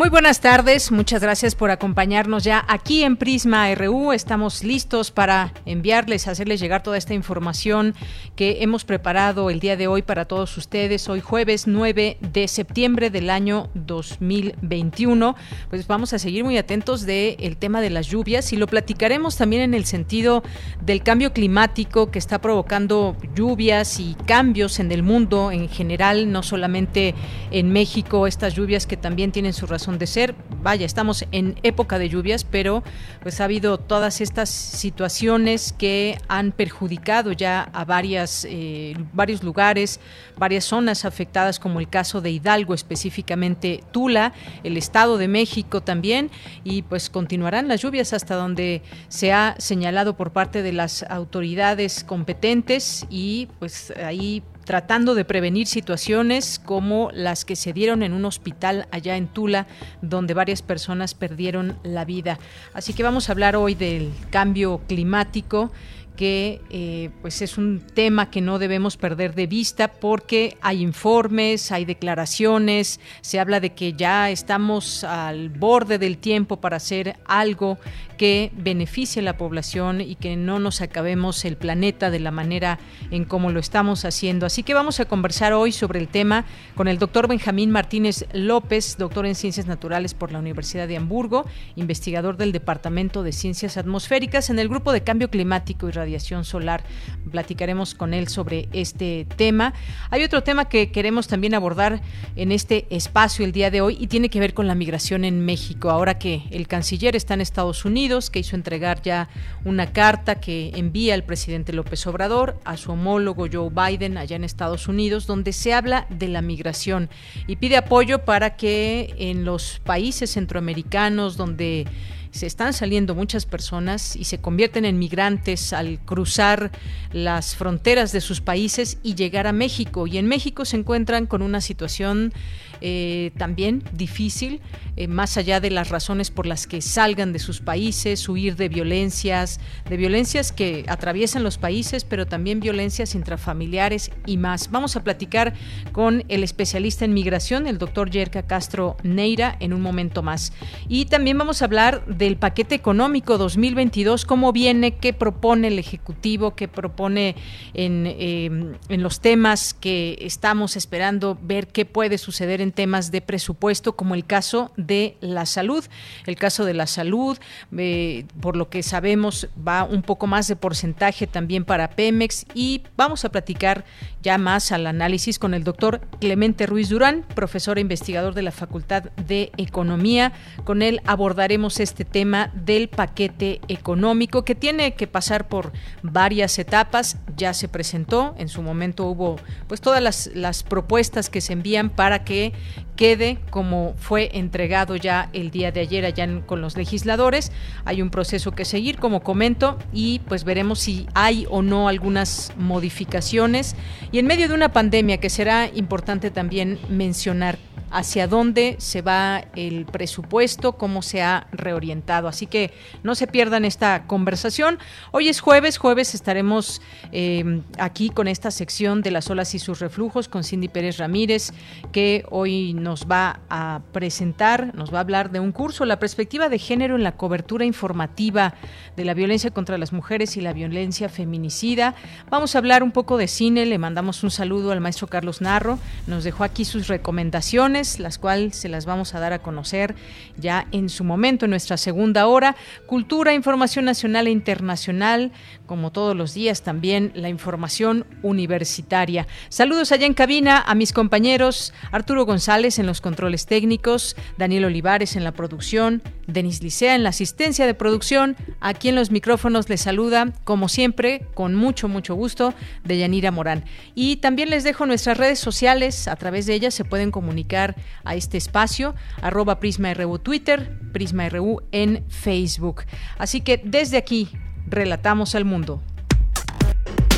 Muy buenas tardes, muchas gracias por acompañarnos ya aquí en Prisma RU. Estamos listos para enviarles, hacerles llegar toda esta información que hemos preparado el día de hoy para todos ustedes. Hoy jueves 9 de septiembre del año 2021. Pues vamos a seguir muy atentos del tema de las lluvias y lo platicaremos también en el sentido del cambio climático que está provocando lluvias y cambios en el mundo en general, no solamente en México, estas lluvias que también tienen su razón de ser. Vaya, estamos en época de lluvias, pero pues ha habido todas estas situaciones que han perjudicado ya a varias, eh, varios lugares, varias zonas afectadas, como el caso de Hidalgo, específicamente Tula, el Estado de México también, y pues continuarán las lluvias hasta donde se ha señalado por parte de las autoridades competentes y pues ahí tratando de prevenir situaciones como las que se dieron en un hospital allá en Tula, donde varias personas perdieron la vida. Así que vamos a hablar hoy del cambio climático que eh, pues es un tema que no debemos perder de vista porque hay informes, hay declaraciones, se habla de que ya estamos al borde del tiempo para hacer algo que beneficie a la población y que no nos acabemos el planeta de la manera en como lo estamos haciendo. Así que vamos a conversar hoy sobre el tema con el doctor Benjamín Martínez López, doctor en Ciencias Naturales por la Universidad de Hamburgo, investigador del Departamento de Ciencias Atmosféricas en el Grupo de Cambio Climático y Radiación Solar. Platicaremos con él sobre este tema. Hay otro tema que queremos también abordar en este espacio el día de hoy y tiene que ver con la migración en México. Ahora que el canciller está en Estados Unidos, que hizo entregar ya una carta que envía el presidente López Obrador a su homólogo Joe Biden allá en Estados Unidos, donde se habla de la migración y pide apoyo para que en los países centroamericanos donde se están saliendo muchas personas y se convierten en migrantes al cruzar las fronteras de sus países y llegar a México. Y en México se encuentran con una situación eh, también difícil, eh, más allá de las razones por las que salgan de sus países, huir de violencias, de violencias que atraviesan los países, pero también violencias intrafamiliares y más. Vamos a platicar con el especialista en migración, el doctor Yerka Castro Neira, en un momento más. Y también vamos a hablar del paquete económico 2022, cómo viene, qué propone el Ejecutivo, qué propone en, eh, en los temas que estamos esperando ver qué puede suceder en temas de presupuesto, como el caso de la salud. El caso de la salud, eh, por lo que sabemos, va un poco más de porcentaje también para Pemex y vamos a platicar ya más al análisis con el doctor Clemente Ruiz Durán, profesor e investigador de la Facultad de Economía. Con él abordaremos este tema del paquete económico que tiene que pasar por varias etapas. Ya se presentó, en su momento hubo pues todas las, las propuestas que se envían para que quede como fue entregado ya el día de ayer allá con los legisladores. Hay un proceso que seguir, como comento, y pues veremos si hay o no algunas modificaciones. Y en medio de una pandemia que será importante también mencionar hacia dónde se va el presupuesto, cómo se ha reorientado. Así que no se pierdan esta conversación. Hoy es jueves, jueves estaremos eh, aquí con esta sección de las olas y sus reflujos con Cindy Pérez Ramírez, que hoy nos va a presentar, nos va a hablar de un curso, la perspectiva de género en la cobertura informativa de la violencia contra las mujeres y la violencia feminicida. Vamos a hablar un poco de cine, le mandamos un saludo al maestro Carlos Narro, nos dejó aquí sus recomendaciones las cuales se las vamos a dar a conocer ya en su momento, en nuestra segunda hora. Cultura, información nacional e internacional, como todos los días también la información universitaria. Saludos allá en cabina a mis compañeros Arturo González en los controles técnicos, Daniel Olivares en la producción, Denis Licea en la asistencia de producción. Aquí en los micrófonos les saluda, como siempre, con mucho, mucho gusto, de Yanira Morán. Y también les dejo nuestras redes sociales, a través de ellas se pueden comunicar a este espacio, arroba PrismaRU Twitter, PrismaRU en Facebook. Así que desde aquí, relatamos al mundo.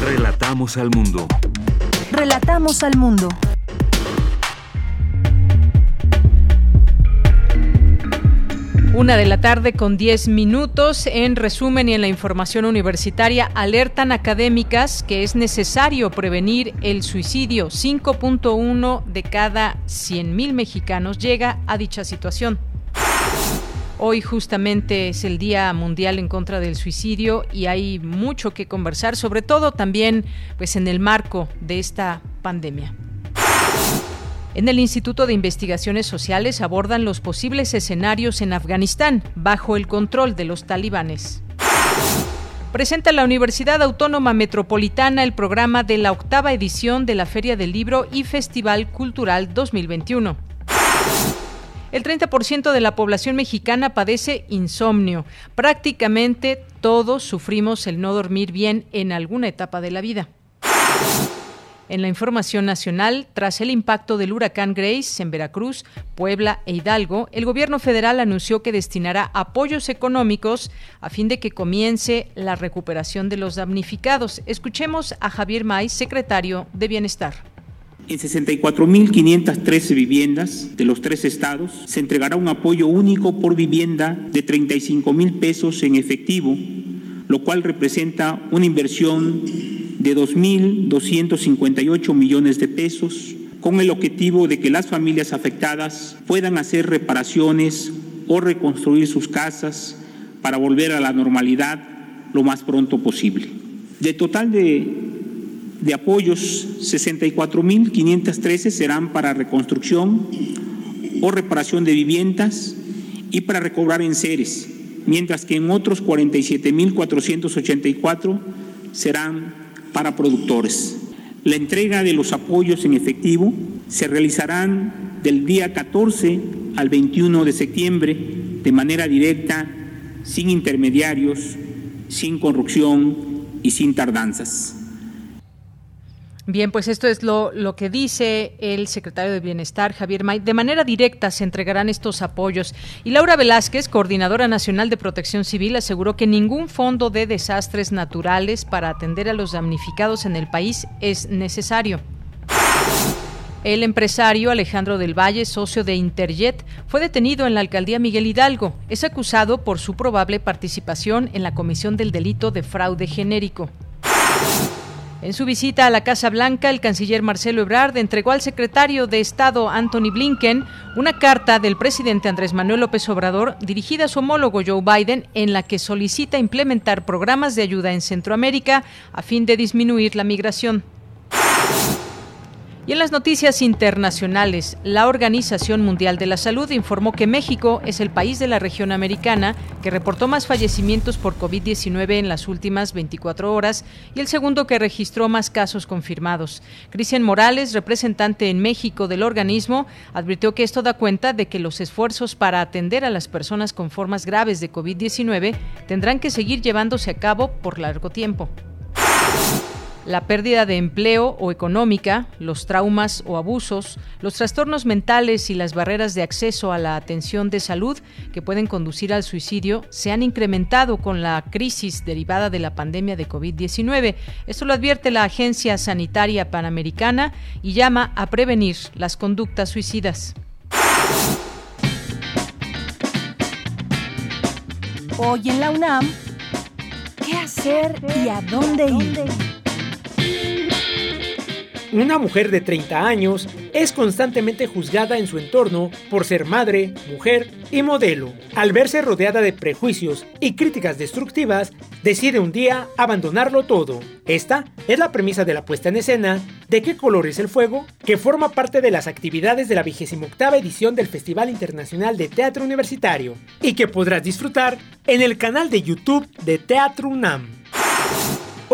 Relatamos al mundo. Relatamos al mundo. Una de la tarde con 10 minutos. En resumen y en la información universitaria, alertan académicas que es necesario prevenir el suicidio. 5.1 de cada 100.000 mexicanos llega a dicha situación. Hoy justamente es el Día Mundial en contra del suicidio y hay mucho que conversar, sobre todo también pues en el marco de esta pandemia. En el Instituto de Investigaciones Sociales abordan los posibles escenarios en Afganistán bajo el control de los talibanes. Presenta la Universidad Autónoma Metropolitana el programa de la octava edición de la Feria del Libro y Festival Cultural 2021. El 30% de la población mexicana padece insomnio. Prácticamente todos sufrimos el no dormir bien en alguna etapa de la vida. En la información nacional, tras el impacto del huracán Grace en Veracruz, Puebla e Hidalgo, el gobierno federal anunció que destinará apoyos económicos a fin de que comience la recuperación de los damnificados. Escuchemos a Javier May, secretario de Bienestar. En 64.513 viviendas de los tres estados se entregará un apoyo único por vivienda de 35 mil pesos en efectivo, lo cual representa una inversión de 2.258 millones de pesos, con el objetivo de que las familias afectadas puedan hacer reparaciones o reconstruir sus casas para volver a la normalidad lo más pronto posible. De total de, de apoyos, 64.513 serán para reconstrucción o reparación de viviendas y para recobrar enseres, mientras que en otros 47.484 serán para productores. La entrega de los apoyos en efectivo se realizarán del día 14 al 21 de septiembre de manera directa, sin intermediarios, sin corrupción y sin tardanzas. Bien, pues esto es lo, lo, que dice el secretario de Bienestar, Javier May. De manera directa se entregarán estos apoyos. Y Laura Velázquez, coordinadora nacional de protección civil, aseguró que ningún fondo de desastres naturales para atender a los damnificados en el país es necesario. El empresario Alejandro del Valle, socio de Interjet, fue detenido en la alcaldía Miguel Hidalgo. Es acusado por su probable participación en la comisión del delito de fraude genérico. En su visita a la Casa Blanca, el canciller Marcelo Ebrard entregó al secretario de Estado Anthony Blinken una carta del presidente Andrés Manuel López Obrador dirigida a su homólogo Joe Biden en la que solicita implementar programas de ayuda en Centroamérica a fin de disminuir la migración. Y en las noticias internacionales, la Organización Mundial de la Salud informó que México es el país de la región americana que reportó más fallecimientos por COVID-19 en las últimas 24 horas y el segundo que registró más casos confirmados. Cristian Morales, representante en México del organismo, advirtió que esto da cuenta de que los esfuerzos para atender a las personas con formas graves de COVID-19 tendrán que seguir llevándose a cabo por largo tiempo. La pérdida de empleo o económica, los traumas o abusos, los trastornos mentales y las barreras de acceso a la atención de salud que pueden conducir al suicidio se han incrementado con la crisis derivada de la pandemia de COVID-19. Esto lo advierte la Agencia Sanitaria Panamericana y llama a prevenir las conductas suicidas. Hoy en la UNAM, ¿qué hacer y a dónde ir? Una mujer de 30 años es constantemente juzgada en su entorno por ser madre, mujer y modelo. Al verse rodeada de prejuicios y críticas destructivas, decide un día abandonarlo todo. Esta es la premisa de la puesta en escena de ¿Qué color es el fuego?, que forma parte de las actividades de la 28 edición del Festival Internacional de Teatro Universitario y que podrás disfrutar en el canal de YouTube de Teatro UNAM.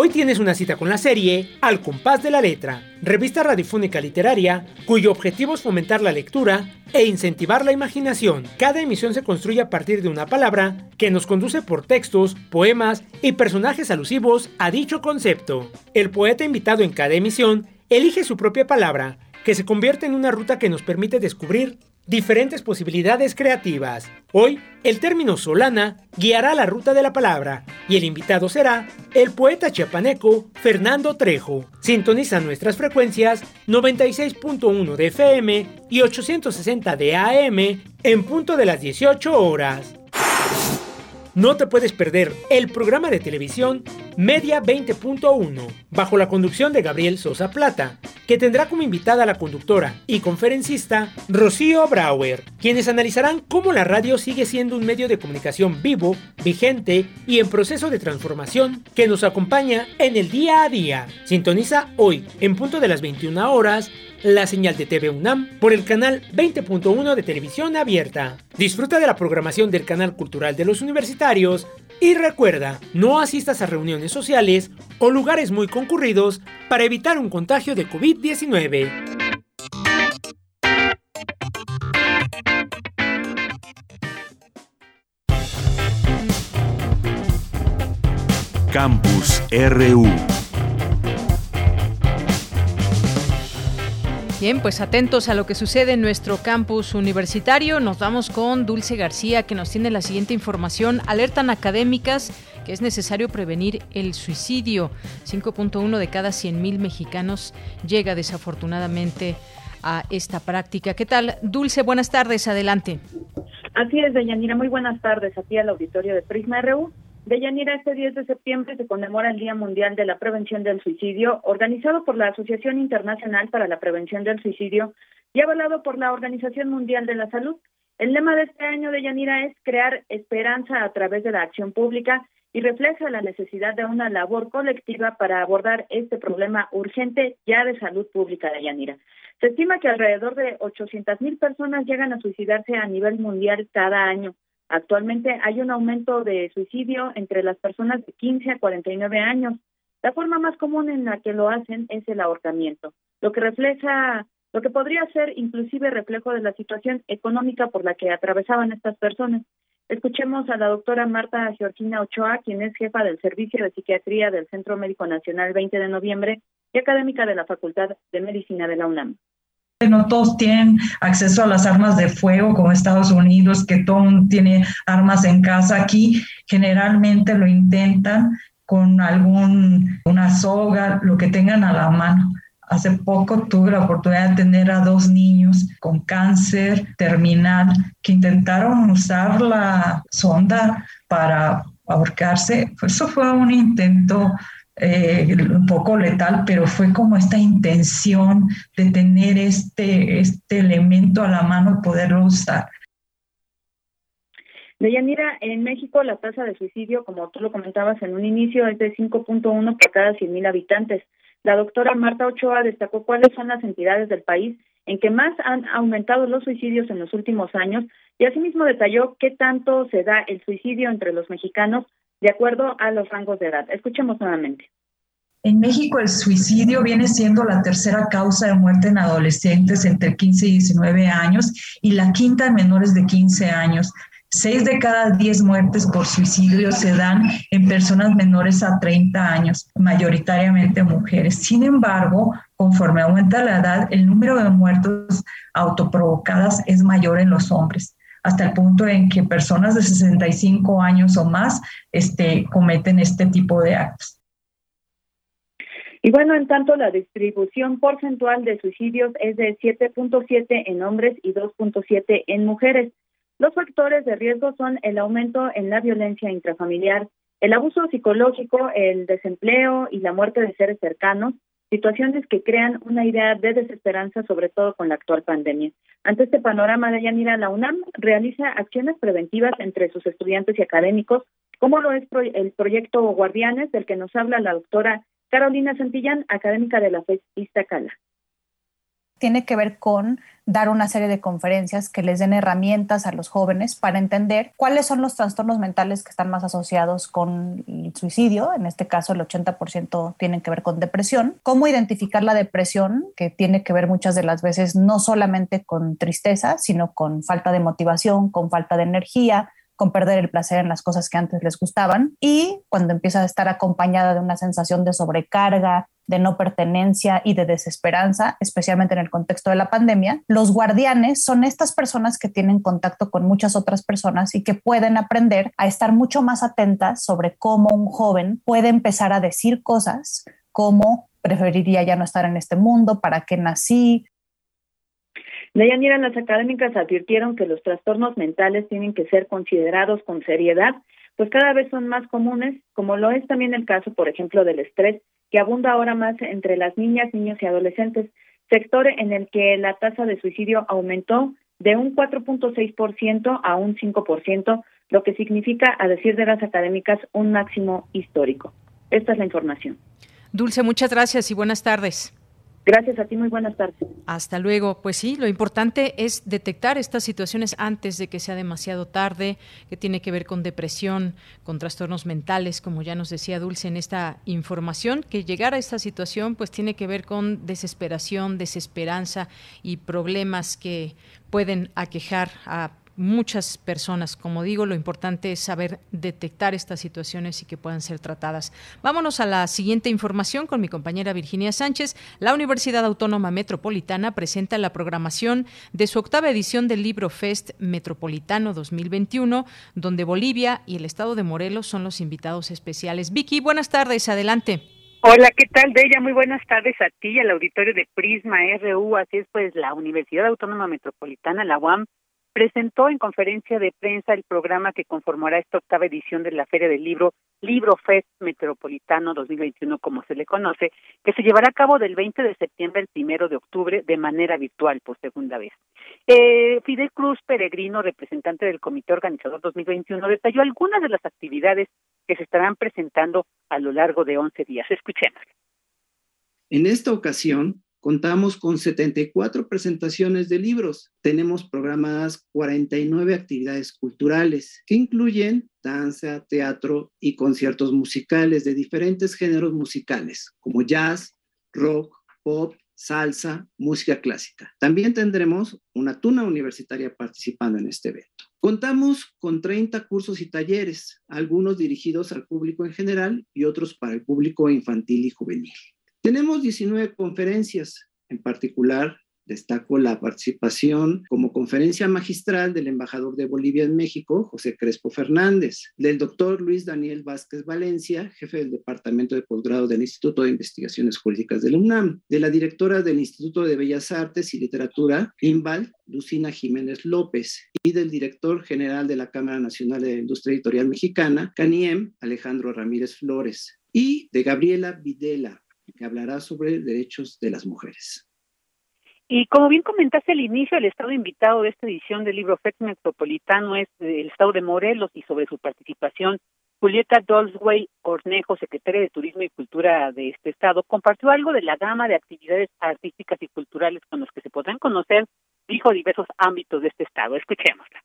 Hoy tienes una cita con la serie Al compás de la letra, revista radiofónica literaria cuyo objetivo es fomentar la lectura e incentivar la imaginación. Cada emisión se construye a partir de una palabra que nos conduce por textos, poemas y personajes alusivos a dicho concepto. El poeta invitado en cada emisión elige su propia palabra, que se convierte en una ruta que nos permite descubrir diferentes posibilidades creativas. Hoy, el término solana guiará la ruta de la palabra y el invitado será el poeta chiapaneco Fernando Trejo. Sintoniza nuestras frecuencias 96.1 de FM y 860 de AM en punto de las 18 horas. No te puedes perder el programa de televisión Media 20.1, bajo la conducción de Gabriel Sosa Plata, que tendrá como invitada a la conductora y conferencista Rocío Brauer, quienes analizarán cómo la radio sigue siendo un medio de comunicación vivo, vigente y en proceso de transformación que nos acompaña en el día a día. Sintoniza hoy, en punto de las 21 horas, la señal de TV UNAM por el canal 20.1 de televisión abierta. Disfruta de la programación del canal cultural de los universitarios y recuerda, no asistas a reuniones sociales o lugares muy concurridos para evitar un contagio de COVID-19. Campus RU Bien, pues atentos a lo que sucede en nuestro campus universitario. Nos vamos con Dulce García, que nos tiene la siguiente información. Alertan académicas que es necesario prevenir el suicidio. 5.1 de cada 100.000 mexicanos llega desafortunadamente a esta práctica. ¿Qué tal? Dulce, buenas tardes, adelante. Así es, Deyanira, muy buenas tardes a ti al auditorio de Prisma RU. Deyanira, este 10 de septiembre se conmemora el Día Mundial de la Prevención del Suicidio, organizado por la Asociación Internacional para la Prevención del Suicidio y avalado por la Organización Mundial de la Salud. El lema de este año, Deyanira, es crear esperanza a través de la acción pública y refleja la necesidad de una labor colectiva para abordar este problema urgente ya de salud pública, Deyanira. Se estima que alrededor de 800 mil personas llegan a suicidarse a nivel mundial cada año. Actualmente hay un aumento de suicidio entre las personas de 15 a 49 años. La forma más común en la que lo hacen es el ahorcamiento, lo que refleja, lo que podría ser inclusive reflejo de la situación económica por la que atravesaban estas personas. Escuchemos a la doctora Marta Georgina Ochoa, quien es jefa del Servicio de Psiquiatría del Centro Médico Nacional 20 de noviembre y académica de la Facultad de Medicina de la UNAM no todos tienen acceso a las armas de fuego como Estados Unidos, que todo tiene armas en casa. Aquí generalmente lo intentan con algún una soga, lo que tengan a la mano. Hace poco tuve la oportunidad de tener a dos niños con cáncer terminal que intentaron usar la sonda para ahorcarse. Eso fue un intento eh, un poco letal, pero fue como esta intención de tener este, este elemento a la mano y poderlo usar. Deyanira, en México la tasa de suicidio, como tú lo comentabas en un inicio, es de 5.1 por cada 100.000 habitantes. La doctora Marta Ochoa destacó cuáles son las entidades del país en que más han aumentado los suicidios en los últimos años y asimismo detalló qué tanto se da el suicidio entre los mexicanos de acuerdo a los rangos de edad. Escuchemos nuevamente. En México el suicidio viene siendo la tercera causa de muerte en adolescentes entre 15 y 19 años y la quinta en menores de 15 años. Seis de cada diez muertes por suicidio se dan en personas menores a 30 años, mayoritariamente mujeres. Sin embargo, conforme aumenta la edad, el número de muertes autoprovocadas es mayor en los hombres hasta el punto en que personas de 65 años o más este, cometen este tipo de actos. Y bueno, en tanto, la distribución porcentual de suicidios es de 7.7 en hombres y 2.7 en mujeres. Los factores de riesgo son el aumento en la violencia intrafamiliar, el abuso psicológico, el desempleo y la muerte de seres cercanos, situaciones que crean una idea de desesperanza, sobre todo con la actual pandemia. Ante este panorama de Yanira, la UNAM realiza acciones preventivas entre sus estudiantes y académicos, como lo es el proyecto Guardianes, del que nos habla la doctora Carolina Santillán, académica de la FES Iztacala. Tiene que ver con dar una serie de conferencias que les den herramientas a los jóvenes para entender cuáles son los trastornos mentales que están más asociados con el suicidio, en este caso el 80% tienen que ver con depresión, cómo identificar la depresión, que tiene que ver muchas de las veces no solamente con tristeza, sino con falta de motivación, con falta de energía, con perder el placer en las cosas que antes les gustaban y cuando empieza a estar acompañada de una sensación de sobrecarga, de no pertenencia y de desesperanza, especialmente en el contexto de la pandemia, los guardianes son estas personas que tienen contacto con muchas otras personas y que pueden aprender a estar mucho más atentas sobre cómo un joven puede empezar a decir cosas como preferiría ya no estar en este mundo, para qué nací. Deyanira, las académicas advirtieron que los trastornos mentales tienen que ser considerados con seriedad, pues cada vez son más comunes, como lo es también el caso, por ejemplo, del estrés que abunda ahora más entre las niñas, niños y adolescentes, sector en el que la tasa de suicidio aumentó de un 4.6% a un 5%, lo que significa, a decir de las académicas, un máximo histórico. Esta es la información. Dulce, muchas gracias y buenas tardes. Gracias a ti, muy buenas tardes. Hasta luego. Pues sí, lo importante es detectar estas situaciones antes de que sea demasiado tarde, que tiene que ver con depresión, con trastornos mentales, como ya nos decía Dulce en esta información, que llegar a esta situación pues tiene que ver con desesperación, desesperanza y problemas que pueden aquejar a muchas personas. Como digo, lo importante es saber detectar estas situaciones y que puedan ser tratadas. Vámonos a la siguiente información con mi compañera Virginia Sánchez. La Universidad Autónoma Metropolitana presenta la programación de su octava edición del Libro Fest Metropolitano 2021, donde Bolivia y el estado de Morelos son los invitados especiales. Vicky, buenas tardes, adelante. Hola, ¿qué tal, Bella? Muy buenas tardes a ti y al auditorio de Prisma RU. Así es, pues, la Universidad Autónoma Metropolitana, la UAM, presentó en conferencia de prensa el programa que conformará esta octava edición de la Feria del Libro, Libro Fest Metropolitano 2021, como se le conoce, que se llevará a cabo del 20 de septiembre al primero de octubre de manera virtual por segunda vez. Eh, Fidel Cruz Peregrino, representante del Comité Organizador 2021, detalló algunas de las actividades que se estarán presentando a lo largo de 11 días. Escuchemos. En esta ocasión, Contamos con 74 presentaciones de libros. Tenemos programadas 49 actividades culturales que incluyen danza, teatro y conciertos musicales de diferentes géneros musicales, como jazz, rock, pop, salsa, música clásica. También tendremos una tuna universitaria participando en este evento. Contamos con 30 cursos y talleres, algunos dirigidos al público en general y otros para el público infantil y juvenil. Tenemos 19 conferencias, en particular destaco la participación como conferencia magistral del embajador de Bolivia en México, José Crespo Fernández, del doctor Luis Daniel Vázquez Valencia, jefe del Departamento de Posgrado del Instituto de Investigaciones Jurídicas de la UNAM, de la directora del Instituto de Bellas Artes y Literatura, INVAL, Lucina Jiménez López, y del director general de la Cámara Nacional de Industria Editorial Mexicana, CANIEM, Alejandro Ramírez Flores, y de Gabriela Videla, que hablará sobre derechos de las mujeres. Y como bien comentaste al inicio, el estado invitado de esta edición del libro FEC Metropolitano es el estado de Morelos y sobre su participación, Julieta Dolsway Cornejo, secretaria de Turismo y Cultura de este estado, compartió algo de la gama de actividades artísticas y culturales con los que se podrán conocer, dijo, diversos ámbitos de este estado. Escuchémosla.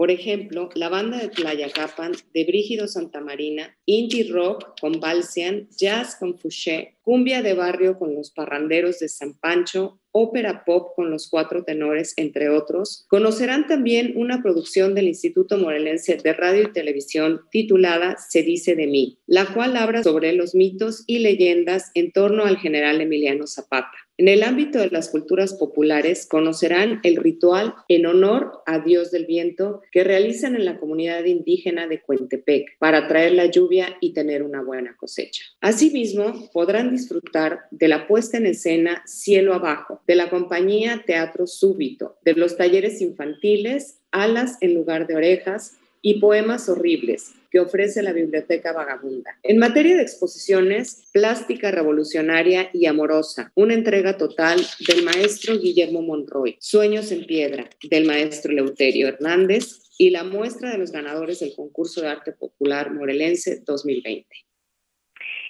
Por ejemplo, la banda de Tlayacapan, de Brígido Santamarina, indie rock con Balsian, jazz con Fouché, cumbia de barrio con los parranderos de San Pancho, ópera pop con los cuatro tenores, entre otros, conocerán también una producción del Instituto Morelense de Radio y Televisión titulada Se dice de mí, la cual habla sobre los mitos y leyendas en torno al general Emiliano Zapata. En el ámbito de las culturas populares, conocerán el ritual en honor a Dios del Viento que realizan en la comunidad indígena de Cuentepec para traer la lluvia y tener una buena cosecha. Asimismo, podrán disfrutar de la puesta en escena Cielo Abajo, de la compañía Teatro Súbito, de los talleres infantiles Alas en lugar de orejas y Poemas Horribles, que ofrece la Biblioteca Vagabunda. En materia de exposiciones, Plástica Revolucionaria y Amorosa, una entrega total del maestro Guillermo Monroy, Sueños en Piedra, del maestro Leuterio Hernández y la muestra de los ganadores del concurso de arte popular morelense 2020.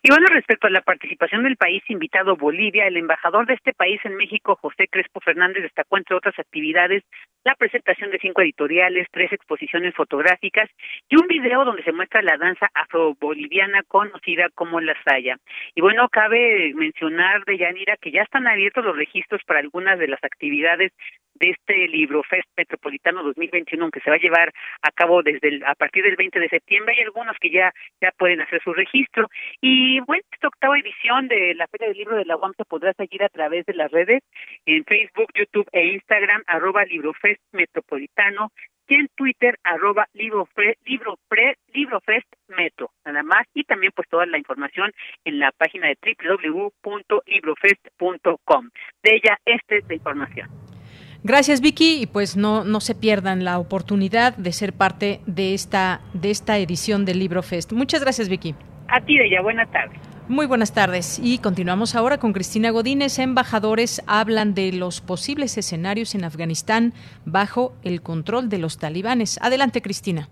Y bueno, respecto a la participación del país invitado Bolivia, el embajador de este país en México, José Crespo Fernández, destacó entre otras actividades la presentación de cinco editoriales, tres exposiciones fotográficas y un video donde se muestra la danza afroboliviana conocida como la saya. Y bueno, cabe mencionar de Yanira que ya están abiertos los registros para algunas de las actividades de este libro Fest Metropolitano 2021 que se va a llevar a cabo desde a partir del 20 de septiembre hay algunos que ya ya pueden hacer su registro y bueno esta octava edición de la Feria del Libro de la UAM se podrá seguir a través de las redes en Facebook, YouTube e Instagram arroba Librofest Metropolitano y en Twitter arroba librofest metro, nada más, y también pues toda la información en la página de www.librofest.com. De ella, esta es la información. Gracias Vicky y pues no, no se pierdan la oportunidad de ser parte de esta, de esta edición del Libro Fest. Muchas gracias Vicky. A ti, ella. Buenas tardes. Muy buenas tardes y continuamos ahora con Cristina Godínez. Embajadores hablan de los posibles escenarios en Afganistán bajo el control de los talibanes. Adelante, Cristina.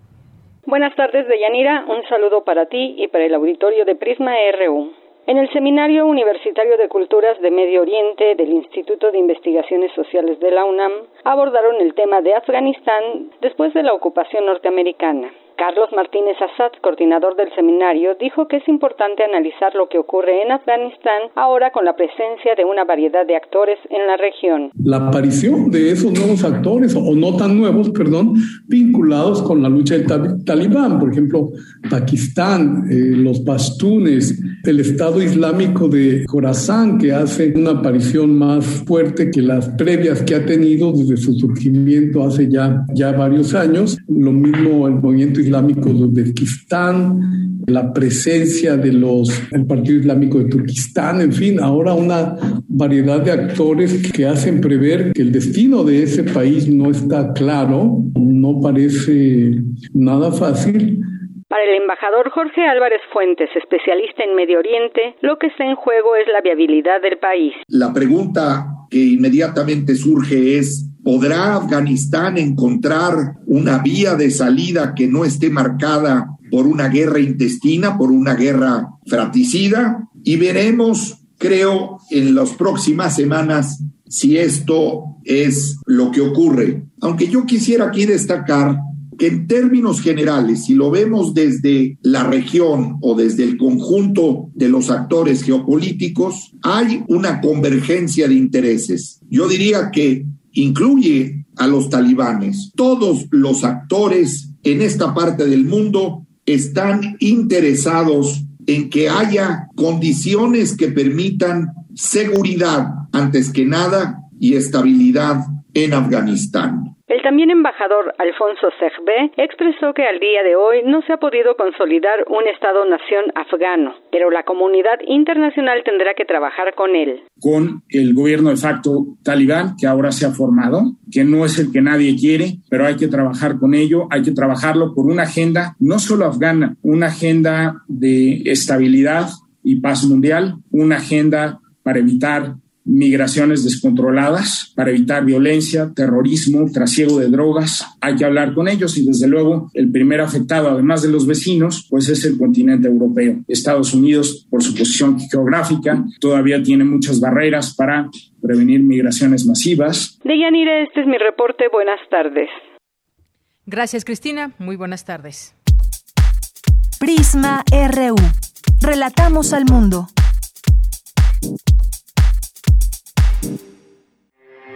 Buenas tardes, Deyanira. Un saludo para ti y para el auditorio de Prisma RU. En el Seminario Universitario de Culturas de Medio Oriente del Instituto de Investigaciones Sociales de la UNAM abordaron el tema de Afganistán después de la ocupación norteamericana. Carlos Martínez Assad, coordinador del seminario, dijo que es importante analizar lo que ocurre en Afganistán ahora con la presencia de una variedad de actores en la región. La aparición de esos nuevos actores, o no tan nuevos, perdón, vinculados con la lucha del talibán, por ejemplo, Pakistán, eh, los pastunes, el Estado Islámico de Khorasan, que hace una aparición más fuerte que las previas que ha tenido desde su surgimiento hace ya, ya varios años. Lo mismo el movimiento Islámico de Uzbekistán, la presencia de los el Partido Islámico de Turquistán, en fin, ahora una variedad de actores que hacen prever que el destino de ese país no está claro, no parece nada fácil. Para el embajador Jorge Álvarez Fuentes, especialista en Medio Oriente, lo que está en juego es la viabilidad del país. La pregunta que inmediatamente surge es ¿Podrá Afganistán encontrar una vía de salida que no esté marcada por una guerra intestina, por una guerra fratricida? Y veremos, creo, en las próximas semanas si esto es lo que ocurre. Aunque yo quisiera aquí destacar que en términos generales, si lo vemos desde la región o desde el conjunto de los actores geopolíticos, hay una convergencia de intereses. Yo diría que incluye a los talibanes. Todos los actores en esta parte del mundo están interesados en que haya condiciones que permitan seguridad antes que nada y estabilidad en Afganistán. El también embajador Alfonso Segbe expresó que al día de hoy no se ha podido consolidar un Estado-nación afgano, pero la comunidad internacional tendrá que trabajar con él. Con el gobierno de facto talibán que ahora se ha formado, que no es el que nadie quiere, pero hay que trabajar con ello, hay que trabajarlo por una agenda no solo afgana, una agenda de estabilidad y paz mundial, una agenda para evitar migraciones descontroladas para evitar violencia, terrorismo, trasiego de drogas. Hay que hablar con ellos y desde luego el primer afectado, además de los vecinos, pues es el continente europeo. Estados Unidos, por su posición geográfica, todavía tiene muchas barreras para prevenir migraciones masivas. Deyanira, este es mi reporte. Buenas tardes. Gracias, Cristina. Muy buenas tardes. Prisma RU. Relatamos al mundo.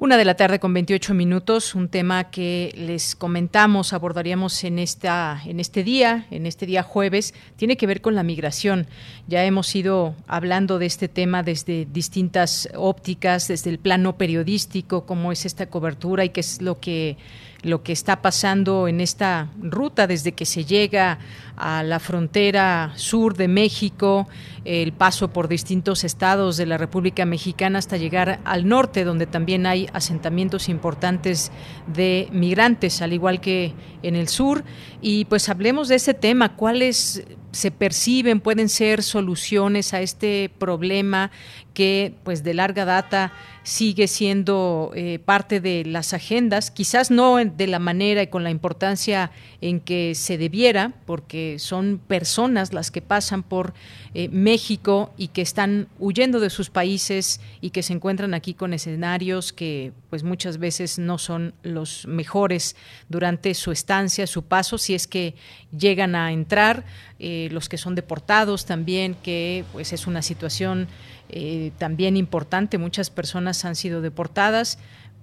Una de la tarde con 28 minutos, un tema que les comentamos, abordaríamos en esta en este día, en este día jueves, tiene que ver con la migración. Ya hemos ido hablando de este tema desde distintas ópticas, desde el plano periodístico, cómo es esta cobertura y qué es lo que lo que está pasando en esta ruta desde que se llega a la frontera sur de México, el paso por distintos estados de la República Mexicana hasta llegar al norte, donde también hay asentamientos importantes de migrantes, al igual que en el sur. Y pues hablemos de ese tema, cuáles se perciben, pueden ser soluciones a este problema que pues de larga data sigue siendo eh, parte de las agendas, quizás no de la manera y con la importancia en que se debiera, porque son personas las que pasan por eh, México y que están huyendo de sus países y que se encuentran aquí con escenarios que pues muchas veces no son los mejores durante su estancia, su paso, si es que llegan a entrar, eh, los que son deportados también, que pues es una situación eh, también importante, muchas personas han sido deportadas,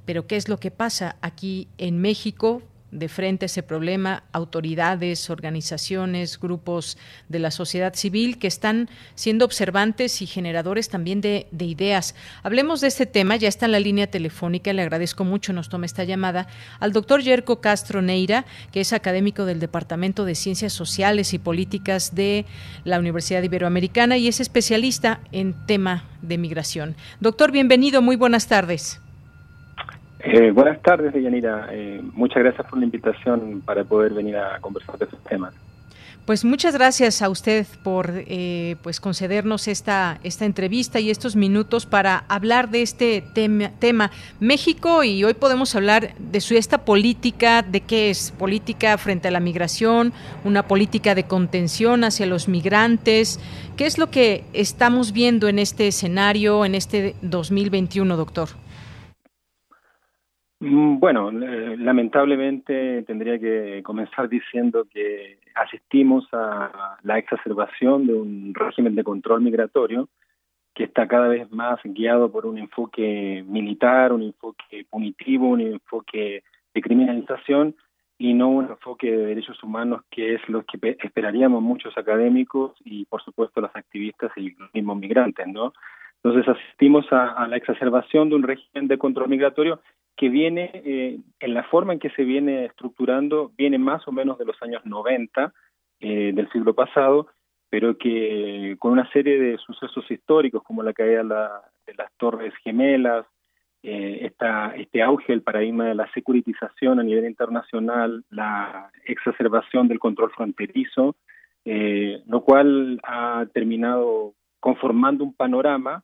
pero ¿qué es lo que pasa aquí en México? De frente ese problema autoridades, organizaciones, grupos de la sociedad civil que están siendo observantes y generadores también de, de, ideas. Hablemos de este tema, ya está en la línea telefónica, le agradezco mucho, nos toma esta llamada, al doctor Yerko Castro Neira, que es académico del Departamento de Ciencias Sociales y Políticas de la Universidad Iberoamericana y es especialista en tema de migración. Doctor, bienvenido, muy buenas tardes. Eh, buenas tardes, Deyanira. Eh, muchas gracias por la invitación para poder venir a conversar de estos temas. Pues muchas gracias a usted por eh, pues concedernos esta, esta entrevista y estos minutos para hablar de este tema, tema, México y hoy podemos hablar de su esta política, de qué es política frente a la migración, una política de contención hacia los migrantes. ¿Qué es lo que estamos viendo en este escenario, en este 2021, doctor? Mm, bueno, eh, lamentablemente tendría que comenzar diciendo que asistimos a la exacerbación de un régimen de control migratorio que está cada vez más guiado por un enfoque militar, un enfoque punitivo, un enfoque de criminalización y no un enfoque de derechos humanos que es lo que esperaríamos muchos académicos y por supuesto los activistas y los mismos migrantes, ¿no? Entonces asistimos a, a la exacerbación de un régimen de control migratorio que viene, eh, en la forma en que se viene estructurando, viene más o menos de los años 90 eh, del siglo pasado, pero que con una serie de sucesos históricos como la caída de las Torres Gemelas, eh, este auge del paradigma de la securitización a nivel internacional, la exacerbación del control fronterizo, eh, lo cual ha terminado conformando un panorama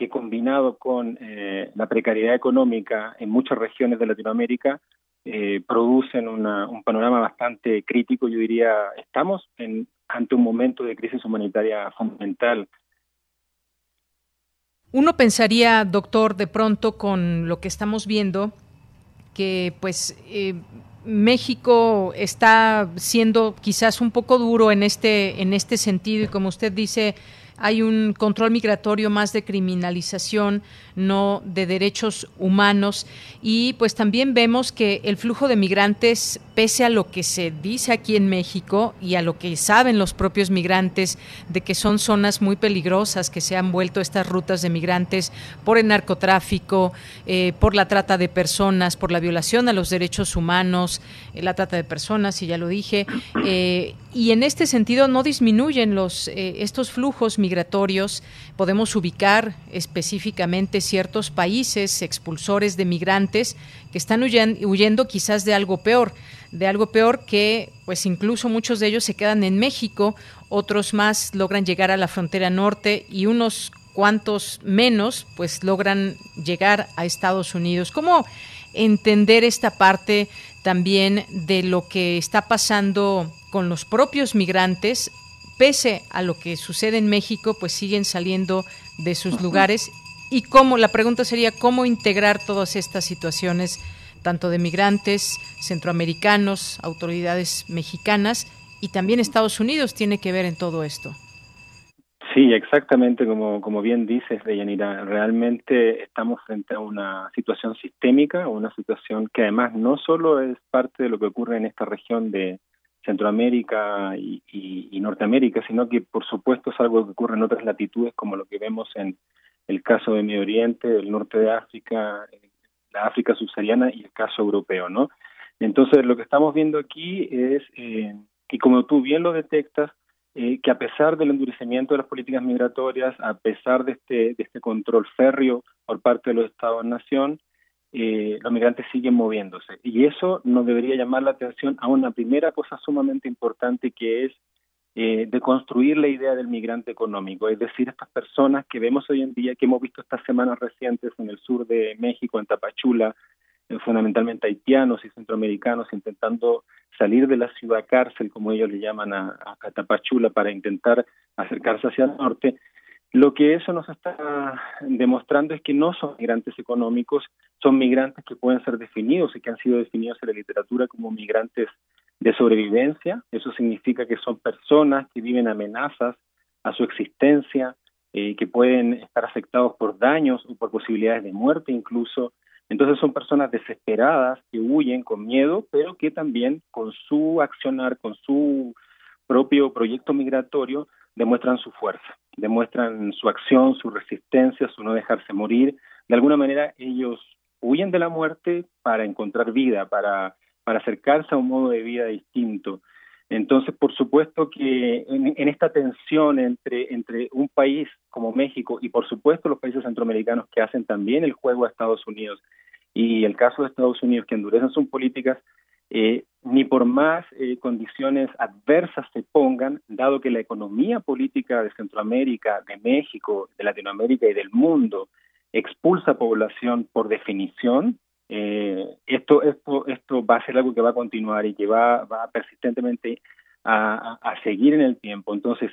que combinado con eh, la precariedad económica en muchas regiones de Latinoamérica eh, producen un panorama bastante crítico. Yo diría, estamos en, ante un momento de crisis humanitaria fundamental. Uno pensaría, doctor, de pronto con lo que estamos viendo, que pues eh, México está siendo quizás un poco duro en este en este sentido y como usted dice hay un control migratorio más de criminalización, no de derechos humanos. Y pues también vemos que el flujo de migrantes, pese a lo que se dice aquí en México y a lo que saben los propios migrantes, de que son zonas muy peligrosas, que se han vuelto estas rutas de migrantes por el narcotráfico, eh, por la trata de personas, por la violación a los derechos humanos, eh, la trata de personas, y ya lo dije. Eh, y en este sentido no disminuyen los estos flujos migratorios. Podemos ubicar específicamente ciertos países expulsores de migrantes que están huyendo, quizás de algo peor, de algo peor que pues incluso muchos de ellos se quedan en México, otros más logran llegar a la frontera norte y unos cuantos menos pues logran llegar a Estados Unidos. ¿Cómo entender esta parte también de lo que está pasando con los propios migrantes pese a lo que sucede en México, pues siguen saliendo de sus lugares y cómo, la pregunta sería cómo integrar todas estas situaciones, tanto de migrantes, centroamericanos, autoridades mexicanas y también Estados Unidos tiene que ver en todo esto. Sí, exactamente como, como bien dices, Deyanira. Realmente estamos frente a una situación sistémica, una situación que además no solo es parte de lo que ocurre en esta región de Centroamérica y, Norteamérica, sino que por supuesto es algo que ocurre en otras latitudes como lo que vemos en, el caso de Medio Oriente, el norte de África, la África subsahariana y el caso europeo, ¿no? Entonces, lo que estamos viendo aquí es, eh, y como tú bien lo detectas, eh, que a pesar del endurecimiento de las políticas migratorias, a pesar de este, de este control férreo por parte de los Estados-nación, eh, los migrantes siguen moviéndose. Y eso nos debería llamar la atención a una primera cosa sumamente importante que es eh, de la idea del migrante económico, es decir, estas personas que vemos hoy en día, que hemos visto estas semanas recientes en el sur de México, en Tapachula, eh, fundamentalmente haitianos y centroamericanos intentando salir de la ciudad cárcel, como ellos le llaman a, a Tapachula, para intentar acercarse hacia el norte, lo que eso nos está demostrando es que no son migrantes económicos, son migrantes que pueden ser definidos y que han sido definidos en la literatura como migrantes de sobrevivencia. Eso significa que son personas que viven amenazas a su existencia, eh, que pueden estar afectados por daños o por posibilidades de muerte incluso. Entonces son personas desesperadas que huyen con miedo, pero que también con su accionar, con su propio proyecto migratorio, demuestran su fuerza, demuestran su acción, su resistencia, su no dejarse morir. De alguna manera ellos huyen de la muerte para encontrar vida, para, para acercarse a un modo de vida distinto. Entonces, por supuesto que en, esta tensión entre, entre un país como México y por supuesto los países centroamericanos que hacen también el juego a Estados Unidos y el caso de Estados Unidos que endurecen sus políticas, eh, ni por más eh, condiciones adversas se pongan, dado que la economía política de Centroamérica, de México, de Latinoamérica y del mundo expulsa población por definición, eh, esto, esto, esto va a ser algo que va a continuar y que va, va persistentemente a, a, seguir en el tiempo. Entonces,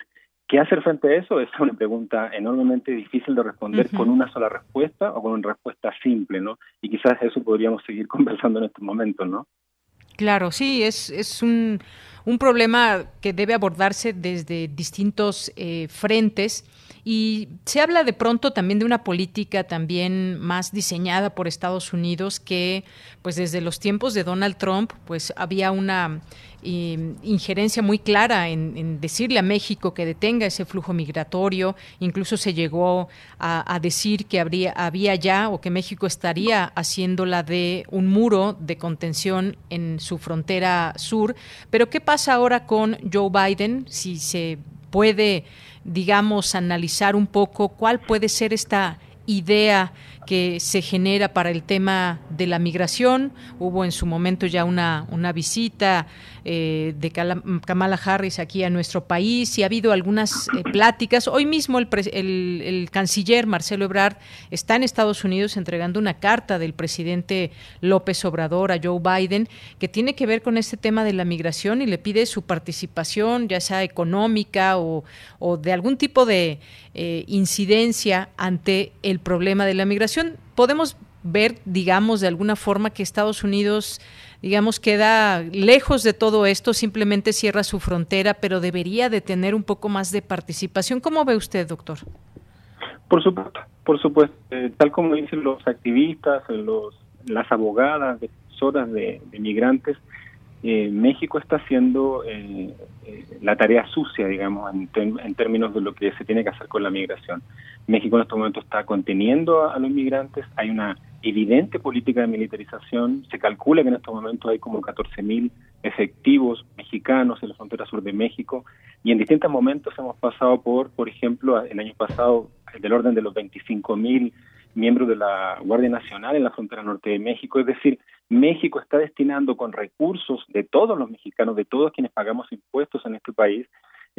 ¿qué hacer frente a eso? Es una pregunta enormemente difícil de responder con una sola respuesta o con una respuesta simple, ¿no? Y quizás eso podríamos seguir conversando en estos momentos, ¿no? Claro, sí, es, es un, un problema que debe abordarse desde distintos eh, frentes. Y se habla de pronto también de una política también más diseñada por Estados Unidos que, pues desde los tiempos de Donald Trump, pues había una injerencia muy clara en, decirle a México que detenga ese flujo migratorio. Incluso se llegó a, decir que habría, había ya o que México estaría haciéndola de un muro de contención en su frontera sur. Pero ¿qué ahora con Joe Biden? Si se puede, digamos, analizar un poco cuál puede ser esta idea que se genera para el tema de la migración. Hubo en su momento ya una, una visita eh, de Kamala Harris aquí a nuestro país y ha habido algunas eh, pláticas. Hoy mismo el, el, canciller Marcelo Ebrard está en Estados Unidos entregando una carta del presidente López Obrador a Joe Biden que tiene que ver con este tema de la migración y le pide su participación, ya sea económica o, o de algún tipo de eh, incidencia ante el problema de la migración. Podemos ver, digamos, de alguna forma que Estados Unidos, digamos, queda lejos de todo esto, simplemente cierra su frontera, pero debería de tener un poco más de participación. ¿Cómo ve usted, doctor? Por supuesto, por supuesto. Eh, tal como dicen los activistas, los, las abogadas, defensoras de, de migrantes, eh, México está haciendo eh, eh, la tarea sucia, digamos, en, términos de lo que se tiene que hacer con la migración. México en este momento está conteniendo a, los migrantes, hay una evidente política de militarización, se calcula que en estos momentos hay como 14.000 efectivos mexicanos en la frontera sur de México y en distintos momentos hemos pasado por, por ejemplo, el año pasado del orden de los 25.000 miembros de la Guardia Nacional en la frontera norte de México, es decir, México está destinando con recursos de todos los mexicanos, de todos quienes pagamos impuestos en este país,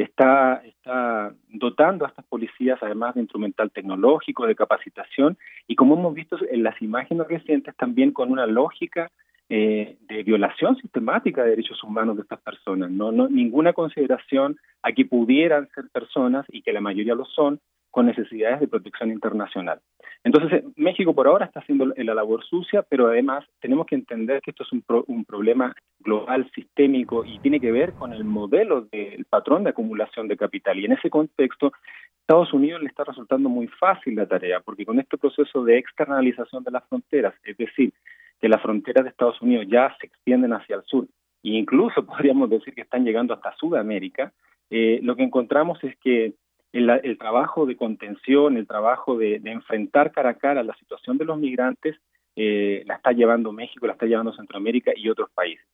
está, está dotando a estas policías además de instrumental tecnológico, de capacitación y como hemos visto en las imágenes recientes también con una lógica eh, de violación sistemática de derechos humanos de estas personas. No, no ninguna consideración a que pudieran ser personas y que la mayoría lo son con necesidades de protección internacional. Entonces, eh, México por ahora está haciendo la labor sucia, pero además tenemos que entender que esto es un, un problema global, sistémico, y tiene que ver con el modelo del patrón de acumulación de capital. Y en ese contexto, Estados Unidos le está resultando muy fácil la tarea, porque con este proceso de externalización de las fronteras, es decir, que las fronteras de Estados Unidos ya se extienden hacia el sur, e incluso podríamos decir que están llegando hasta Sudamérica, eh, lo que encontramos es que el, trabajo de contención, el trabajo de, enfrentar cara a cara la situación de los migrantes, eh, la está llevando México, la está llevando Centroamérica y otros países.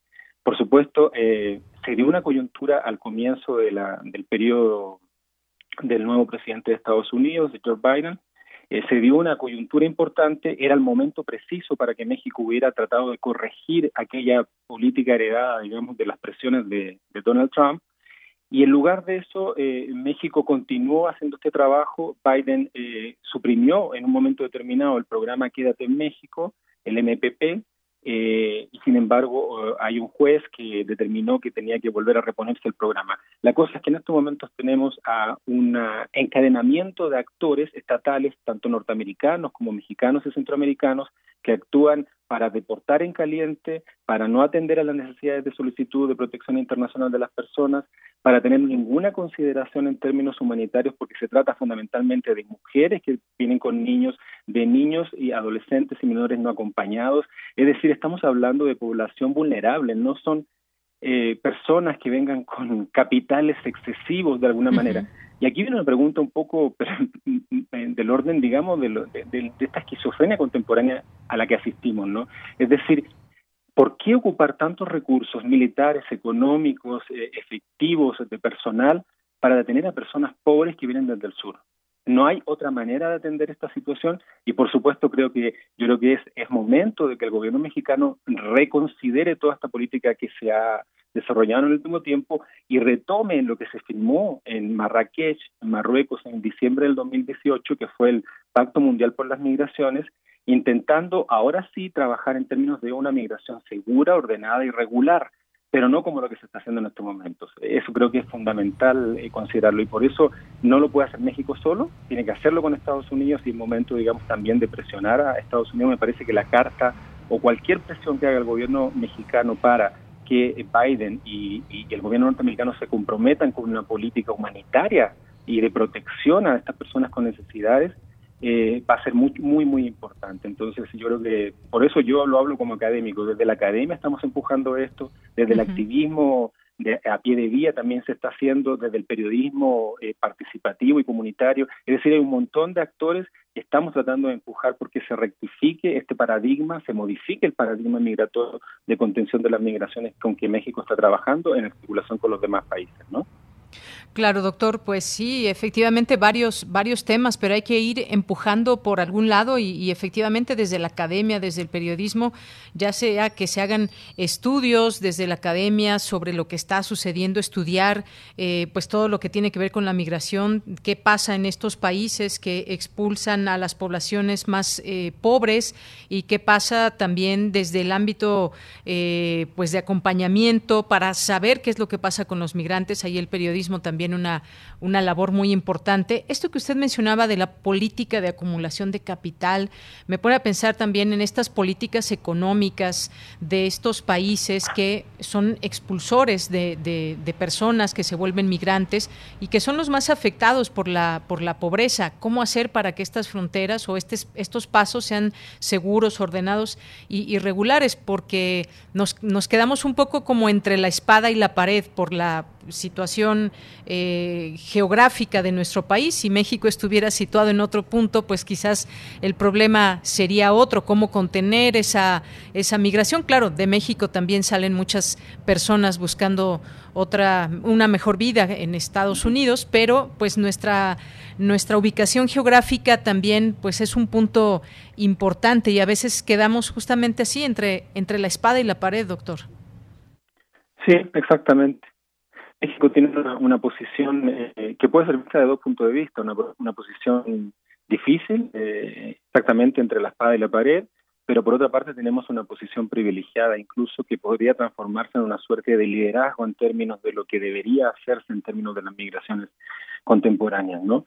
Por supuesto, eh, se dio una coyuntura al comienzo de la, del periodo del nuevo presidente de Estados Unidos, de Joe Biden, eh, se dio una coyuntura importante, era el momento preciso para que México hubiera tratado de corregir aquella política heredada, digamos, de las presiones de Donald Trump, Y en lugar de eso, eh, México continuó haciendo este trabajo. Biden eh, suprimió en un momento determinado el programa Quédate en México, el MPP, eh, y sin embargo eh, hay un juez que determinó que tenía que volver a reponerse el programa. La cosa es que en estos momentos tenemos a un encadenamiento de actores estatales, tanto norteamericanos como mexicanos y centroamericanos, que actúan para deportar en caliente, para no atender a las necesidades de solicitud de protección internacional de las personas, para tener ninguna consideración en términos humanitarios, porque se trata fundamentalmente de mujeres que vienen con niños, de niños y adolescentes y menores no acompañados. Es decir, estamos hablando de población vulnerable, no son eh, personas que vengan con capitales excesivos de alguna manera. Y aquí viene una pregunta un poco del orden, digamos, de, de, esta esquizofrenia contemporánea a la que asistimos, ¿no? Es decir, ¿por qué ocupar tantos recursos militares, económicos, eh, efectivos, de personal, para detener a personas pobres que vienen desde el sur? No hay otra manera de atender esta situación y por supuesto creo que yo creo que es, es momento de que el gobierno mexicano reconsidere toda esta política que se ha desarrollado en el último tiempo y retome lo que se firmó en Marrakech, en Marruecos, en diciembre del 2018, que fue el Pacto Mundial por las Migraciones, intentando ahora sí trabajar en términos de una migración segura, ordenada y regular, pero no como lo que se está haciendo en estos momentos. Eso creo que es fundamental eh, considerarlo y por eso no lo puede hacer México solo, tiene que hacerlo con Estados Unidos y es momento, digamos, también de presionar a Estados Unidos. Me parece que la carta o cualquier presión que haga el gobierno mexicano para que Biden y, el gobierno norteamericano se comprometan con una política humanitaria y de protección a estas personas con necesidades, eh, va a ser muy, muy, muy importante. Entonces, yo creo que por eso yo lo hablo como académico. Desde la academia estamos empujando esto, desde el activismo de, a pie de vía también se está haciendo desde el periodismo eh, participativo y comunitario. Es decir, hay un montón de actores que estamos tratando de empujar porque se rectifique este paradigma, se modifique el paradigma migratorio de contención de las migraciones con que México está trabajando en articulación con los demás países, ¿no? Claro, doctor, pues sí, efectivamente varios, varios temas, pero hay que ir empujando por algún lado y, efectivamente desde la academia, desde el periodismo, ya sea que se hagan estudios desde la academia sobre lo que está sucediendo, estudiar eh, pues todo lo que tiene que ver con la migración, qué pasa en estos países que expulsan a las poblaciones más eh, pobres y qué pasa también desde el ámbito eh, pues de acompañamiento para saber qué es lo que pasa con los migrantes. Ahí el periodismo también una, una labor muy importante. Esto que usted mencionaba de la política de acumulación de capital, me pone a pensar también en estas políticas económicas de estos países que son expulsores de, de, personas que se vuelven migrantes y que son los más afectados por la, por la pobreza. ¿Cómo hacer para que estas fronteras o estos, pasos sean seguros, ordenados y, regulares? Porque nos, nos quedamos un poco como entre la espada y la pared por la situación eh, geográfica de nuestro país. Si México estuviera situado en otro punto, pues quizás el problema sería otro, cómo contener esa, esa migración. Claro, de México también salen muchas personas buscando otra, una mejor vida en Estados Unidos, pero pues nuestra, nuestra ubicación geográfica también pues es un punto importante y a veces quedamos justamente así entre, entre la espada y la pared, doctor. Sí, exactamente. México tiene una, posición eh, que puede ser vista de dos puntos de vista, una, una posición difícil, eh, exactamente entre la espada y la pared, pero por otra parte tenemos una posición privilegiada, incluso que podría transformarse en una suerte de liderazgo en términos de lo que debería hacerse en términos de las migraciones contemporáneas, ¿no?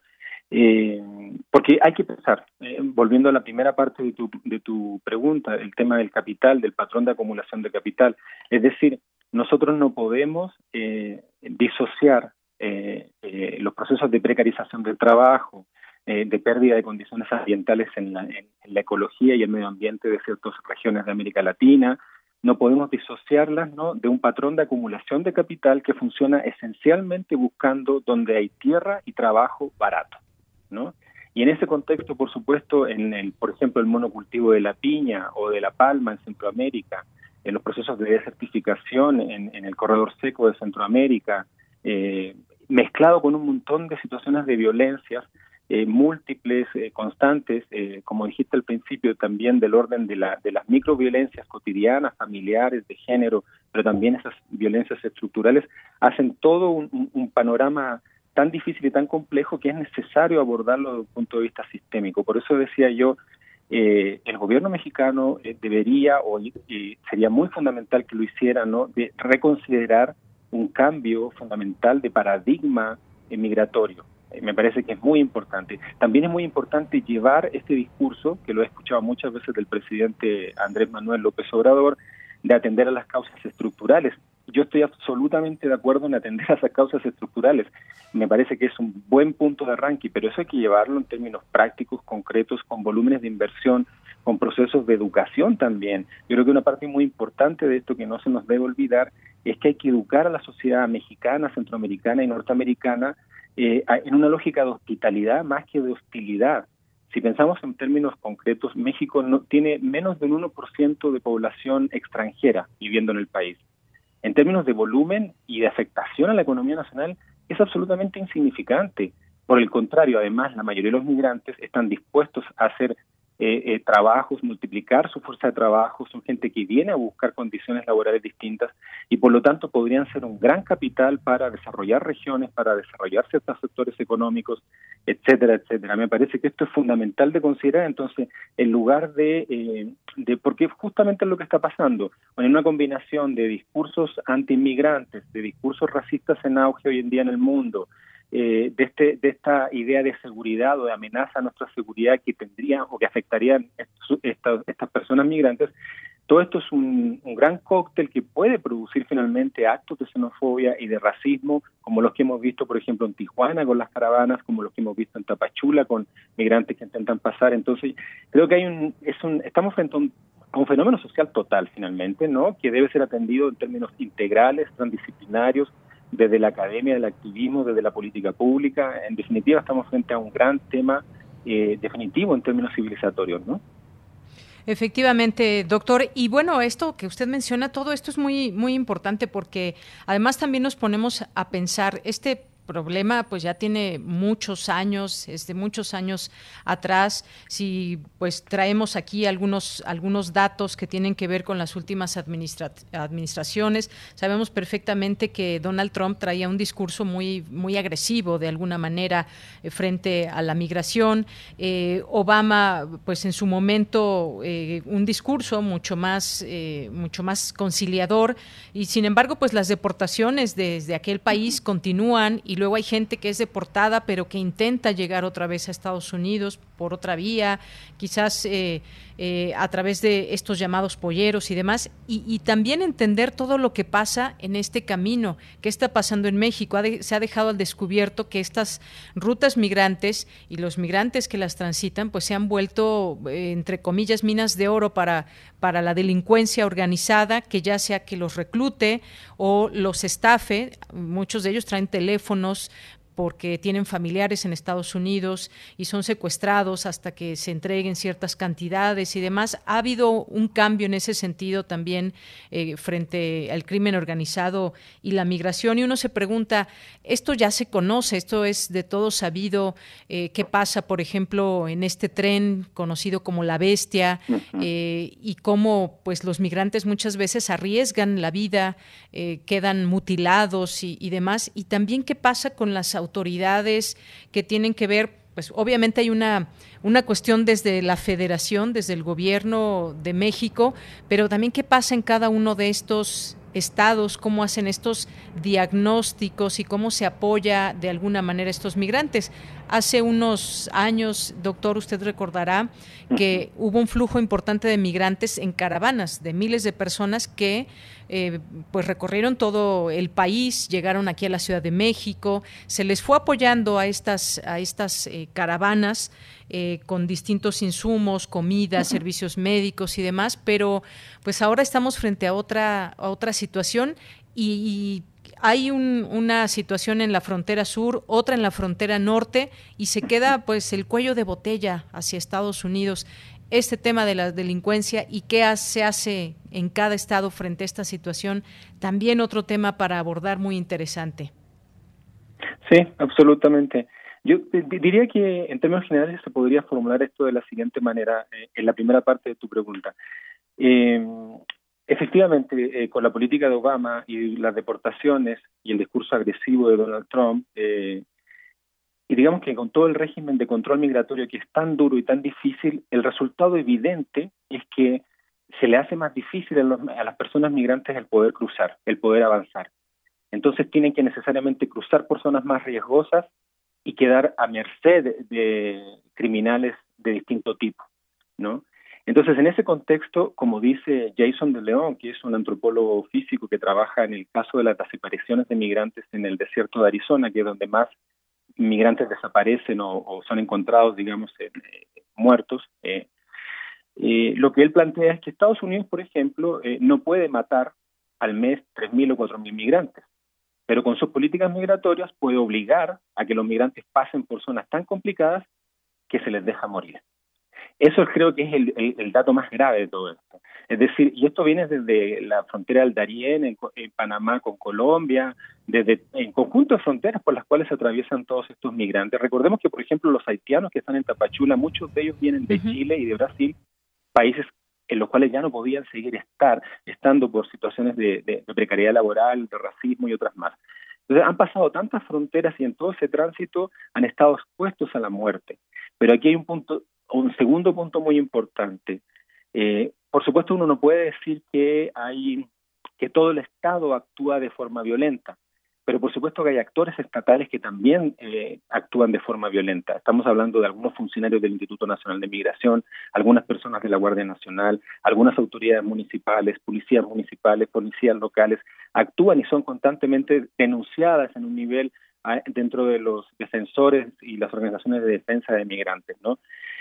Eh, porque hay que pensar, volviendo a la primera parte de tu, de tu pregunta, el tema del capital, del patrón de acumulación de capital, es decir, nosotros no podemos eh, disociar eh, eh, los procesos de precarización del trabajo, de pérdida de condiciones ambientales en la, ecología y el medio ambiente de ciertas regiones de América Latina, no podemos disociarlas ¿no? de un patrón de acumulación de capital que funciona esencialmente buscando donde hay tierra y trabajo barato. ¿no? Y en ese contexto, por supuesto, en el, por ejemplo, el monocultivo de la piña o de la palma en Centroamérica, en los procesos de desertificación en, el corredor seco de Centroamérica, eh, mezclado con un montón de situaciones de violencias, eh, múltiples, eh, constantes, eh, como dijiste al principio, también del orden de, la, de las microviolencias cotidianas, familiares, de género, pero también esas violencias estructurales, hacen todo un panorama tan difícil y tan complejo que es necesario abordarlo desde un punto de vista sistémico. Por eso decía yo, eh, el gobierno mexicano debería o sería muy fundamental que lo hiciera, ¿no? De reconsiderar un cambio fundamental de paradigma migratorio. Eh, me parece que es muy importante. También es muy importante llevar este discurso, que lo he escuchado muchas veces del presidente Andrés Manuel López Obrador, de atender a las causas estructurales. Yo estoy absolutamente de acuerdo en atender a esas causas estructurales. Me parece que es un buen punto de arranque, pero eso hay que llevarlo en términos prácticos, concretos, con volúmenes de inversión, con procesos de educación también. Yo creo que una parte muy importante de esto que no se nos debe olvidar es que hay que educar a la sociedad mexicana, centroamericana y norteamericana eh, en una lógica de hospitalidad más que de hostilidad. Si pensamos en términos concretos, México no tiene menos del 1% de población extranjera viviendo en el país. En términos de volumen y de afectación a la economía nacional, es absolutamente insignificante. Por el contrario, además, la mayoría de los migrantes están dispuestos a hacer eh, eh, trabajos, multiplicar su fuerza de trabajo, son gente que viene a buscar condiciones laborales distintas y por lo tanto podrían ser un gran capital para desarrollar regiones, para desarrollar ciertos sectores económicos, etcétera, etcétera. Me parece que esto es fundamental de considerar entonces en lugar de, eh, de porque justamente es lo que está pasando, en una combinación de discursos anti-inmigrantes, de discursos racistas en auge hoy en día en el mundo, eh, de, este, de esta idea de seguridad o de amenaza a nuestra seguridad que tendrían o que afectarían estas, personas migrantes, todo esto es un, gran cóctel que puede producir finalmente actos de xenofobia y de racismo, como los que hemos visto, por ejemplo, en Tijuana con las caravanas, como los que hemos visto en Tapachula con migrantes que intentan pasar. Entonces, creo que hay un, es un, estamos frente a un, a un fenómeno social total, finalmente, ¿no? Que debe ser atendido en términos integrales, transdisciplinarios, desde la academia, del activismo, desde la política pública. En definitiva, estamos frente a un gran tema eh, definitivo en términos civilizatorios, ¿no? Efectivamente, doctor. Y bueno, esto que usted menciona, todo esto es muy, muy importante porque además también nos ponemos a pensar, este problema pues ya tiene muchos años, es de muchos años atrás. Si pues traemos aquí algunos, algunos datos que tienen que ver con las últimas administraciones, sabemos perfectamente que Donald Trump traía un discurso muy, muy agresivo de alguna manera eh, frente a la migración. Eh, Obama, pues en su momento, eh, un discurso mucho más, mucho más conciliador, y sin embargo, pues las deportaciones desde aquel país continúan y luego hay gente que es deportada pero que intenta llegar otra vez a Estados Unidos por otra vía, quizás eh, eh, a través de estos llamados polleros y demás, y, también entender todo lo que pasa en este camino, qué está pasando en México. se ha dejado al descubierto que estas rutas migrantes y los migrantes que las transitan, pues se han vuelto, eh, entre comillas, minas de oro para, para la delincuencia organizada, que ya sea que los reclute o los estafe, muchos de ellos traen teléfonos porque tienen familiares en Estados Unidos y son secuestrados hasta que se entreguen ciertas cantidades y demás. Ha habido un cambio en ese sentido también eh, frente al crimen organizado y la migración. Y uno se pregunta, esto ya se conoce, esto es de todo sabido. Eh, ¿Qué pasa, por ejemplo, en este tren conocido como la bestia eh, y cómo pues los migrantes muchas veces arriesgan la vida, quedan mutilados y, y demás? Y también qué pasa con las autoridades autoridades que tienen que ver, pues obviamente hay una, una cuestión desde la federación, desde el gobierno de México, pero también qué pasa en cada uno de estos estados, cómo hacen estos diagnósticos y cómo se apoya de alguna manera a estos migrantes. Hace unos años, doctor, usted recordará que hubo un flujo importante de migrantes en caravanas, de miles de personas que eh, pues recorrieron todo el país, llegaron aquí a la Ciudad de México, se les fue apoyando a estas, a estas eh, caravanas eh, con distintos insumos, comida, servicios médicos y demás, pero pues ahora estamos frente a otra, a otra situación y, hay una situación en la frontera sur, otra en la frontera norte y se queda pues el cuello de botella hacia Estados Unidos. Este tema de la delincuencia y qué se hace en cada estado frente a esta situación, también otro tema para abordar muy interesante. Sí, absolutamente. Yo diría que en términos generales se podría formular esto de la siguiente manera, eh, en la primera parte de tu pregunta. Eh, efectivamente, eh, con la política de Obama y las deportaciones y el discurso agresivo de Donald Trump, y digamos que con todo el régimen de control migratorio que es tan duro y tan difícil, el resultado evidente es que se le hace más difícil a, las personas migrantes el poder cruzar, el poder avanzar. Entonces tienen que necesariamente cruzar por zonas más riesgosas y quedar a merced de criminales de distinto tipo, ¿no? Entonces, en ese contexto, como dice Jason de León, que es un antropólogo físico que trabaja en el caso de las desapariciones de migrantes en el desierto de Arizona, que es donde más migrantes desaparecen o, son encontrados, digamos, eh, muertos, eh, eh, lo que él plantea es que Estados Unidos, por ejemplo, no puede matar al mes 3.000 o 4.000 migrantes pero con sus políticas migratorias puede obligar a que los migrantes pasen por zonas tan complicadas que se les deja morir. Eso creo que es el, dato más grave de todo esto. Es decir, y esto viene desde la frontera del Darién, en, Panamá con Colombia, desde en conjunto de fronteras por las cuales se atraviesan todos estos migrantes. Recordemos que, por ejemplo, los haitianos que están en Tapachula, muchos de ellos vienen de Chile y de Brasil, países en los cuales ya no podían seguir estar, estando por situaciones de, precariedad laboral, de racismo y otras más. Entonces han pasado tantas fronteras y en todo ese tránsito han estado expuestos a la muerte. Pero aquí hay un punto, un segundo punto muy importante. Eh, por supuesto, uno no puede decir que hay que todo el Estado actúa de forma violenta pero por supuesto que hay actores estatales que también eh, actúan de forma violenta. Estamos hablando de algunos funcionarios del Instituto Nacional de Migración, algunas personas de la Guardia Nacional, algunas autoridades municipales, policías municipales, policías locales, actúan y son constantemente denunciadas en un nivel ah, dentro de los defensores y las organizaciones de defensa de migrantes, ¿no?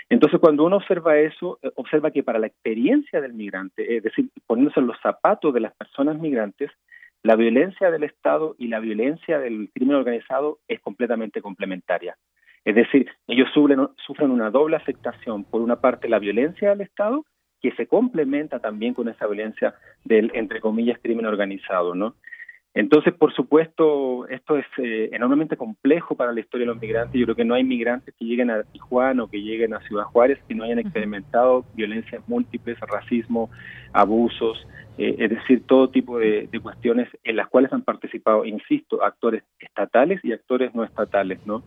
Entonces, cuando uno observa eso, eh, observa que para la experiencia del migrante, es decir, poniéndose en los zapatos de las personas migrantes, la violencia del Estado y la violencia del crimen organizado es completamente complementaria. Es decir, ellos sufren, una doble afectación. Por una parte, la violencia del Estado, que se complementa también con esa violencia del, entre comillas, crimen organizado, ¿no? Entonces, por supuesto, esto es eh, enormemente complejo para la historia de los migrantes. Yo creo que no hay migrantes que lleguen a Tijuana o que lleguen a Ciudad Juárez que no hayan experimentado violencias múltiples, racismo, abusos, eh, es decir, todo tipo de, cuestiones en las cuales han participado, insisto, actores estatales y actores no estatales, ¿no?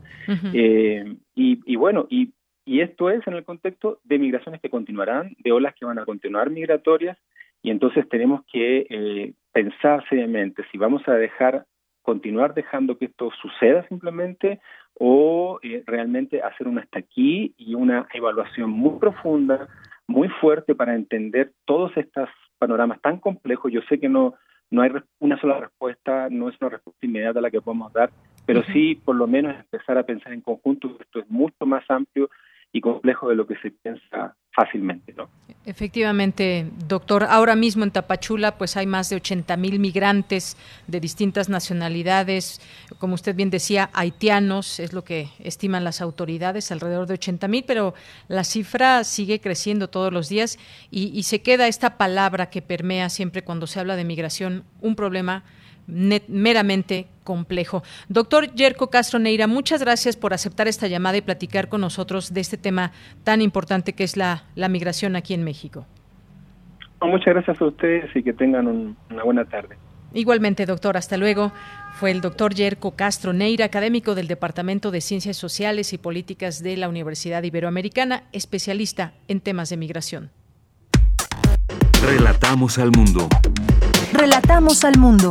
Eh, y, bueno, y, esto es en el contexto de migraciones que continuarán, de olas que van a continuar migratorias, y entonces tenemos que eh, pensar seriamente si vamos a dejar, continuar dejando que esto suceda simplemente o realmente hacer un hasta aquí y una evaluación muy profunda, muy fuerte para entender todas estas panoramas tan complejos, yo sé que no, no hay una sola respuesta, no es una respuesta inmediata la que podemos dar, pero sí por lo menos empezar a pensar en conjunto, esto es mucho más amplio y complejo de lo que se piensa fácilmente, ¿no? Efectivamente, doctor. Ahora mismo en Tapachula, pues hay más de 80 mil migrantes de distintas nacionalidades, como usted bien decía, haitianos, es lo que estiman las autoridades, alrededor de 80 mil, pero la cifra sigue creciendo todos los días y, y se queda esta palabra que permea siempre cuando se habla de migración, un problema meramente complejo. Doctor Yerko Castro Neira, muchas gracias por aceptar esta llamada y platicar con nosotros de este tema tan importante que es la, migración aquí en México. muchas gracias a ustedes y que tengan una buena tarde. Igualmente, doctor, hasta luego. Fue el doctor Yerko Castro Neira, académico del Departamento de Ciencias Sociales y Políticas de la Universidad Iberoamericana, especialista en temas de migración. Relatamos al mundo. Relatamos al mundo.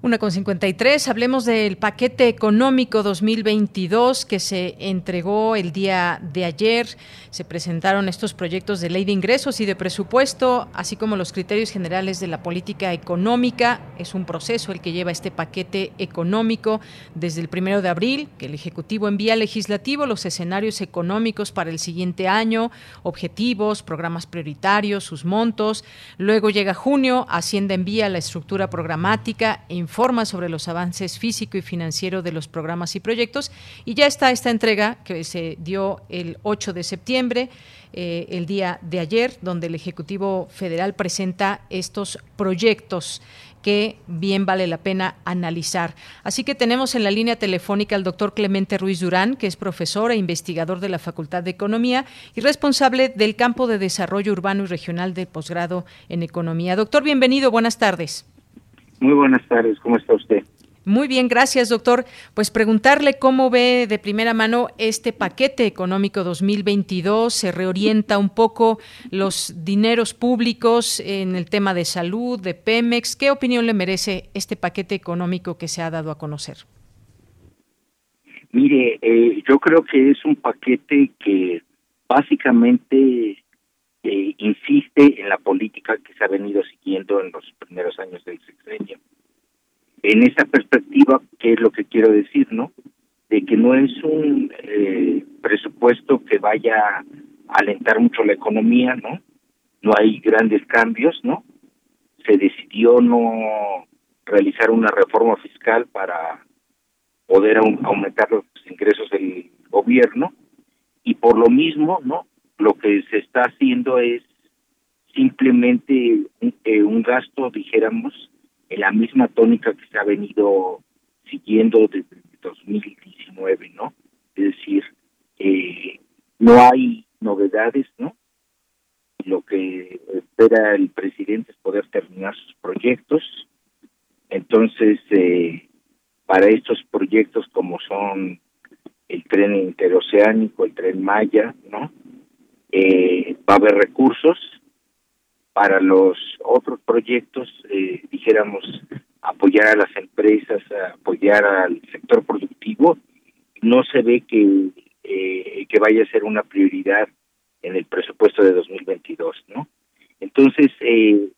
Una con 53, hablemos del paquete económico 2022 que se entregó el día de ayer. Se presentaron estos proyectos de ley de ingresos y de presupuesto, así como los criterios generales de la política económica. Es un proceso el que lleva este paquete económico desde el primero de abril, que el Ejecutivo envía al Legislativo los escenarios económicos para el siguiente año, objetivos, programas prioritarios, sus montos. Luego llega junio, Hacienda envía la estructura programática, informa sobre los avances físico y financiero de los programas y proyectos. Y ya está esta entrega que se dio el 8 de septiembre. Eh, el día de ayer, donde el Ejecutivo Federal presenta estos proyectos que bien vale la pena analizar. Así que tenemos en la línea telefónica al doctor Clemente Ruiz Durán, que es profesor e investigador de la Facultad de Economía y responsable del campo de desarrollo urbano y regional de posgrado en Economía. Doctor, bienvenido, buenas tardes. Muy buenas tardes, ¿cómo está usted? Muy bien, gracias, doctor. Pues preguntarle cómo ve de primera mano este paquete económico 2022, se reorienta un poco los dineros públicos en el tema de salud, de Pemex. ¿Qué opinión le merece este paquete económico que se ha dado a conocer? Mire, eh, yo creo que es un paquete que básicamente eh, insiste en la política que se ha venido siguiendo en los primeros años del sexenio en esa perspectiva, ¿qué es lo que quiero decir, no? De que no es un eh, presupuesto que vaya a alentar mucho la economía, ¿no? No hay grandes cambios, ¿no? Se decidió no realizar una reforma fiscal para poder aumentar los ingresos del gobierno y por lo mismo, ¿no? Lo que se está haciendo es simplemente un, eh, un gasto, dijéramos, en la misma tónica que se ha venido siguiendo desde 2019, ¿no? Es decir, eh, no hay novedades, ¿no? Lo que espera el presidente es poder terminar sus proyectos. Entonces, eh, para estos proyectos como son el tren interoceánico, el tren Maya, ¿no? Eh, va a haber recursos para los otros proyectos, eh, dijéramos, apoyar a las empresas, apoyar al sector productivo, no se ve que, eh, que vaya a ser una prioridad en el presupuesto de 2022, ¿no? Entonces, eh,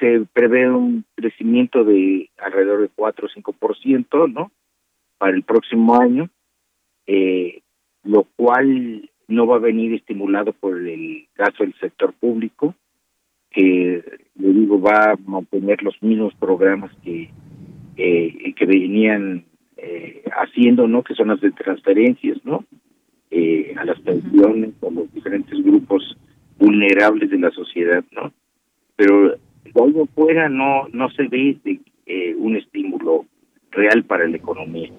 se prevé un crecimiento de alrededor de 4 o 5%, ¿no? Para el próximo año, eh, lo cual no va a venir estimulado por el gasto del sector público, que le digo va a mantener los mismos programas que eh, que venían eh, haciendo no que son las de transferencias no eh, a las pensiones a los diferentes grupos vulnerables de la sociedad no pero algo fuera no no se ve de, un estímulo real para la economía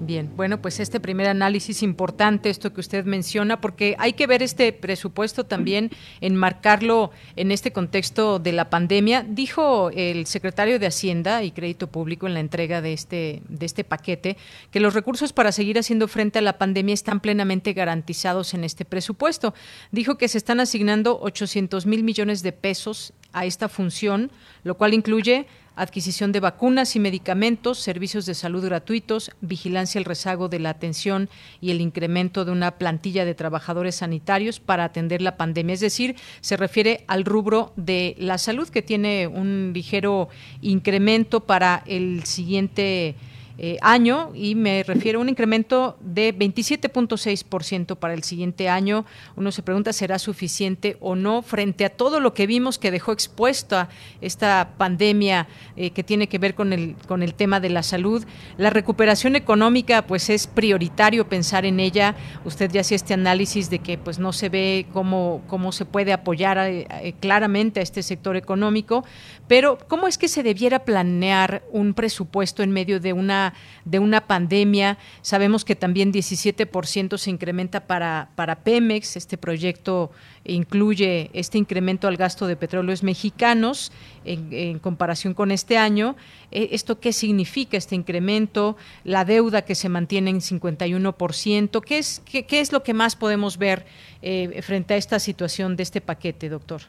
Bien, bueno, pues este primer análisis importante, esto que usted menciona, porque hay que ver este presupuesto también, enmarcarlo en este contexto de la pandemia. Dijo el secretario de Hacienda y Crédito Público en la entrega de este, de este paquete que los recursos para seguir haciendo frente a la pandemia están plenamente garantizados en este presupuesto. Dijo que se están asignando 800 mil millones de pesos a esta función, lo cual incluye adquisición de vacunas y medicamentos, servicios de salud gratuitos, vigilancia el rezago de la atención y el incremento de una plantilla de trabajadores sanitarios para atender la pandemia. Es decir, se refiere al rubro de la salud que tiene un ligero incremento para el siguiente eh, año y me refiero a un incremento de 27.6% para el siguiente año. Uno se pregunta, ¿será suficiente o no frente a todo lo que vimos que dejó expuesta esta pandemia eh, que tiene que ver con el, con el tema de la salud? La recuperación económica, pues es prioritario pensar en ella. Usted ya hacía este análisis de que pues no se ve cómo, cómo se puede apoyar eh, claramente a este sector económico, pero ¿cómo es que se debiera planear un presupuesto en medio de una, de una pandemia? Sabemos que también 17% se incrementa para, para Pemex. Este proyecto incluye este incremento al gasto de petróleos mexicanos en, comparación con este año. Eh, ¿Esto qué significa este incremento? La deuda que se mantiene en 51%. ¿Qué es, qué, qué es lo que más podemos ver eh, frente a esta situación de este paquete, doctor?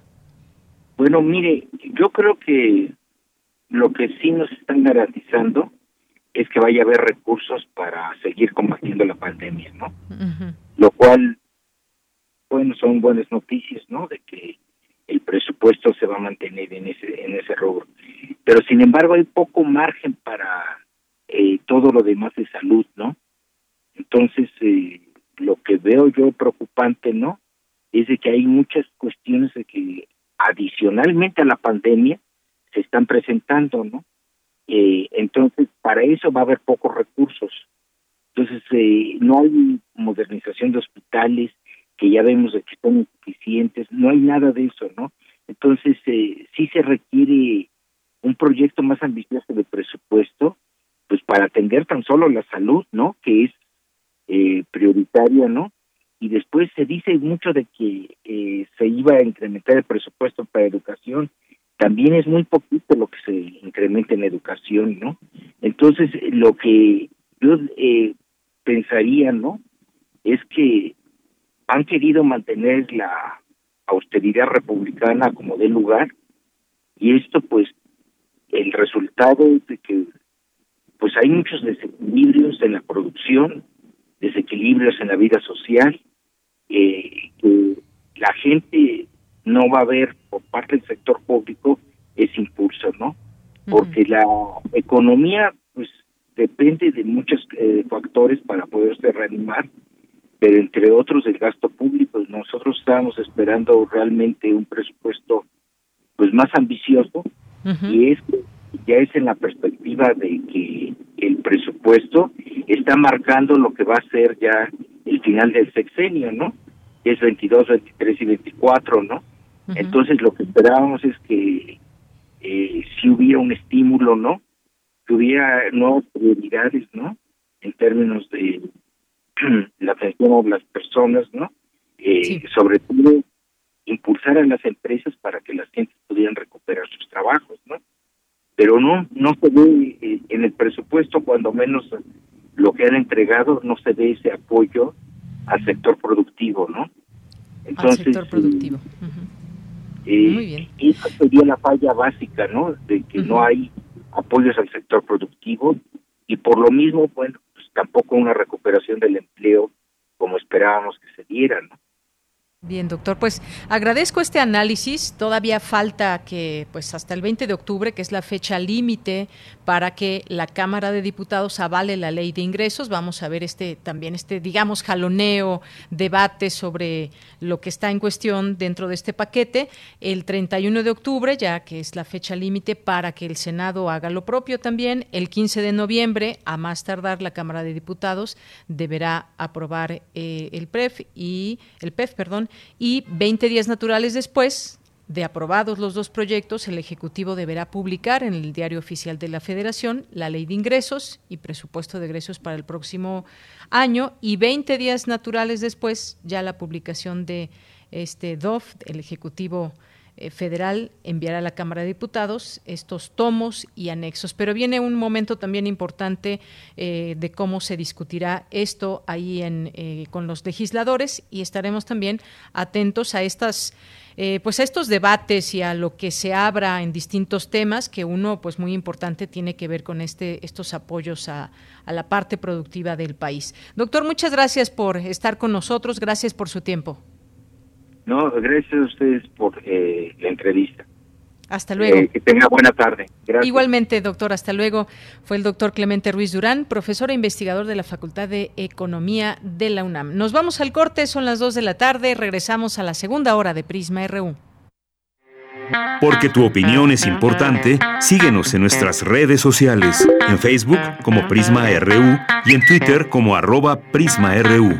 Bueno, mire, yo creo que lo que sí nos están garantizando es que vaya a haber recursos para seguir combatiendo la pandemia, ¿no? Lo cual, bueno, son buenas noticias, ¿no? De que el presupuesto se va a mantener en ese en ese rubro. Pero sin embargo hay poco margen para eh, todo lo demás de salud, ¿no? Entonces, eh, lo que veo yo preocupante, ¿no? Es de que hay muchas cuestiones de que adicionalmente a la pandemia se están presentando, ¿no? Eh, entonces, para eso va a haber pocos recursos. Entonces, eh, no hay modernización de hospitales, que ya vemos que son insuficientes, no hay nada de eso, ¿no? Entonces, eh, sí se requiere un proyecto más ambicioso de presupuesto, pues para atender tan solo la salud, ¿no? Que es eh, prioritaria, ¿no? Y después se dice mucho de que eh, se iba a incrementar el presupuesto para educación. También es muy poquito lo que se incrementa en educación, ¿no? Entonces, lo que yo eh, pensaría, ¿no? Es que han querido mantener la austeridad republicana como de lugar y esto pues el resultado es de que pues hay muchos desequilibrios en la producción, desequilibrios en la vida social, eh, que la gente no va a ver por parte del sector público ese impulso, ¿no? Porque la economía pues depende de muchos eh, factores para poderse reanimar, pero entre otros el gasto público. Nosotros estábamos esperando realmente un presupuesto pues más ambicioso y es ya es en la perspectiva de que el presupuesto está marcando lo que va a ser ya el final del sexenio, ¿no? Es 22, 23 y 24, ¿no? Entonces lo que esperábamos es que eh, si hubiera un estímulo, ¿no? Que hubiera nuevas prioridades, ¿no? En términos de la atención a las personas, ¿no? Eh, Sobre todo impulsar a las empresas para que las gentes pudieran recuperar sus trabajos, ¿no? Pero no, no se ve eh, en el presupuesto, cuando menos lo que han entregado, no se ve ese apoyo al sector productivo, ¿no? Entonces, al sector productivo. Eh, bien. Esa sería la falla básica, ¿no? De que no hay apoyos al sector productivo y por lo mismo, bueno, pues tampoco una recuperación del empleo como esperábamos que se diera, ¿no? Bien, doctor, pues agradezco este análisis. Todavía falta que, pues hasta el 20 de octubre, que es la fecha límite para que la Cámara de Diputados avale la ley de ingresos. Vamos a ver este también este, digamos, jaloneo, debate sobre lo que está en cuestión dentro de este paquete. El 31 de octubre, ya que es la fecha límite para que el Senado haga lo propio también. El 15 de noviembre, a más tardar, la Cámara de Diputados deberá aprobar eh, el PREF y el PEF, perdón y 20 días naturales después de aprobados los dos proyectos, el Ejecutivo deberá publicar en el Diario Oficial de la Federación la Ley de Ingresos y Presupuesto de Egresos para el próximo año y 20 días naturales después ya la publicación de este DOF, el Ejecutivo federal enviará a la Cámara de Diputados estos tomos y anexos. Pero viene un momento también importante eh, de cómo se discutirá esto ahí en, eh, con los legisladores y estaremos también atentos a estas pues a estos debates y a lo que se abra en distintos temas que uno pues muy importante tiene que ver con este estos apoyos a, a la parte productiva del país. Doctor, muchas gracias por estar con nosotros, gracias por su tiempo. No, gracias a ustedes por eh, la entrevista. Hasta luego. Eh, que tenga buena tarde. Gracias. Igualmente, doctor, hasta luego. Fue el doctor Clemente Ruiz Durán, profesor e investigador de la Facultad de Economía de la UNAM. Nos vamos al corte, son las 2 de la tarde, regresamos a la segunda hora de Prisma RU. Porque tu opinión es importante, síguenos en nuestras redes sociales, en Facebook como Prisma RU y en Twitter como arroba PrismaRU.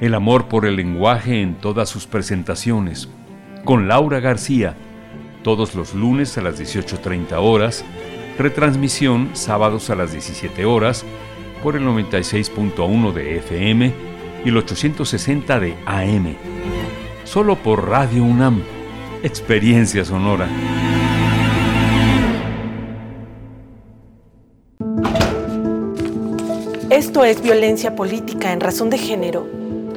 el amor por el lenguaje en todas sus presentaciones, con Laura García, todos los lunes a las 18.30 horas, retransmisión sábados a las 17 horas por el 96.1 de FM y el 860 de AM. Solo por Radio UNAM, experiencia sonora. Esto es violencia política en razón de género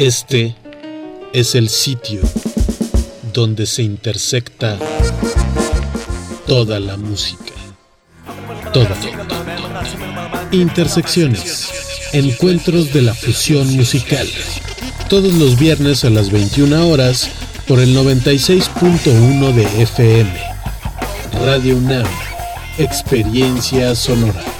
Este es el sitio donde se intersecta toda la música. Toda. Intersecciones. Encuentros de la fusión musical. Todos los viernes a las 21 horas por el 96.1 de FM. Radio UNAM. Experiencia sonora.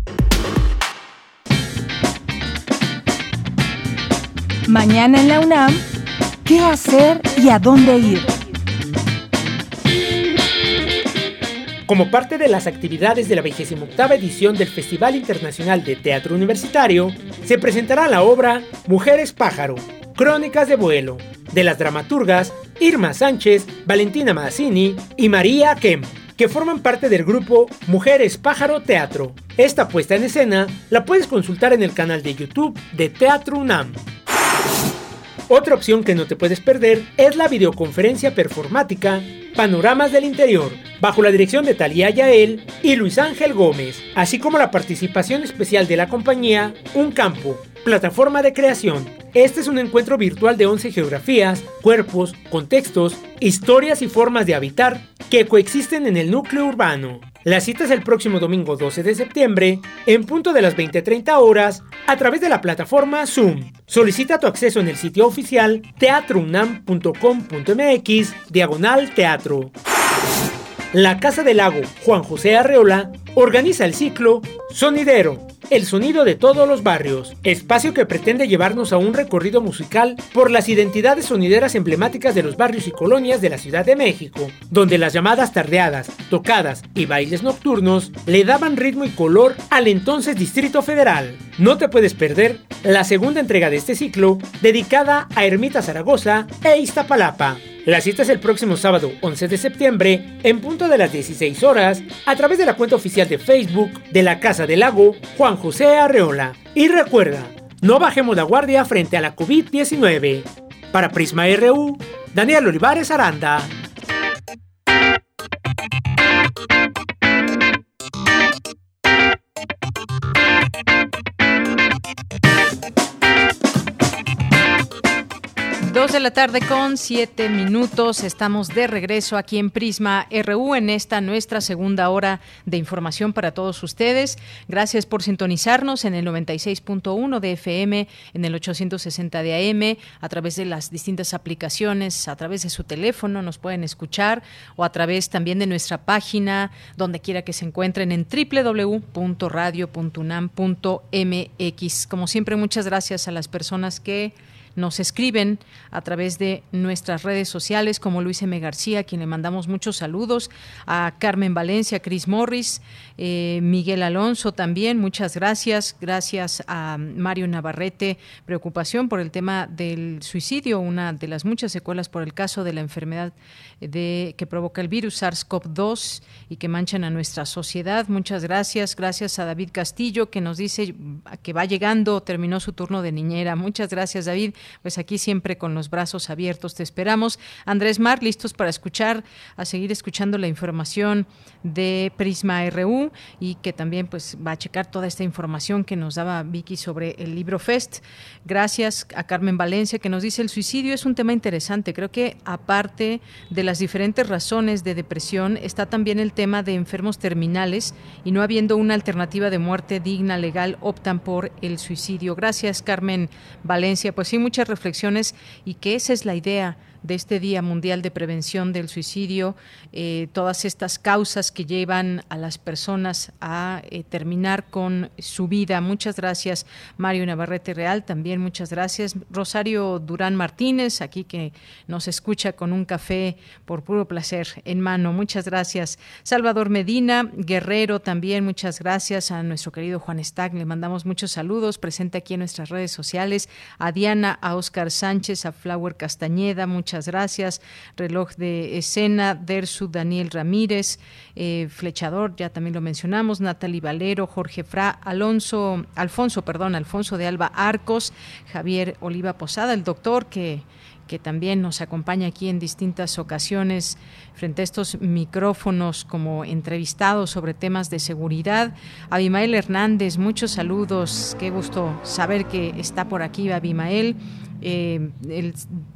Mañana en la UNAM, ¿qué hacer y a dónde ir? Como parte de las actividades de la 28 edición del Festival Internacional de Teatro Universitario, se presentará la obra Mujeres Pájaro, Crónicas de Vuelo, de las dramaturgas Irma Sánchez, Valentina Mazzini y María Kemp, que forman parte del grupo Mujeres Pájaro Teatro. Esta puesta en escena la puedes consultar en el canal de YouTube de Teatro UNAM. Otra opción que no te puedes perder es la videoconferencia performática Panoramas del Interior, bajo la dirección de Talía Yael y Luis Ángel Gómez, así como la participación especial de la compañía Un Campo, plataforma de creación. Este es un encuentro virtual de 11 geografías, cuerpos, contextos, historias y formas de habitar que coexisten en el núcleo urbano. La cita es el próximo domingo 12 de septiembre, en punto de las 20.30 horas, a través de la plataforma Zoom. Solicita tu acceso en el sitio oficial teatrounam.com.mx, diagonal teatro. La Casa del Lago Juan José Arreola organiza el ciclo Sonidero, el sonido de todos los barrios, espacio que pretende llevarnos a un recorrido musical por las identidades sonideras emblemáticas de los barrios y colonias de la Ciudad de México, donde las llamadas tardeadas, tocadas y bailes nocturnos le daban ritmo y color al entonces Distrito Federal. No te puedes perder la segunda entrega de este ciclo dedicada a Ermita Zaragoza e Iztapalapa. La cita es el próximo sábado 11 de septiembre en punto de las 16 horas a través de la cuenta oficial de Facebook de la Casa del Lago Juan José Arreola. Y recuerda, no bajemos la guardia frente a la COVID-19. Para Prisma RU, Daniel Olivares Aranda. Dos de la tarde con siete minutos. Estamos de regreso aquí en Prisma RU en esta nuestra segunda hora de información para todos ustedes. Gracias por sintonizarnos en el 96.1 de FM, en el 860 de AM, a través de las distintas aplicaciones, a través de su teléfono nos pueden escuchar o a través también de nuestra página, donde quiera que se encuentren en www.radio.unam.mx. Como siempre, muchas gracias a las personas que nos escriben a través de nuestras redes sociales, como Luis M. García, a quien le mandamos muchos saludos, a Carmen Valencia, Cris Morris, eh, Miguel Alonso también, muchas gracias. Gracias a Mario Navarrete, preocupación por el tema del suicidio, una de las muchas secuelas por el caso de la enfermedad de, que provoca el virus SARS-CoV-2 y que manchan a nuestra sociedad. Muchas gracias. Gracias a David Castillo, que nos dice que va llegando, terminó su turno de niñera. Muchas gracias, David. pues aquí siempre con los brazos abiertos te esperamos. Andrés Mar, listos para escuchar, a seguir escuchando la información de Prisma RU y que también pues va a checar toda esta información que nos daba Vicky sobre el libro Fest. Gracias a Carmen Valencia que nos dice el suicidio es un tema interesante. Creo que aparte de las diferentes razones de depresión está también el tema de enfermos terminales y no habiendo una alternativa de muerte digna, legal, optan por el suicidio. Gracias Carmen Valencia. Pues sí, muchas reflexiones y que esa es la idea de este Día Mundial de Prevención del Suicidio, eh, todas estas causas que llevan a las personas a eh, terminar con su vida. Muchas gracias, Mario Navarrete Real, también muchas gracias. Rosario Durán Martínez, aquí que nos escucha con un café por puro placer en mano. Muchas gracias. Salvador Medina, Guerrero, también muchas gracias a nuestro querido Juan Stag. Le mandamos muchos saludos, presente aquí en nuestras redes sociales. A Diana, a Oscar Sánchez, a Flower Castañeda, muchas gracias. Reloj de escena, Dersu Daniel Ramírez, eh, Flechador, ya también lo mencionamos, Natalie Valero, Jorge Fra, Alonso, Alfonso, perdón, Alfonso de Alba Arcos, Javier Oliva Posada, el doctor que que también nos acompaña aquí en distintas ocasiones frente a estos micrófonos como entrevistado sobre temas de seguridad. Abimael Hernández, muchos saludos, qué gusto saber que está por aquí Abimael. Eh,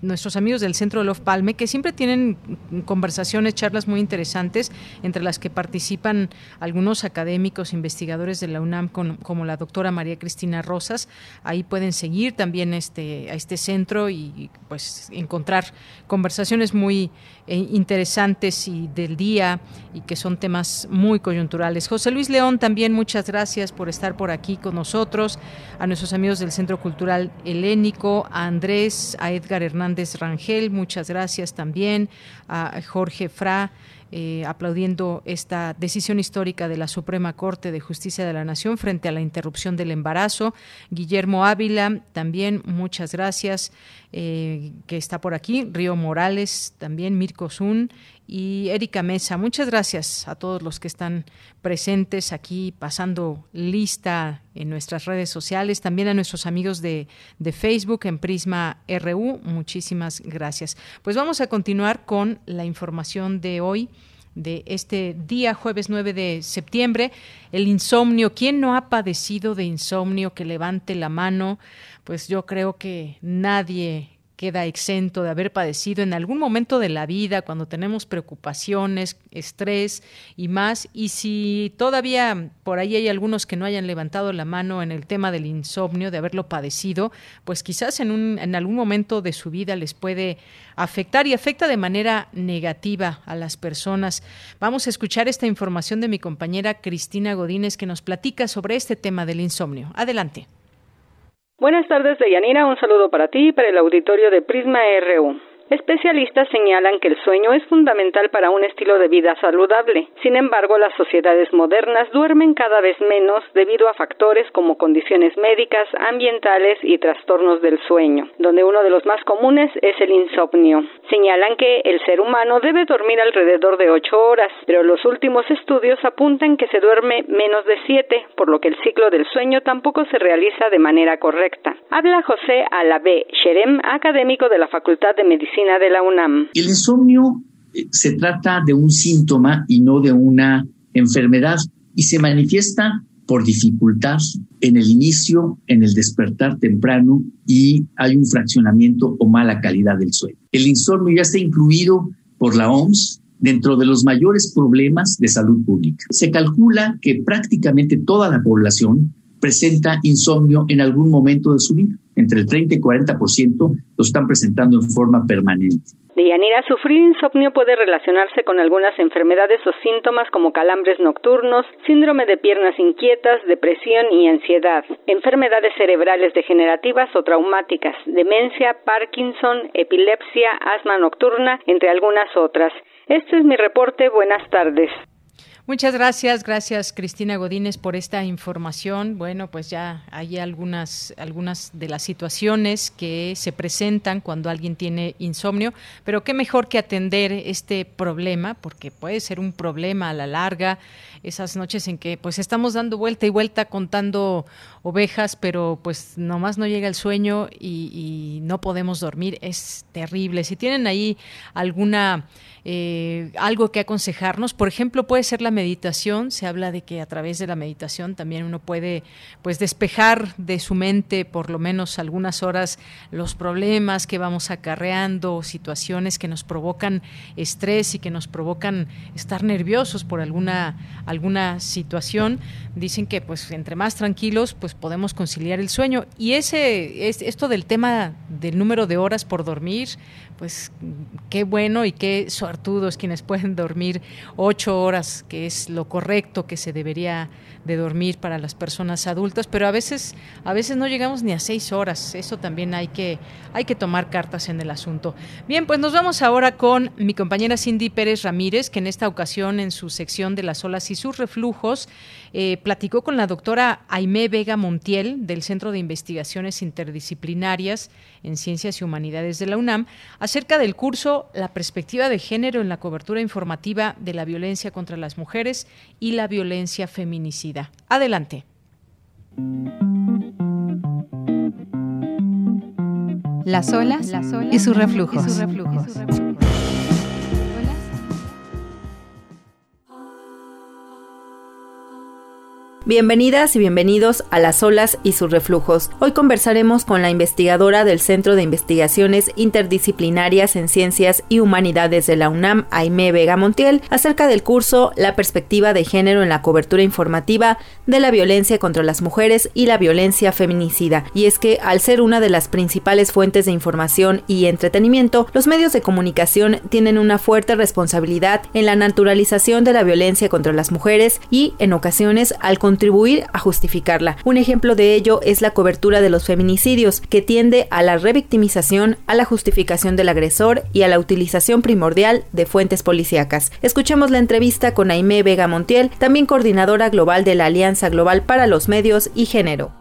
nuestros amigos del Centro de Love Palme, que siempre tienen conversaciones, charlas muy interesantes, entre las que participan algunos académicos, investigadores de la UNAM, como la doctora María Cristina Rosas. Ahí pueden seguir también este, a este centro y pues encontrar conversaciones muy interesantes y del día y que son temas muy coyunturales. José Luis León, también muchas gracias por estar por aquí con nosotros, a nuestros amigos del Centro Cultural Helénico, a Andrés, a Edgar Hernández Rangel, muchas gracias también, a Jorge Fra, eh, aplaudiendo esta decisión histórica de la Suprema Corte de Justicia de la Nación frente a la interrupción del embarazo. Guillermo Ávila, también muchas gracias, eh, que está por aquí. Río Morales, también Mirko Zun y Erika Mesa. Muchas gracias a todos los que están presentes aquí pasando lista en nuestras redes sociales, también a nuestros amigos de, de, Facebook en Prisma RU. Muchísimas gracias. Pues vamos a continuar con la información de hoy de este día, jueves 9 de septiembre, el insomnio. ¿Quién no ha padecido de insomnio? Que levante la mano. Pues yo creo que nadie queda exento de haber padecido en algún momento de la vida, cuando tenemos preocupaciones, estrés y más. Y si todavía por ahí hay algunos que no hayan levantado la mano en el tema del insomnio, de haberlo padecido, pues quizás en, algún momento de su vida les puede afectar y afecta de manera negativa a las personas. Vamos a escuchar esta información de mi compañera Cristina Godínez que nos platica sobre este tema del insomnio. Adelante. Buenas tardes, Deyanira. Un saludo para ti y para el auditorio de Prisma RU. Especialistas señalan que el sueño es fundamental para un estilo de vida saludable. Sin embargo, las sociedades modernas duermen cada vez menos debido a factores como condiciones médicas, ambientales y trastornos del sueño, donde uno de los más comunes es el insomnio. Señalan que el ser humano debe dormir alrededor de ocho horas, pero los últimos estudios apuntan que se duerme menos de siete, por lo que el ciclo del sueño tampoco se realiza de manera correcta. Habla José Alavé Sherem, académico de la Facultad de Medicina de la UNAM. El insomnio eh, se trata de un síntoma y no de una enfermedad y se manifiesta por dificultad en el inicio, en el despertar temprano y hay un fraccionamiento o mala calidad del sueño. El insomnio ya está incluido por la OMS dentro de los mayores problemas de salud pública. Se calcula que prácticamente toda la población presenta insomnio en algún momento de su vida. Entre el 30 y 40% lo están presentando en forma permanente. Deyanira, sufrir insomnio puede relacionarse con algunas enfermedades o síntomas como calambres nocturnos, síndrome de piernas inquietas, depresión y ansiedad, enfermedades cerebrales degenerativas o traumáticas, demencia, Parkinson, epilepsia, asma nocturna, entre algunas otras. Este es mi reporte. Buenas tardes. Muchas gracias, gracias Cristina Godínez por esta información. Bueno, pues ya hay algunas, algunas de las situaciones que se presentan cuando alguien tiene insomnio, pero qué mejor que atender este problema, porque puede ser un problema a la larga, esas noches en que pues estamos dando vuelta y vuelta contando ovejas, pero pues nomás no llega el sueño y, y no podemos dormir, es terrible. Si tienen ahí alguna eh, algo que aconsejarnos. Por ejemplo, puede ser la meditación. Se habla de que a través de la meditación también uno puede pues despejar de su mente por lo menos algunas horas los problemas que vamos acarreando, situaciones que nos provocan estrés y que nos provocan estar nerviosos por alguna alguna situación. Dicen que pues entre más tranquilos pues podemos conciliar el sueño y ese es esto del tema del número de horas por dormir pues qué bueno y qué suertudos quienes pueden dormir ocho horas, que es lo correcto que se debería de dormir para las personas adultas, pero a veces, a veces no llegamos ni a seis horas. Eso también hay que, hay que tomar cartas en el asunto. Bien, pues nos vamos ahora con mi compañera Cindy Pérez Ramírez, que en esta ocasión en su sección de las olas y sus reflujos eh, platicó con la doctora Aimé Vega Montiel del Centro de Investigaciones Interdisciplinarias en Ciencias y Humanidades de la UNAM acerca del curso La perspectiva de género en la cobertura informativa de la violencia contra las mujeres y la violencia feminicida. Adelante. Las olas, y sus reflujos. Bienvenidas y bienvenidos a Las olas y sus reflujos. Hoy conversaremos con la investigadora del Centro de Investigaciones Interdisciplinarias en Ciencias y Humanidades de la UNAM, Aime Vega Montiel, acerca del curso La perspectiva de género en la cobertura informativa de la violencia contra las mujeres y la violencia feminicida. Y es que al ser una de las principales fuentes de información y entretenimiento, los medios de comunicación tienen una fuerte responsabilidad en la naturalización de la violencia contra las mujeres y en ocasiones al contribuir a justificarla. Un ejemplo de ello es la cobertura de los feminicidios, que tiende a la revictimización, a la justificación del agresor y a la utilización primordial de fuentes policíacas. Escuchemos la entrevista con Aimé Vega Montiel, también coordinadora global de la Alianza Global para los Medios y Género.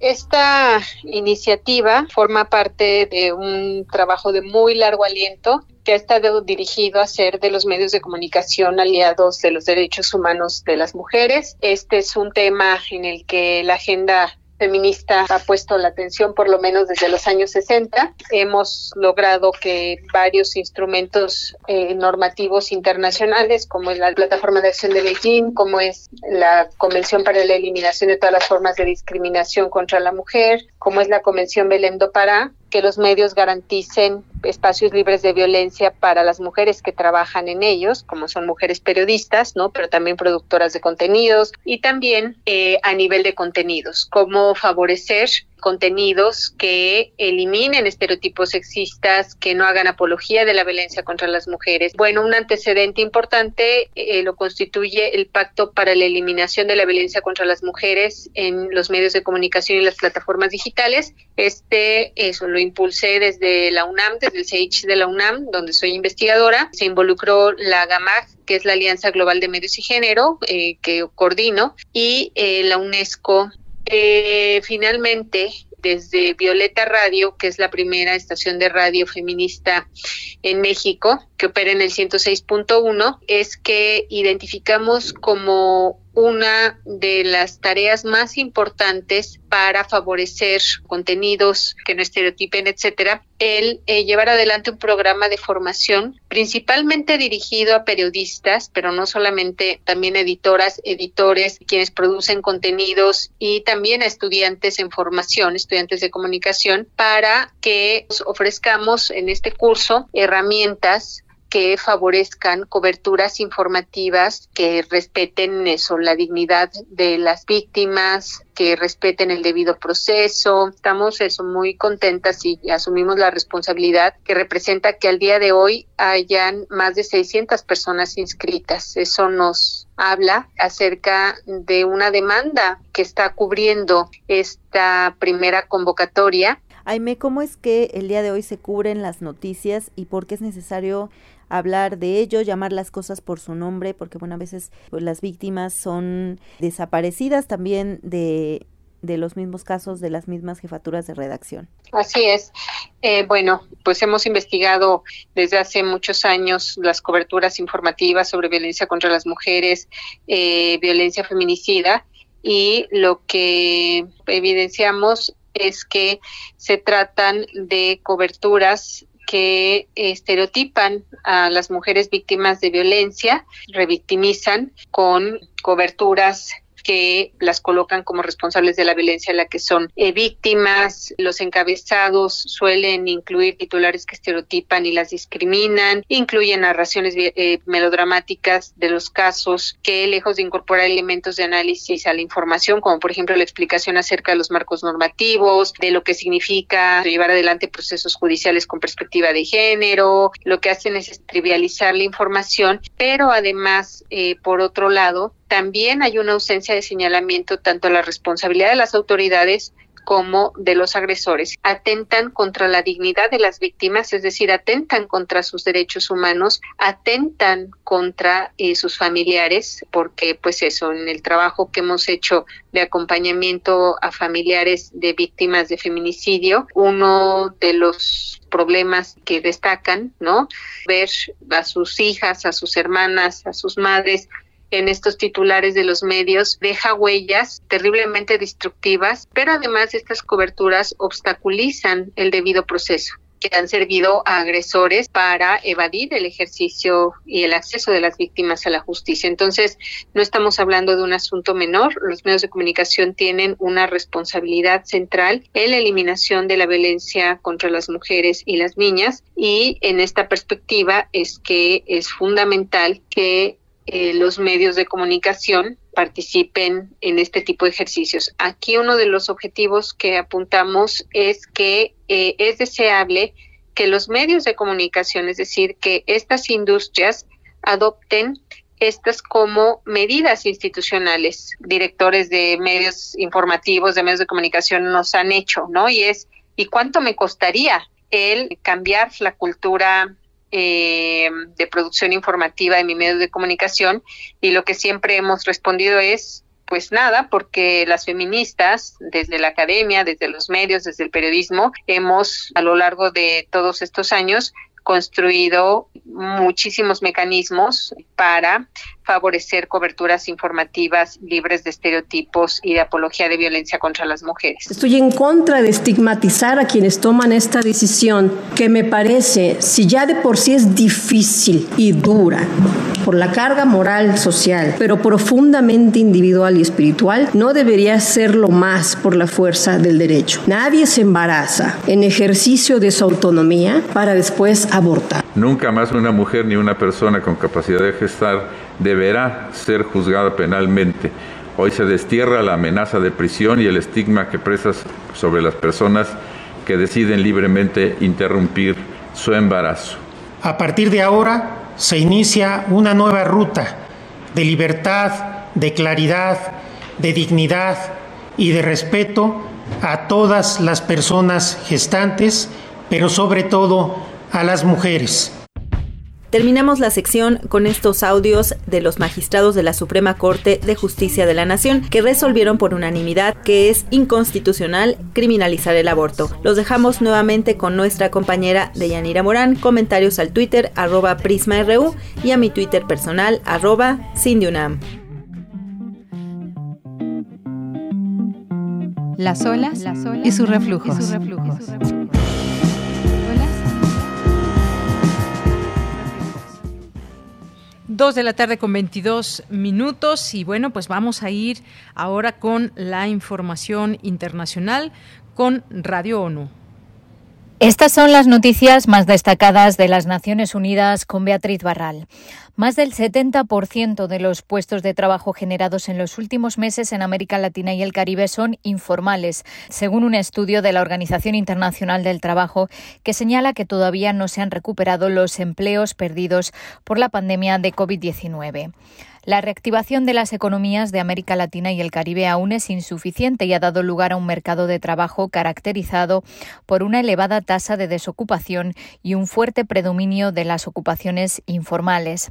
Esta iniciativa forma parte de un trabajo de muy largo aliento que ha estado dirigido a ser de los medios de comunicación aliados de los derechos humanos de las mujeres. Este es un tema en el que la agenda feminista ha puesto la atención por lo menos desde los años 60. Hemos logrado que varios instrumentos eh, normativos internacionales, como es la Plataforma de Acción de Beijing, como es la Convención para la Eliminación de todas las formas de discriminación contra la mujer, como es la Convención Belém do Pará, que los medios garanticen espacios libres de violencia para las mujeres que trabajan en ellos, como son mujeres periodistas, ¿no? Pero también productoras de contenidos y también eh, a nivel de contenidos, cómo favorecer contenidos que eliminen estereotipos sexistas, que no hagan apología de la violencia contra las mujeres. Bueno, un antecedente importante eh, lo constituye el Pacto para la Eliminación de la Violencia contra las Mujeres en los medios de comunicación y las plataformas digitales. Este, eso lo impulsé desde la UNAM, desde el CEICH de la UNAM, donde soy investigadora. Se involucró la GAMAG, que es la Alianza Global de Medios y Género, eh, que coordino, y eh, la UNESCO eh, finalmente, desde Violeta Radio, que es la primera estación de radio feminista en México, que opera en el 106.1, es que identificamos como una de las tareas más importantes para favorecer contenidos que no estereotipen, etcétera, el eh, llevar adelante un programa de formación principalmente dirigido a periodistas, pero no solamente, también editoras, editores, quienes producen contenidos y también a estudiantes en formación, estudiantes de comunicación, para que ofrezcamos en este curso herramientas que favorezcan coberturas informativas que respeten eso, la dignidad de las víctimas, que respeten el debido proceso. Estamos eso muy contentas y asumimos la responsabilidad que representa que al día de hoy hayan más de 600 personas inscritas. Eso nos habla acerca de una demanda que está cubriendo esta primera convocatoria Aime, ¿cómo es que el día de hoy se cubren las noticias y por qué es necesario hablar de ello, llamar las cosas por su nombre, porque bueno, a veces pues, las víctimas son desaparecidas también de de los mismos casos de las mismas jefaturas de redacción. Así es. Eh, bueno, pues hemos investigado desde hace muchos años las coberturas informativas sobre violencia contra las mujeres, eh, violencia feminicida, y lo que evidenciamos es que se tratan de coberturas que estereotipan a las mujeres víctimas de violencia, revictimizan con coberturas que las colocan como responsables de la violencia en la que son eh, víctimas. Los encabezados suelen incluir titulares que estereotipan y las discriminan, incluyen narraciones eh, melodramáticas de los casos que, lejos de incorporar elementos de análisis a la información, como por ejemplo la explicación acerca de los marcos normativos, de lo que significa llevar adelante procesos judiciales con perspectiva de género, lo que hacen es trivializar la información, pero además, eh, por otro lado, también hay una ausencia de señalamiento tanto a la responsabilidad de las autoridades como de los agresores. Atentan contra la dignidad de las víctimas, es decir, atentan contra sus derechos humanos, atentan contra eh, sus familiares, porque pues eso, en el trabajo que hemos hecho de acompañamiento a familiares de víctimas de feminicidio, uno de los problemas que destacan, ¿no? Ver a sus hijas, a sus hermanas, a sus madres en estos titulares de los medios deja huellas terriblemente destructivas, pero además estas coberturas obstaculizan el debido proceso que han servido a agresores para evadir el ejercicio y el acceso de las víctimas a la justicia. Entonces, no estamos hablando de un asunto menor. Los medios de comunicación tienen una responsabilidad central en la eliminación de la violencia contra las mujeres y las niñas y en esta perspectiva es que es fundamental que eh, los medios de comunicación participen en este tipo de ejercicios. Aquí uno de los objetivos que apuntamos es que eh, es deseable que los medios de comunicación, es decir, que estas industrias adopten estas como medidas institucionales. Directores de medios informativos, de medios de comunicación nos han hecho, ¿no? Y es, ¿y cuánto me costaría el cambiar la cultura eh, de producción informativa de mi medio de comunicación y lo que siempre hemos respondido es pues nada, porque las feministas, desde la academia, desde los medios, desde el periodismo, hemos a lo largo de todos estos años construido muchísimos mecanismos para favorecer coberturas informativas libres de estereotipos y de apología de violencia contra las mujeres. Estoy en contra de estigmatizar a quienes toman esta decisión, que me parece, si ya de por sí es difícil y dura, por la carga moral social, pero profundamente individual y espiritual, no debería serlo más por la fuerza del derecho. Nadie se embaraza en ejercicio de su autonomía para después abortar. Nunca más una mujer ni una persona con capacidad de gestar deberá ser juzgada penalmente. Hoy se destierra la amenaza de prisión y el estigma que presas sobre las personas que deciden libremente interrumpir su embarazo. A partir de ahora se inicia una nueva ruta de libertad, de claridad, de dignidad y de respeto a todas las personas gestantes, pero sobre todo a las mujeres. Terminamos la sección con estos audios de los magistrados de la Suprema Corte de Justicia de la Nación que resolvieron por unanimidad que es inconstitucional criminalizar el aborto. Los dejamos nuevamente con nuestra compañera Deyanira Morán. Comentarios al Twitter arroba PrismaRU y a mi Twitter personal arroba Cindyunam. Las olas, y sus reflujos. Dos de la tarde con 22 minutos y bueno, pues vamos a ir ahora con la información internacional con Radio ONU. Estas son las noticias más destacadas de las Naciones Unidas con Beatriz Barral. Más del 70% de los puestos de trabajo generados en los últimos meses en América Latina y el Caribe son informales, según un estudio de la Organización Internacional del Trabajo que señala que todavía no se han recuperado los empleos perdidos por la pandemia de COVID-19. La reactivación de las economías de América Latina y el Caribe aún es insuficiente y ha dado lugar a un mercado de trabajo caracterizado por una elevada tasa de desocupación y un fuerte predominio de las ocupaciones informales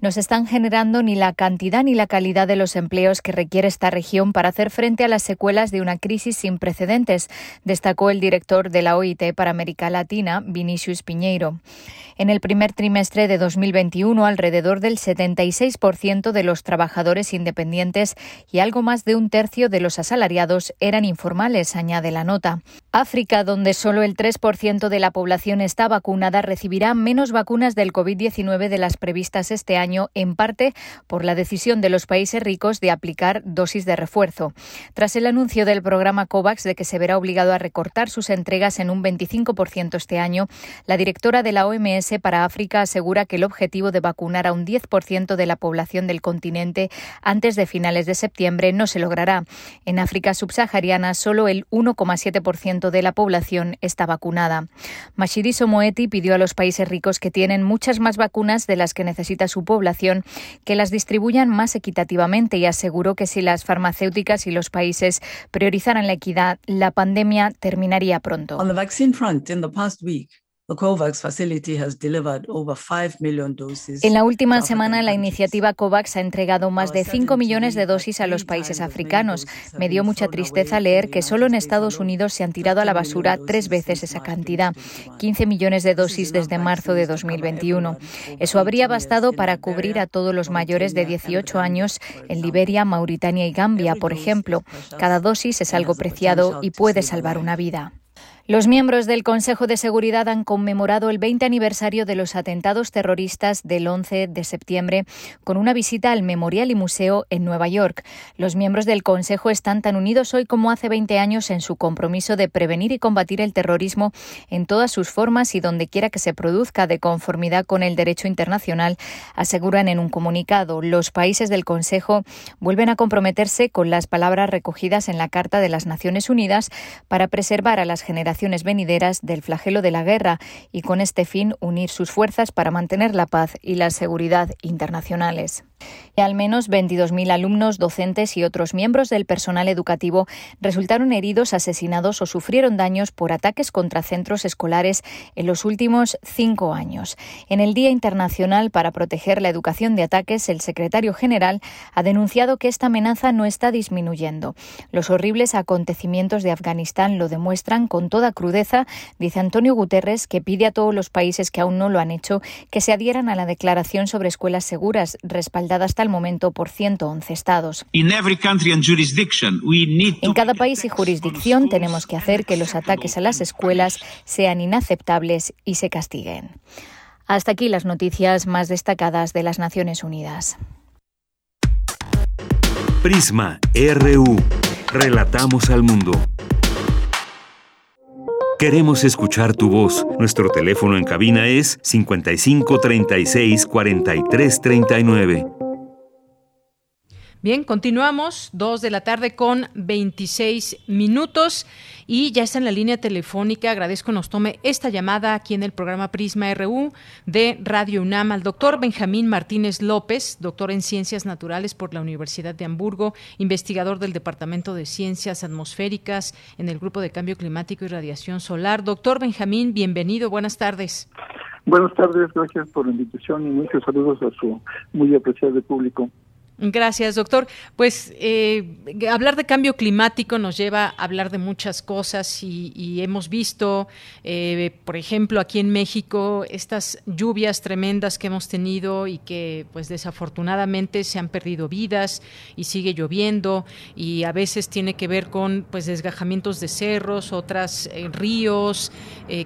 no se están generando ni la cantidad ni la calidad de los empleos que requiere esta región para hacer frente a las secuelas de una crisis sin precedentes, destacó el director de la OIT para América Latina, Vinicius Piñeiro. En el primer trimestre de 2021, alrededor del 76% de los trabajadores independientes y algo más de un tercio de los asalariados eran informales, añade la nota. África, donde solo el 3% de la población está vacunada, recibirá menos vacunas del COVID-19 de las previstas este año en parte por la decisión de los países ricos de aplicar dosis de refuerzo. Tras el anuncio del programa COVAX de que se verá obligado a recortar sus entregas en un 25% este año, la directora de la OMS para África asegura que el objetivo de vacunar a un 10% de la población del continente antes de finales de septiembre no se logrará. En África subsahariana, solo el 1,7% de la población está vacunada. Mashiriso Moeti pidió a los países ricos que tienen muchas más vacunas de las que necesita su población que las distribuyan más equitativamente y aseguró que si las farmacéuticas y los países priorizaran la equidad, la pandemia terminaría pronto. En la última semana, la iniciativa COVAX ha entregado más de 5 millones de dosis a los países africanos. Me dio mucha tristeza leer que solo en Estados Unidos se han tirado a la basura tres veces esa cantidad, 15 millones de dosis desde marzo de 2021. Eso habría bastado para cubrir a todos los mayores de 18 años en Liberia, Mauritania y Gambia, por ejemplo. Cada dosis es algo preciado y puede salvar una vida. Los miembros del Consejo de Seguridad han conmemorado el 20 aniversario de los atentados terroristas del 11 de septiembre con una visita al Memorial y Museo en Nueva York. Los miembros del Consejo están tan unidos hoy como hace 20 años en su compromiso de prevenir y combatir el terrorismo en todas sus formas y donde quiera que se produzca de conformidad con el derecho internacional, aseguran en un comunicado. Los países del Consejo vuelven a comprometerse con las palabras recogidas en la Carta de las Naciones Unidas para preservar a las generaciones venideras del flagelo de la guerra y con este fin unir sus fuerzas para mantener la paz y la seguridad internacionales. Y al menos 22.000 alumnos, docentes y otros miembros del personal educativo resultaron heridos, asesinados o sufrieron daños por ataques contra centros escolares en los últimos cinco años. En el Día Internacional para Proteger la Educación de Ataques, el secretario general ha denunciado que esta amenaza no está disminuyendo. Los horribles acontecimientos de Afganistán lo demuestran con toda crudeza, dice Antonio Guterres, que pide a todos los países que aún no lo han hecho que se adhieran a la Declaración sobre Escuelas Seguras, respaldada hasta el momento por 111 estados. En cada país y jurisdicción tenemos que hacer que los ataques a las escuelas sean inaceptables y se castiguen. Hasta aquí las noticias más destacadas de las Naciones Unidas. Prisma RU. Relatamos al mundo. Queremos escuchar tu voz. Nuestro teléfono en cabina es 55 36 43 39. Bien, continuamos, dos de la tarde con 26 minutos y ya está en la línea telefónica. Agradezco nos tome esta llamada aquí en el programa Prisma RU de Radio UNAM al doctor Benjamín Martínez López, doctor en Ciencias Naturales por la Universidad de Hamburgo, investigador del Departamento de Ciencias Atmosféricas en el Grupo de Cambio Climático y Radiación Solar. Doctor Benjamín, bienvenido, buenas tardes. Buenas tardes, gracias por la invitación y muchos saludos a su muy apreciado público. Gracias, doctor. Pues eh, hablar de cambio climático nos lleva a hablar de muchas cosas y, hemos visto, eh, por ejemplo, aquí en México, estas lluvias tremendas que hemos tenido y que, pues, desafortunadamente se han perdido vidas y sigue lloviendo y a veces tiene que ver con, pues, desgajamientos de cerros, otras eh, ríos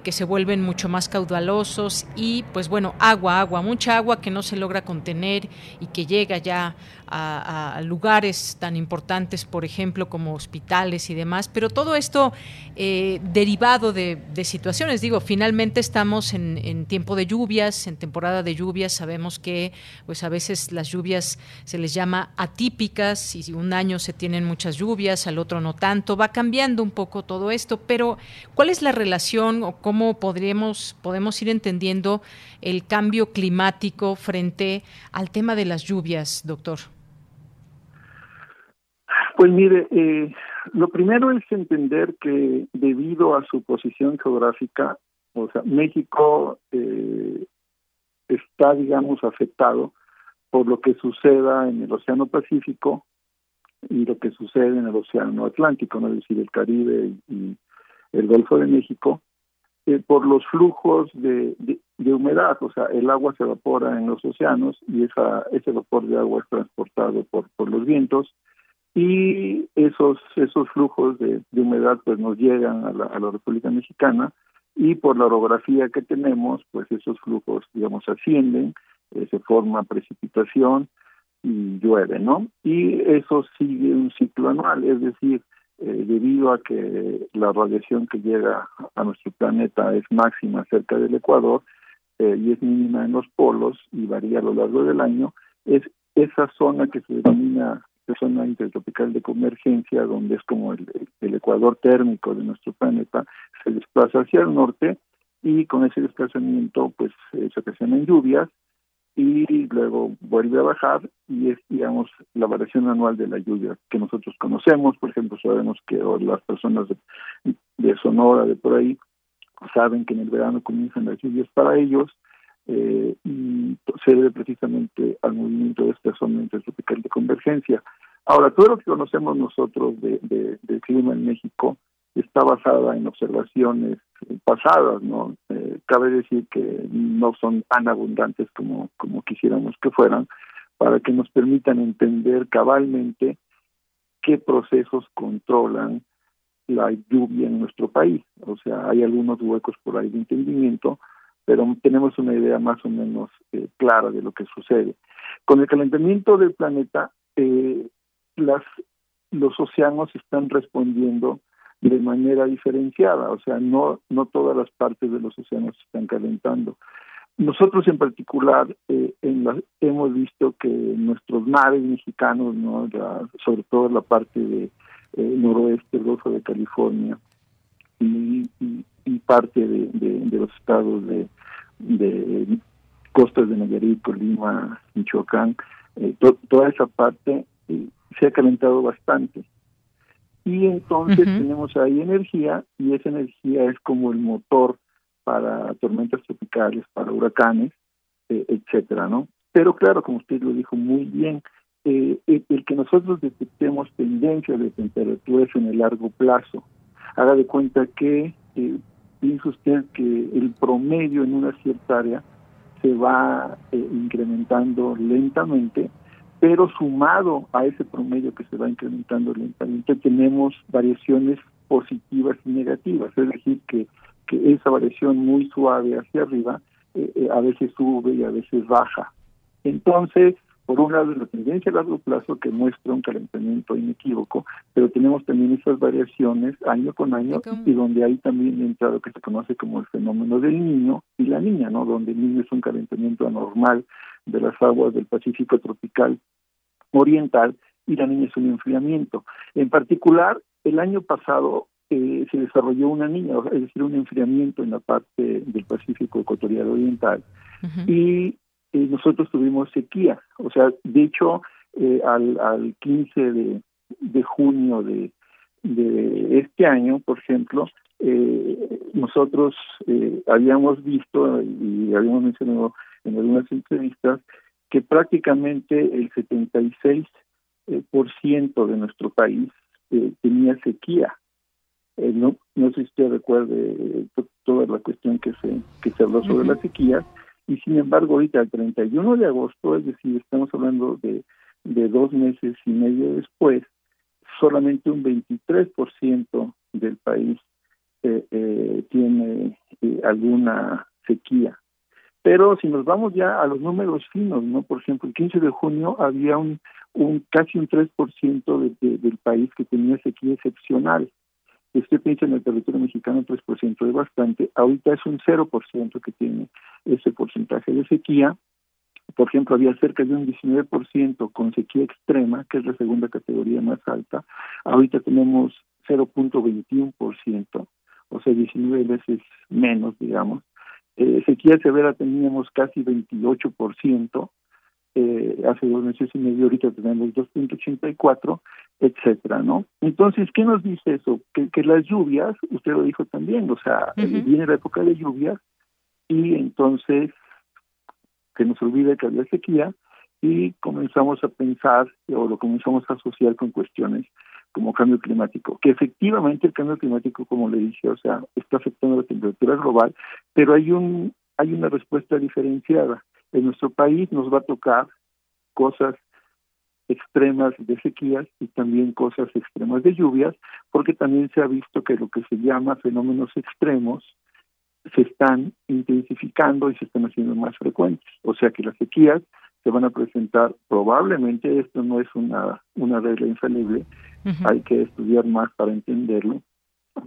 que se vuelven mucho más caudalosos y, pues, bueno, agua, agua, mucha agua que no se logra contener y que llega ya a, lugares tan importantes, por ejemplo, como hospitales y demás, pero todo esto eh, derivado de, situaciones. Digo, finalmente estamos en, tiempo de lluvias, en temporada de lluvias, sabemos que pues a veces las lluvias se les llama atípicas y un año se tienen muchas lluvias, al otro no tanto, va cambiando un poco todo esto, pero ¿cuál es la relación o cómo podríamos, podemos ir entendiendo el cambio climático frente al tema de las lluvias, doctor? Pues mire, eh, lo primero es entender que debido a su posición geográfica, o sea, México eh, está, digamos, afectado por lo que suceda en el Océano Pacífico y lo que sucede en el Océano Atlántico, ¿no? es decir, el Caribe y el Golfo de México, eh, por los flujos de, de, humedad, o sea, el agua se evapora en los océanos y esa, ese vapor de agua es transportado por, por los vientos y esos esos flujos de, humedad pues nos llegan a la, a la, República Mexicana y por la orografía que tenemos pues esos flujos digamos ascienden eh, se forma precipitación y llueve no y eso sigue un ciclo anual es decir eh, debido a que la radiación que llega a nuestro planeta es máxima cerca del Ecuador eh, y es mínima en los polos y varía a lo largo del año es esa zona que se denomina zona intertropical de convergencia, donde es como el, ecuador térmico de nuestro planeta, se desplaza hacia el norte y con ese desplazamiento pues se ocasionan lluvias y luego vuelve a bajar y es digamos la variación anual de la lluvia que nosotros conocemos. Por ejemplo sabemos que las personas de, Sonora de por ahí saben que en el verano comienzan las lluvias para ellos eh, se debe precisamente al movimiento de esta zona intertropical de convergencia. Ahora, todo lo que conocemos nosotros de, del clima en México está basada en observaciones pasadas, ¿no? Eh, cabe decir que no son tan abundantes como, como quisiéramos que fueran, para que nos permitan entender cabalmente qué procesos controlan la lluvia en nuestro país. O sea, hay algunos huecos por ahí de entendimiento, pero tenemos una idea más o menos eh, clara de lo que sucede. Con el calentamiento del planeta, eh, las, los océanos están respondiendo de manera diferenciada, o sea, no, no todas las partes de los océanos están calentando. Nosotros en particular eh, en la, hemos visto que nuestros mares mexicanos, ¿no? sobre todo la parte de noroeste, el Golfo de California y, y parte de, de, los estados de, de costas de Nayarit, Colima, Michoacán, eh, toda esa parte eh, se ha calentado bastante. Y entonces tenemos ahí energía y esa energía es como el motor para tormentas tropicales, para huracanes, eh, etcétera, ¿no? Pero claro, como usted lo dijo muy bien, el, el, que nosotros detectemos tendencias de temperaturas en el largo plazo, haga de cuenta que piensa usted que el promedio en una cierta área se va eh, incrementando lentamente, pero sumado a ese promedio que se va incrementando lentamente tenemos variaciones positivas y negativas, es decir, que, que esa variación muy suave hacia arriba eh, eh, a veces sube y a veces baja. Entonces, por un lado, la tendencia a largo plazo que muestra un calentamiento inequívoco, pero tenemos también esas variaciones año con año y donde hay también entra lo que se conoce como el fenómeno del niño y la niña, ¿no? Donde el niño es un calentamiento anormal de las aguas del Pacífico tropical oriental y la niña es un enfriamiento. En particular, el año pasado eh, se desarrolló una niña, es decir, un enfriamiento en la parte del Pacífico ecuatorial oriental. Y nosotros tuvimos sequía. O sea, de hecho, eh, al, al 15 de, de junio de, de este año, por ejemplo, eh, nosotros eh, habíamos visto y habíamos mencionado en algunas entrevistas que prácticamente el 76% por ciento de nuestro país tenía sequía. no, no sé si usted recuerde toda la cuestión que se, que se habló sobre la sequía, y sin embargo ahorita el 31 de agosto, es decir, estamos hablando de, de dos meses y medio después, solamente un 23% del país eh, eh, tiene eh, alguna sequía. Pero si nos vamos ya a los números finos, ¿no? Por ejemplo, el 15 de junio había un, un casi un 3% del país que tenía sequía excepcional. Usted piensa en el territorio mexicano, 3% es bastante. Ahorita es un 0% que tiene ese porcentaje de sequía. Por ejemplo, había cerca de un 19% con sequía extrema, que es la segunda categoría más alta. Ahorita tenemos 0.21%, o sea, 19 veces menos, digamos. Eh, sequía severa teníamos casi 28%, eh, hace dos meses y medio, ahorita tenemos 2.84, etcétera, ¿no? Entonces, ¿qué nos dice eso? Que, que las lluvias, usted lo dijo también, o sea, viene la época de lluvias y entonces que nos olvide que había sequía y comenzamos a pensar o lo comenzamos a asociar con cuestiones como cambio climático, que efectivamente el cambio climático, como le dije, o sea, está afectando la temperatura global, pero hay un hay una respuesta diferenciada en nuestro país nos va a tocar cosas extremas de sequías y también cosas extremas de lluvias, porque también se ha visto que lo que se llama fenómenos extremos se están intensificando y se están haciendo más frecuentes. O sea que las sequías se van a presentar probablemente, esto no es una, una regla infalible, hay que estudiar más para entenderlo,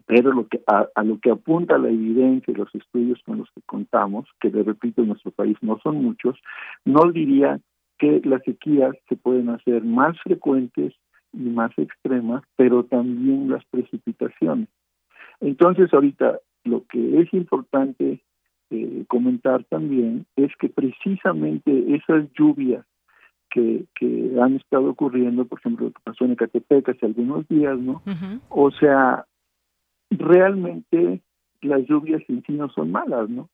pero lo que a, lo que apunta la evidencia y los estudios con los que contamos, que de repito en nuestro país no son muchos, no diría que las sequías se pueden hacer más frecuentes y más extremas, pero también las precipitaciones. Entonces ahorita lo que es importante eh, comentar también es que precisamente esas lluvias que, que han estado ocurriendo, por ejemplo, lo que pasó en Ecatepec hace algunos días, ¿no? O sea, realmente las lluvias en sí no son malas, ¿no?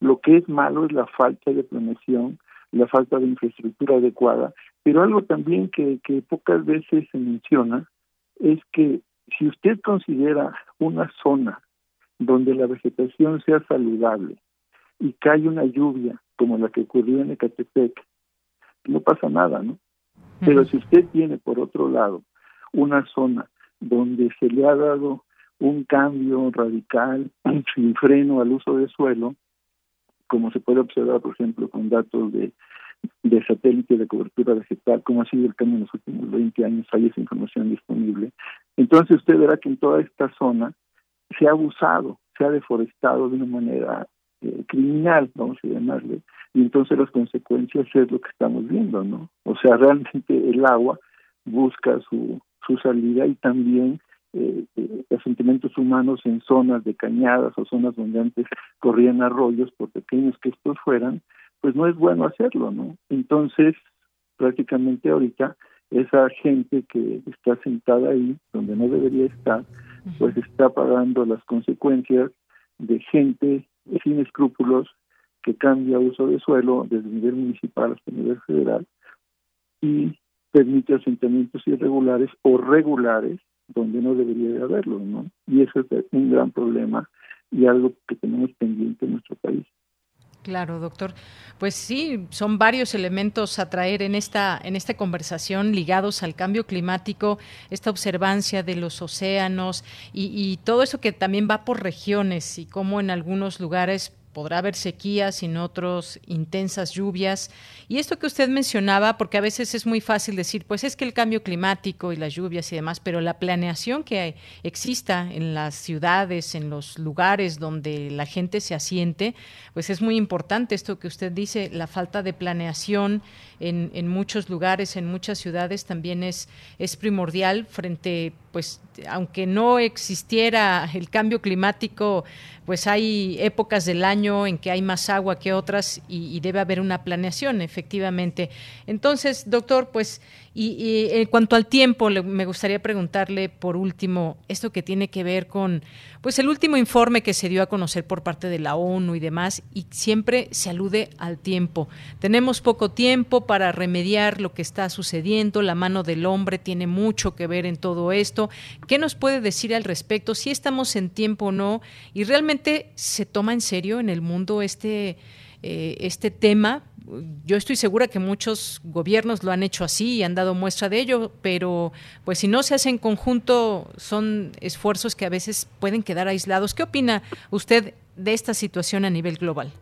Lo que es malo es la falta de planeación, la falta de infraestructura adecuada, pero algo también que, que pocas veces se menciona es que si usted considera una zona donde la vegetación sea saludable y cae una lluvia como la que ocurrió en Ecatepec, no pasa nada, ¿no? Pero si usted tiene, por otro lado, una zona donde se le ha dado un cambio radical sin freno al uso de suelo, como se puede observar, por ejemplo, con datos de, de satélite de cobertura vegetal, como ha sido el cambio en los últimos 20 años, hay esa información disponible. Entonces usted verá que en toda esta zona se ha abusado, se ha deforestado de una manera eh, criminal, vamos a llamarle, y entonces las consecuencias es lo que estamos viendo, ¿no? O sea, realmente el agua busca su salida y también eh, eh, asentamientos humanos en zonas de cañadas o zonas donde antes corrían arroyos, por pequeños que estos fueran, pues no es bueno hacerlo, ¿no? Entonces, prácticamente ahorita esa gente que está sentada ahí, donde no debería estar, pues está pagando las consecuencias de gente sin escrúpulos que cambia uso de suelo desde el nivel municipal hasta el nivel federal y permite asentamientos irregulares o regulares donde no debería de haberlo, ¿no? Y eso es un gran problema y algo que tenemos pendiente en nuestro país. Claro, doctor. Pues sí, son varios elementos a traer en esta en esta conversación ligados al cambio climático, esta observancia de los océanos y, y todo eso que también va por regiones y cómo en algunos lugares podrá haber sequías en otros intensas lluvias. Y esto que usted mencionaba, porque a veces es muy fácil decir, pues es que el cambio climático y las lluvias y demás, pero la planeación que exista en las ciudades, en los lugares donde la gente se asiente, pues es muy importante esto que usted dice, la falta de planeación en, en muchos lugares, en muchas ciudades también es, es primordial frente, pues, aunque no existiera el cambio climático, pues hay épocas del año en que hay más agua que otras y, debe haber una planeación, efectivamente. Entonces, doctor, pues, y, en cuanto al tiempo, me gustaría preguntarle por último esto que tiene que ver con, pues, el último informe que se dio a conocer por parte de la ONU y demás, y siempre se alude al tiempo. Tenemos poco tiempo para remediar lo que está sucediendo, la mano del hombre tiene mucho que ver en todo esto. ¿Qué nos puede decir al respecto? Si estamos en tiempo o no, y realmente se toma en serio en el mundo este, eh, este tema. Yo estoy segura que muchos gobiernos lo han hecho así y han dado muestra de ello, pero pues si no se hace en conjunto son esfuerzos que a veces pueden quedar aislados. ¿Qué opina usted de esta situación a nivel global?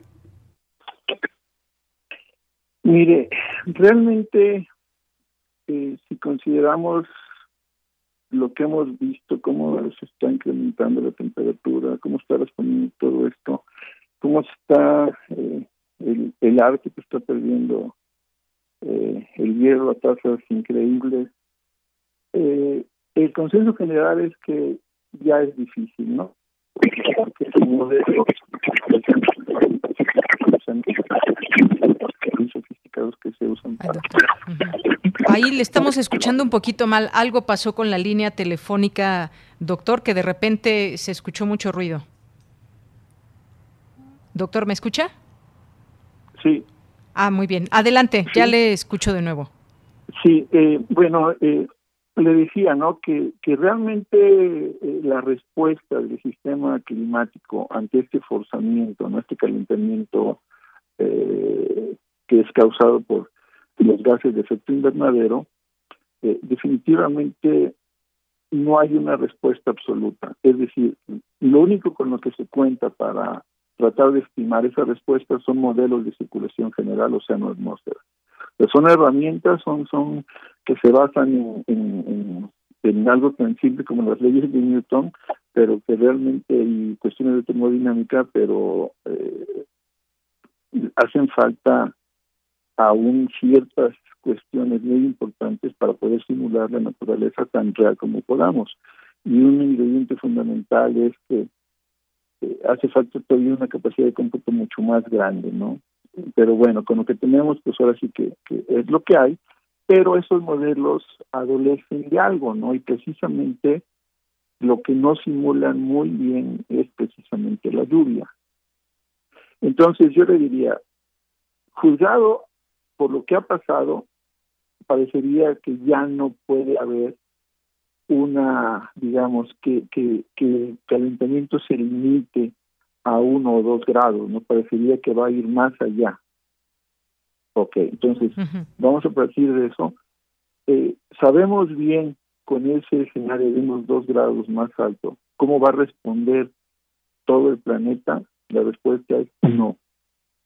Mire, realmente eh, si consideramos lo que hemos visto, cómo se está incrementando la temperatura, cómo está respondiendo todo esto, cómo está eh, el, el arte está perdiendo eh, el hierro a tasas increíbles. Eh, el consenso general es que ya es difícil, ¿no? sofisticados que se usan Ahí le estamos escuchando un poquito mal. Algo pasó con la línea telefónica, doctor, que de repente se escuchó mucho ruido. Doctor, ¿me escucha? Sí. Ah, muy bien. Adelante, ya le escucho de nuevo. Sí, eh, bueno, eh, le decía, ¿no? Que, que realmente eh, la respuesta del sistema climático ante este forzamiento, ¿no? Este calentamiento eh, que es causado por los gases de efecto invernadero, eh, definitivamente no hay una respuesta absoluta. Es decir, lo único con lo que se cuenta para tratar de estimar esa respuesta son modelos de circulación general, o sea, no atmósfera. son herramientas, son, son que se basan en, en, algo tan simple como las leyes de Newton, pero que realmente hay cuestiones de termodinámica, pero eh, hacen falta aún ciertas cuestiones muy importantes para poder simular la naturaleza tan real como podamos. Y un ingrediente fundamental es que hace falta todavía una capacidad de cómputo mucho más grande, ¿no? Pero bueno, con lo que tenemos, pues ahora sí que es lo que hay, pero esos modelos adolecen de algo, ¿no? Y precisamente lo que no simulan muy bien es precisamente la lluvia. Entonces yo le diría, juzgado por lo que ha pasado, parecería que ya no puede haber una, digamos, que, que, que el calentamiento se limite a uno o dos grados, ¿no? Parecería que va a ir más allá. Ok, entonces, vamos a partir de eso. Eh, sabemos bien con ese escenario de unos dos grados más alto, cómo va a responder todo el planeta. La respuesta es no.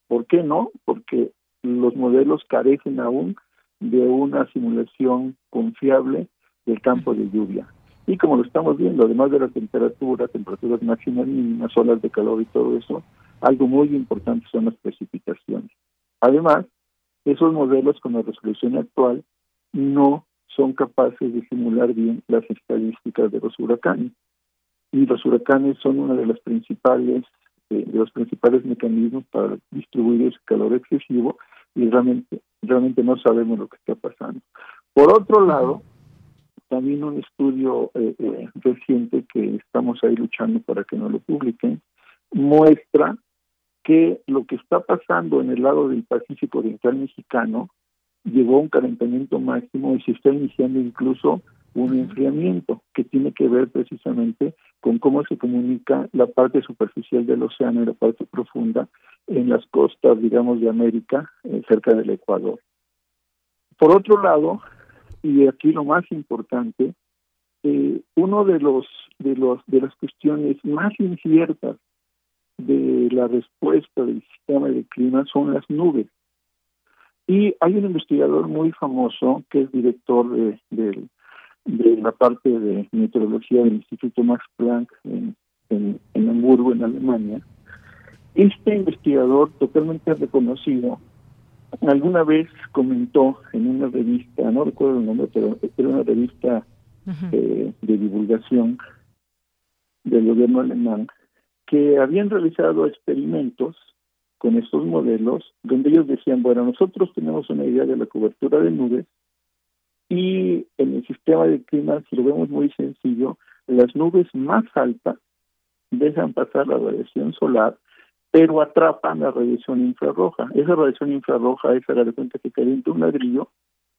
¿Por qué no? Porque los modelos carecen aún de una simulación confiable del campo de lluvia. Y como lo estamos viendo, además de la temperatura, temperaturas máximas mínimas, olas de calor y todo eso, algo muy importante son las precipitaciones. Además, esos modelos con la resolución actual no son capaces de simular bien las estadísticas de los huracanes. Y los huracanes son una de las principales de, los principales mecanismos para distribuir ese calor excesivo y realmente realmente no sabemos lo que está pasando. Por otro lado, también un estudio eh, eh, reciente que estamos ahí luchando para que no lo publiquen muestra que lo que está pasando en el lado del Pacífico Oriental mexicano llegó a un calentamiento máximo y se está iniciando incluso un enfriamiento que tiene que ver precisamente con cómo se comunica la parte superficial del océano y la parte profunda en las costas, digamos, de América, eh, cerca del Ecuador. Por otro lado, y aquí lo más importante, eh, uno de los de los de las cuestiones más inciertas de la respuesta del sistema de clima son las nubes. Y hay un investigador muy famoso que es director de, de, de la parte de meteorología del Instituto Max Planck en, en, en Hamburgo, en Alemania. Este investigador totalmente reconocido alguna vez comentó en una revista, no recuerdo el nombre, pero era una revista eh, de divulgación del gobierno alemán, que habían realizado experimentos con estos modelos donde ellos decían, bueno, nosotros tenemos una idea de la cobertura de nubes y en el sistema de clima, si lo vemos muy sencillo, las nubes más altas dejan pasar la radiación solar pero atrapan la radiación infrarroja. Esa radiación infrarroja es a la de cuenta que calienta un ladrillo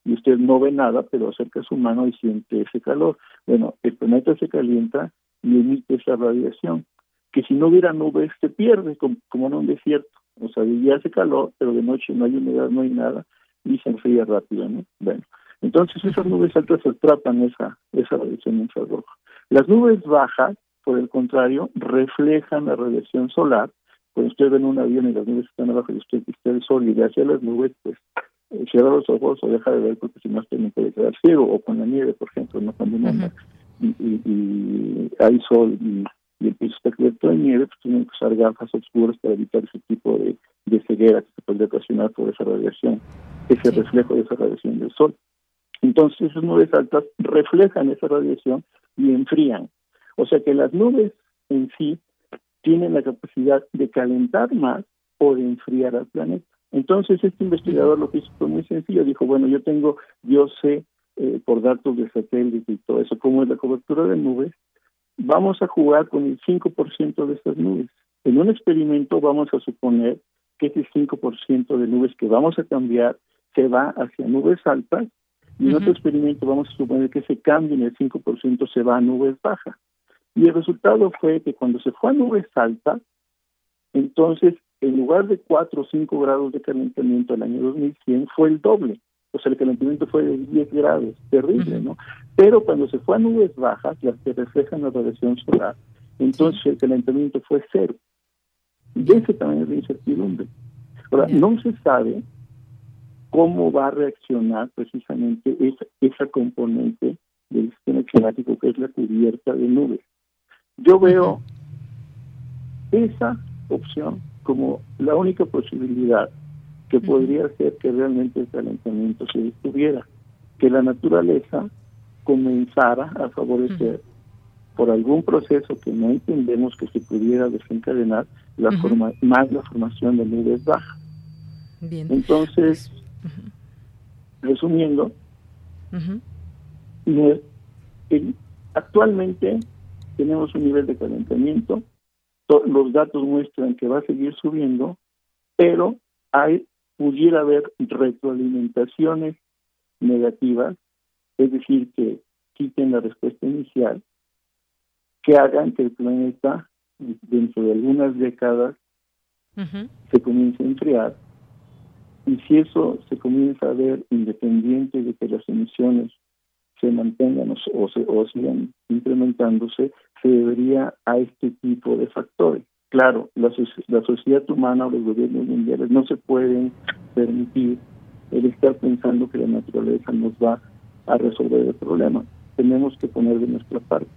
y usted no ve nada, pero acerca su mano y siente ese calor. Bueno, el planeta se calienta y emite esa radiación, que si no hubiera nubes se pierde, como, en un desierto. O sea, de día hace calor, pero de noche no hay humedad, no hay nada, y se enfría rápido, ¿no? Bueno, entonces esas nubes altas atrapan esa, esa radiación infrarroja. Las nubes bajas, por el contrario, reflejan la radiación solar cuando usted ve en un avión y las nubes están abajo y usted viste el sol y ve hacia las nubes, pues cierra los ojos o deja de ver porque si no tiene puede quedar ciego o con la nieve, por ejemplo, no cuando y, y, hay sol y, el piso está cubierto de nieve, pues tienen que usar gafas oscuras para evitar ese tipo de, ceguera que se puede ocasionar por esa radiación, ese reflejo de esa radiación del sol. Entonces esas nubes altas reflejan esa radiación y enfrían. O sea que las nubes en sí tienen la capacidad de calentar más o de enfriar al planeta. Entonces este investigador lo que hizo fue muy sencillo, dijo, bueno, yo tengo, yo sé eh, por datos de satélite y todo eso, cómo es la cobertura de nubes, vamos a jugar con el 5% de estas nubes. En un experimento vamos a suponer que ese 5% de nubes que vamos a cambiar se va hacia nubes altas y en otro experimento vamos a suponer que ese cambio en el 5% se va a nubes bajas. Y el resultado fue que cuando se fue a nubes altas, entonces en lugar de 4 o 5 grados de calentamiento el año 2100 fue el doble. O sea, el calentamiento fue de 10 grados, terrible, ¿no? Pero cuando se fue a nubes bajas, las que reflejan la radiación solar, entonces el calentamiento fue cero. Y ese también es la incertidumbre. Ahora, no se sabe cómo va a reaccionar precisamente esa, esa componente del sistema climático que es la cubierta de nubes. Yo veo esa opción como la única posibilidad que podría ser que realmente el calentamiento se detuviera, que la naturaleza comenzara a favorecer por algún proceso que no entendemos que se pudiera desencadenar la forma, más la formación de nubes bajas. Entonces, resumiendo, actualmente tenemos un nivel de calentamiento, los datos muestran que va a seguir subiendo, pero hay pudiera haber retroalimentaciones negativas, es decir, que quiten la respuesta inicial, que hagan que el planeta dentro de algunas décadas se comience a enfriar. Y si eso se comienza a ver independiente de que las emisiones se mantengan o, se, o sigan incrementándose, se debería a este tipo de factores. Claro, la, la sociedad humana o los gobiernos mundiales no se pueden permitir el estar pensando que la naturaleza nos va a resolver el problema. Tenemos que poner de nuestra parte.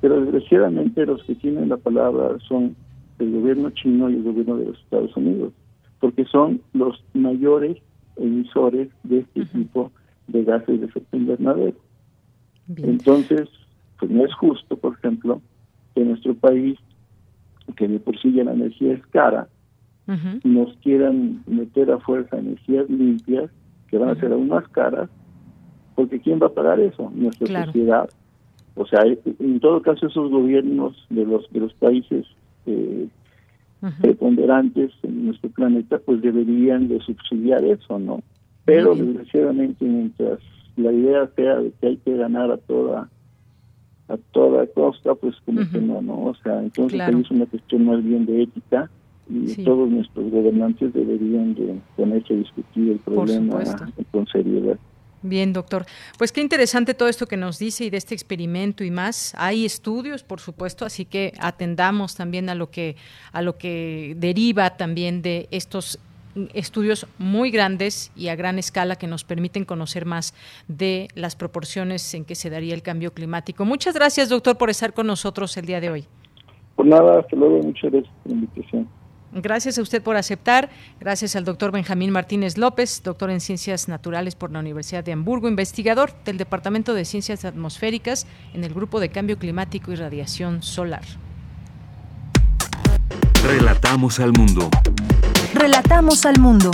Pero desgraciadamente los que tienen la palabra son el gobierno chino y el gobierno de los Estados Unidos, porque son los mayores emisores de este tipo de gases de efecto invernadero. Entonces, pues no es justo, por ejemplo, que nuestro país, que de por sí ya la energía es cara, nos quieran meter a fuerza energías limpias, que van a ser aún más caras, porque ¿quién va a pagar eso? Nuestra sociedad. O sea, en todo caso esos gobiernos de los de los países eh, preponderantes en nuestro planeta, pues deberían de subsidiar eso, ¿no? Pero desgraciadamente mientras la idea sea de que hay que ganar a toda a toda costa, pues como que no, ¿no? O sea, entonces es una cuestión más bien de ética y todos nuestros gobernantes deberían de ponerse a discutir el problema con seriedad. Bien, doctor. Pues qué interesante todo esto que nos dice y de este experimento y más. Hay estudios, por supuesto, así que atendamos también a lo que a lo que deriva también de estos estudios muy grandes y a gran escala que nos permiten conocer más de las proporciones en que se daría el cambio climático. Muchas gracias, doctor, por estar con nosotros el día de hoy. Por nada, hasta luego, muchas gracias por la invitación. Gracias a usted por aceptar. Gracias al doctor Benjamín Martínez López, doctor en Ciencias Naturales por la Universidad de Hamburgo, investigador del Departamento de Ciencias Atmosféricas en el Grupo de Cambio Climático y Radiación Solar. Relatamos al mundo. Relatamos al mundo.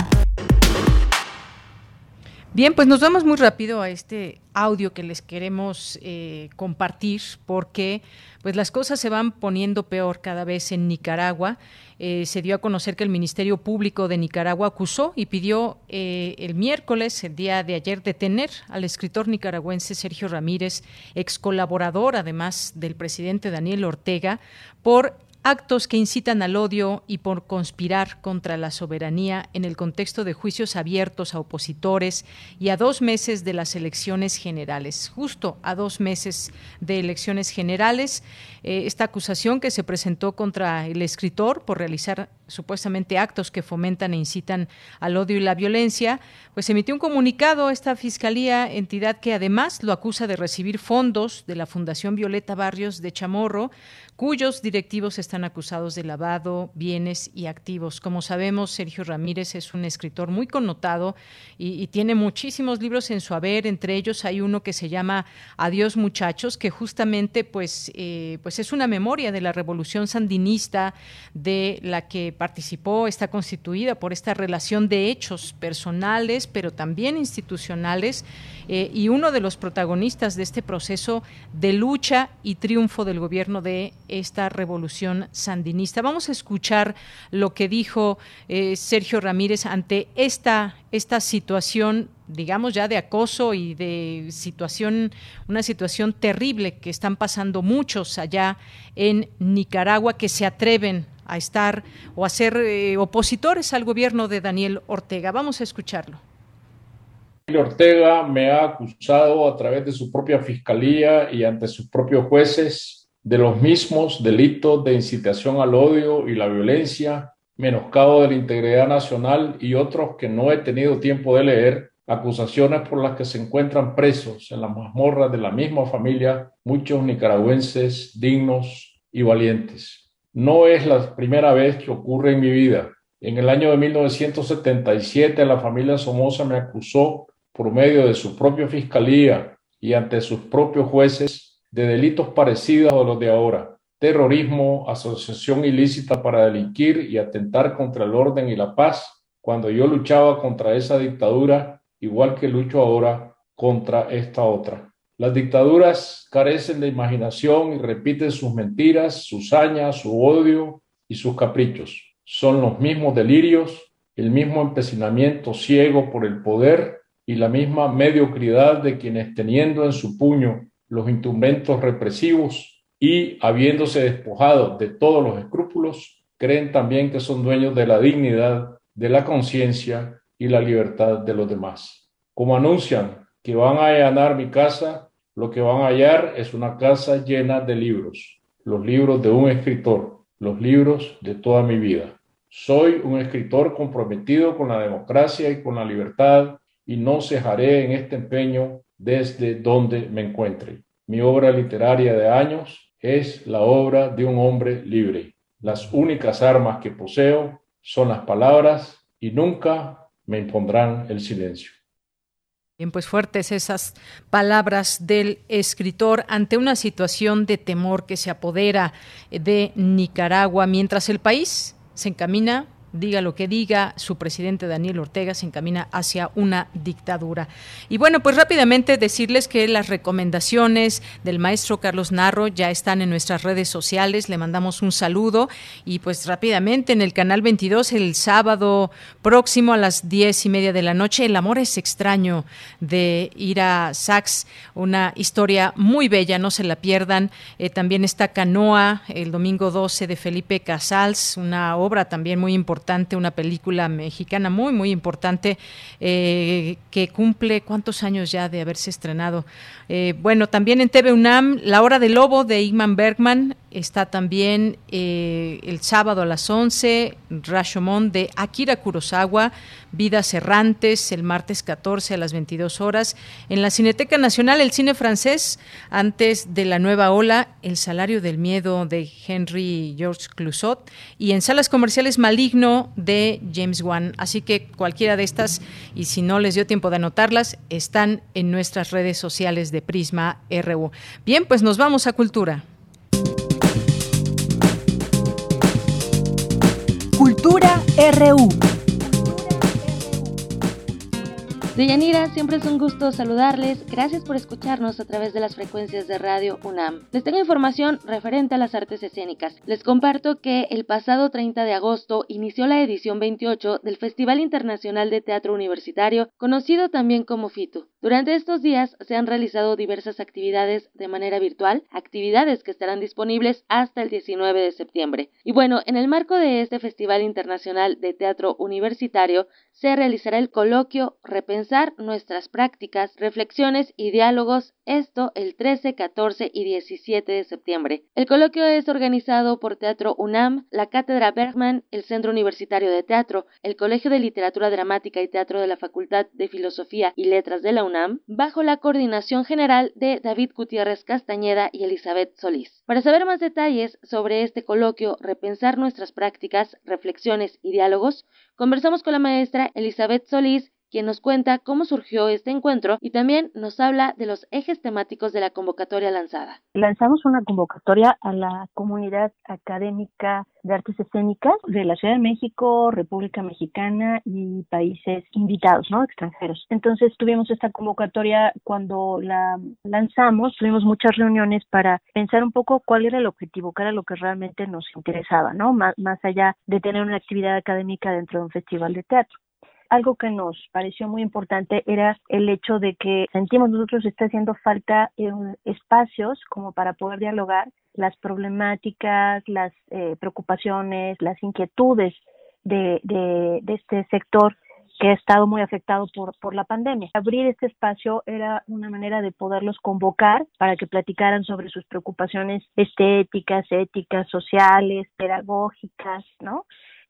Bien, pues nos vamos muy rápido a este audio que les queremos eh, compartir porque pues las cosas se van poniendo peor cada vez en Nicaragua. Eh, se dio a conocer que el Ministerio Público de Nicaragua acusó y pidió eh, el miércoles, el día de ayer, detener al escritor nicaragüense Sergio Ramírez, ex colaborador además del presidente Daniel Ortega, por actos que incitan al odio y por conspirar contra la soberanía en el contexto de juicios abiertos a opositores y a dos meses de las elecciones generales. Justo a dos meses de elecciones generales, eh, esta acusación que se presentó contra el escritor por realizar supuestamente actos que fomentan e incitan al odio y la violencia, pues emitió un comunicado a esta fiscalía, entidad que además lo acusa de recibir fondos de la Fundación Violeta Barrios de Chamorro, cuyos directivos están acusados de lavado, bienes y activos. Como sabemos, Sergio Ramírez es un escritor muy connotado y, tiene muchísimos libros en su haber. Entre ellos hay uno que se llama Adiós muchachos, que justamente pues, eh, pues es una memoria de la revolución sandinista de la que participó, está constituida por esta relación de hechos personales, pero también institucionales, eh, y uno de los protagonistas de este proceso de lucha y triunfo del gobierno de esta revolución sandinista. Vamos a escuchar lo que dijo eh, Sergio Ramírez ante esta, esta situación digamos ya de acoso y de situación, una situación terrible que están pasando muchos allá en Nicaragua que se atreven a estar o a ser eh, opositores al gobierno de Daniel Ortega. Vamos a escucharlo. Daniel Ortega me ha acusado a través de su propia fiscalía y ante sus propios jueces de los mismos delitos de incitación al odio y la violencia, menoscabo de la integridad nacional y otros que no he tenido tiempo de leer, acusaciones por las que se encuentran presos en las mazmorras de la misma familia muchos nicaragüenses dignos y valientes. No es la primera vez que ocurre en mi vida. En el año de 1977 la familia Somoza me acusó por medio de su propia fiscalía y ante sus propios jueces de delitos parecidos a los de ahora. Terrorismo, asociación ilícita para delinquir y atentar contra el orden y la paz, cuando yo luchaba contra esa dictadura, igual que lucho ahora contra esta otra. Las dictaduras carecen de imaginación y repiten sus mentiras, sus hañas, su odio y sus caprichos. Son los mismos delirios, el mismo empecinamiento ciego por el poder y la misma mediocridad de quienes teniendo en su puño los instrumentos represivos y habiéndose despojado de todos los escrúpulos, creen también que son dueños de la dignidad, de la conciencia y la libertad de los demás. Como anuncian que van a allanar mi casa, lo que van a hallar es una casa llena de libros, los libros de un escritor, los libros de toda mi vida. Soy un escritor comprometido con la democracia y con la libertad y no cejaré en este empeño desde donde me encuentre. Mi obra literaria de años es la obra de un hombre libre. Las únicas armas que poseo son las palabras y nunca me impondrán el silencio. Bien, pues fuertes esas palabras del escritor ante una situación de temor que se apodera de Nicaragua. Mientras el país se encamina diga lo que diga, su presidente Daniel Ortega se encamina hacia una dictadura. Y bueno, pues rápidamente decirles que las recomendaciones del maestro Carlos Narro ya están en nuestras redes sociales, le mandamos un saludo y pues rápidamente en el canal 22 el sábado próximo a las diez y media de la noche, El amor es extraño de Ira Sachs, una historia muy bella, no se la pierdan. Eh, también está Canoa, el domingo 12 de Felipe Casals, una obra también muy importante una película mexicana muy, muy importante, eh, que cumple cuántos años ya de haberse estrenado. Eh, bueno, también en TV UNAM, La Hora del Lobo de Igman Bergman, está también eh, el sábado a las 11, Rashomon de Akira Kurosawa, Vidas Errantes, el martes 14 a las 22 horas. En la Cineteca Nacional, el cine francés, antes de la nueva ola, El Salario del Miedo de Henry George Clusot. Y en salas comerciales, Maligno de James Wan. Así que cualquiera de estas, y si no les dio tiempo de anotarlas, están en nuestras redes sociales de Prisma RU. Bien, pues nos vamos a Cultura. RU. Deyanira, siempre es un gusto saludarles. Gracias por escucharnos a través de las frecuencias de Radio UNAM. Les tengo información referente a las artes escénicas. Les comparto que el pasado 30 de agosto inició la edición 28 del Festival Internacional de Teatro Universitario, conocido también como FITU. Durante estos días se han realizado diversas actividades de manera virtual, actividades que estarán disponibles hasta el 19 de septiembre. Y bueno, en el marco de este Festival Internacional de Teatro Universitario se realizará el coloquio Repensar nuestras prácticas, reflexiones y diálogos, esto el 13, 14 y 17 de septiembre. El coloquio es organizado por Teatro UNAM, la Cátedra Bergman, el Centro Universitario de Teatro, el Colegio de Literatura Dramática y Teatro de la Facultad de Filosofía y Letras de la UNAM, bajo la coordinación general de David Gutiérrez Castañeda y Elizabeth Solís. Para saber más detalles sobre este coloquio Repensar nuestras prácticas, reflexiones y diálogos, conversamos con la maestra Elizabeth Solís, quien nos cuenta cómo surgió este encuentro y también nos habla de los ejes temáticos de la convocatoria lanzada. Lanzamos una convocatoria a la comunidad académica de artes escénicas de la Ciudad de México, República Mexicana y países invitados, ¿no? Extranjeros. Entonces tuvimos esta convocatoria cuando la lanzamos, tuvimos muchas reuniones para pensar un poco cuál era el objetivo, qué era lo que realmente nos interesaba, ¿no? más allá de tener una actividad académica dentro de un festival de teatro algo que nos pareció muy importante era el hecho de que sentimos nosotros está haciendo falta eh, espacios como para poder dialogar las problemáticas, las eh, preocupaciones, las inquietudes de, este sector que ha estado muy afectado por la pandemia. Abrir este espacio era una manera de poderlos convocar para que platicaran sobre sus preocupaciones estéticas, éticas, sociales, pedagógicas, ¿no?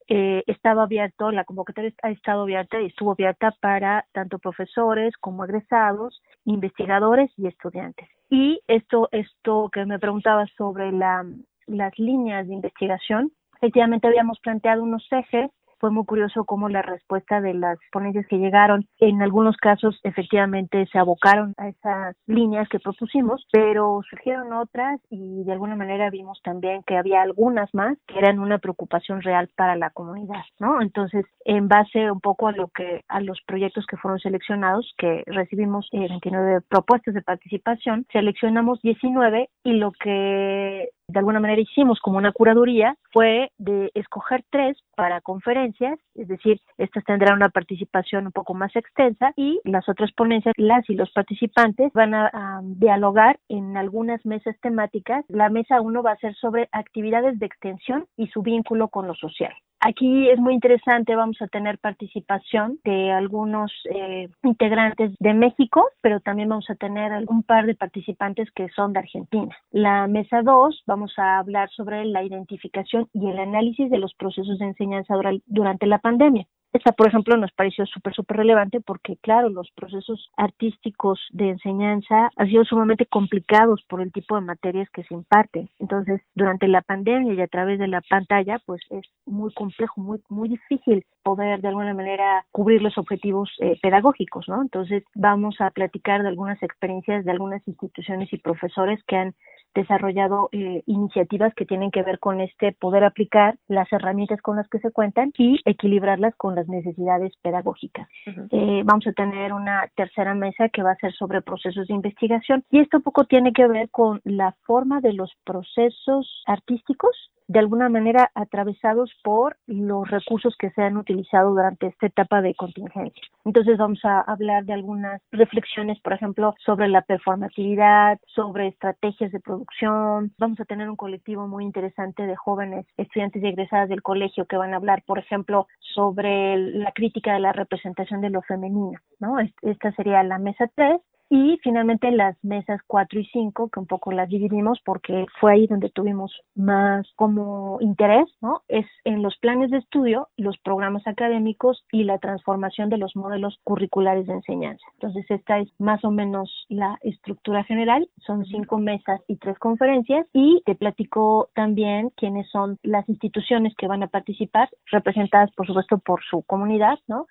Eh, estaba abierto, la convocatoria ha estado abierta y estuvo abierta para tanto profesores como egresados, investigadores y estudiantes. Y esto, esto que me preguntaba sobre la, las líneas de investigación, efectivamente habíamos planteado unos ejes fue muy curioso cómo la respuesta de las ponencias que llegaron, en algunos casos efectivamente se abocaron a esas líneas que propusimos, pero surgieron otras y de alguna manera vimos también que había algunas más que eran una preocupación real para la comunidad, ¿no? Entonces, en base un poco a lo que a los proyectos que fueron seleccionados, que recibimos eh, 29 propuestas de participación, seleccionamos 19 y lo que de alguna manera hicimos como una curaduría fue de escoger tres para conferencias, es decir, estas tendrán una participación un poco más extensa y las otras ponencias, las y los participantes van a, dialogar en algunas mesas temáticas. La mesa uno va a ser sobre actividades de extensión y su vínculo con lo social. Aquí es muy interesante, vamos a tener participación de algunos eh, integrantes de México, pero también vamos a tener un par de participantes que son de Argentina. La mesa 2 vamos a hablar sobre la identificación y el análisis de los procesos de enseñanza durante la pandemia. Esta, por ejemplo, nos pareció súper, súper relevante porque, claro, los procesos artísticos de enseñanza han sido sumamente complicados por el tipo de materias que se imparten. Entonces, durante la pandemia y a través de la pantalla, pues es muy complejo, muy, muy difícil poder de alguna manera cubrir los objetivos eh, pedagógicos, ¿no? Entonces, vamos a platicar de algunas experiencias de algunas instituciones y profesores que han desarrollado eh, iniciativas que tienen que ver con este poder aplicar las herramientas con las que se cuentan y equilibrarlas con las necesidades pedagógicas. eh, vamos a tener una tercera mesa que va a ser sobre procesos de investigación y esto un poco tiene que ver con la forma de los procesos artísticos de alguna manera atravesados por los recursos que se han utilizado durante esta etapa de contingencia. Entonces vamos a hablar de algunas reflexiones, por ejemplo, sobre la performatividad, sobre estrategias de producción. Vamos a tener un colectivo muy interesante de jóvenes estudiantes y egresadas del colegio que van a hablar, por ejemplo, sobre la crítica de la representación de lo femenino, ¿no? Esta sería la mesa 3 y finalmente las mesas 4 y 5, que un poco las dividimos porque fue ahí donde tuvimos más como interés, ¿no? Es en los planes de estudio, los programas académicos y la transformación de los modelos curriculares de enseñanza. Entonces, esta es más o menos la estructura general. Son cinco mesas y tres conferencias y te platico también quiénes son las instituciones que van a participar, representadas, por supuesto, por su comunidad, ¿no?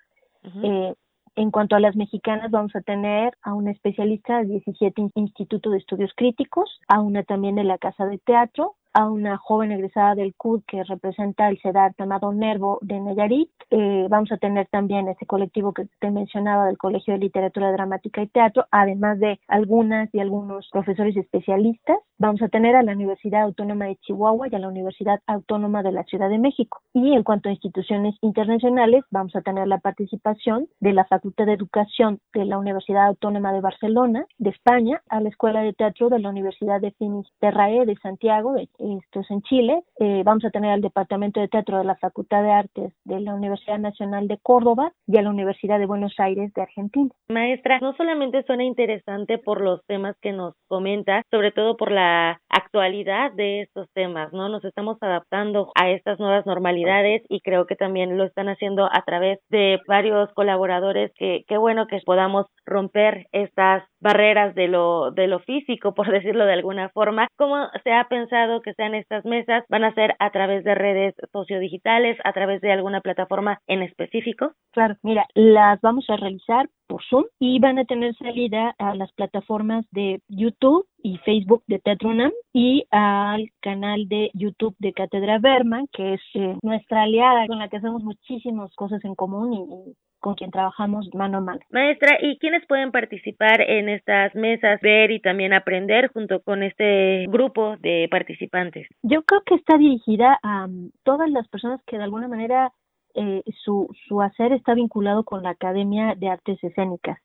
eh, en cuanto a las mexicanas, vamos a tener a una especialista de 17 Instituto de Estudios Críticos, a una también de la Casa de Teatro, a una joven egresada del CUD que representa el CEDAR llamado Nervo de Nayarit. Eh, vamos a tener también ese colectivo que te mencionaba del Colegio de Literatura Dramática y Teatro, además de algunas y algunos profesores especialistas. Vamos a tener a la Universidad Autónoma de Chihuahua y a la Universidad Autónoma de la Ciudad de México. Y en cuanto a instituciones internacionales, vamos a tener la participación de la Facultad de Educación de la Universidad Autónoma de Barcelona, de España, a la Escuela de Teatro de la Universidad de Finisterrae de Santiago, esto es en Chile. Eh, vamos a tener al Departamento de Teatro de la Facultad de Artes de la Universidad Nacional de Córdoba y a la Universidad de Buenos Aires de Argentina. Maestra, no solamente suena interesante por los temas que nos comenta, sobre todo por la actualidad de estos temas, ¿no? Nos estamos adaptando a estas nuevas normalidades y creo que también lo están haciendo a través de varios colaboradores que qué bueno que podamos romper estas barreras de lo de lo físico, por decirlo de alguna forma. ¿Cómo se ha pensado que sean estas mesas? ¿Van a ser a través de redes sociodigitales, a través de alguna plataforma en específico? Claro, mira, las vamos a realizar por Zoom y van a tener salida a las plataformas de YouTube y Facebook de Teatro UNAM y al canal de YouTube de Cátedra Berman, que es eh, nuestra aliada con la que hacemos muchísimas cosas en común y, con quien trabajamos mano a mano. Maestra, ¿y quiénes pueden participar en estas mesas, ver y también aprender junto con este grupo de participantes? Yo creo que está dirigida a um, todas las personas que de alguna manera eh, su, su hacer está vinculado con la Academia de Artes Escénicas,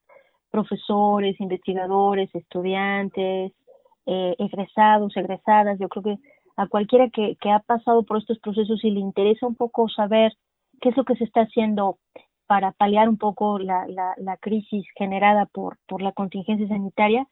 profesores, investigadores, estudiantes, eh, egresados, egresadas, yo creo que a cualquiera que, que ha pasado por estos procesos y le interesa un poco saber qué es lo que se está haciendo para paliar un poco la, la, crisis generada por, la contingencia sanitaria,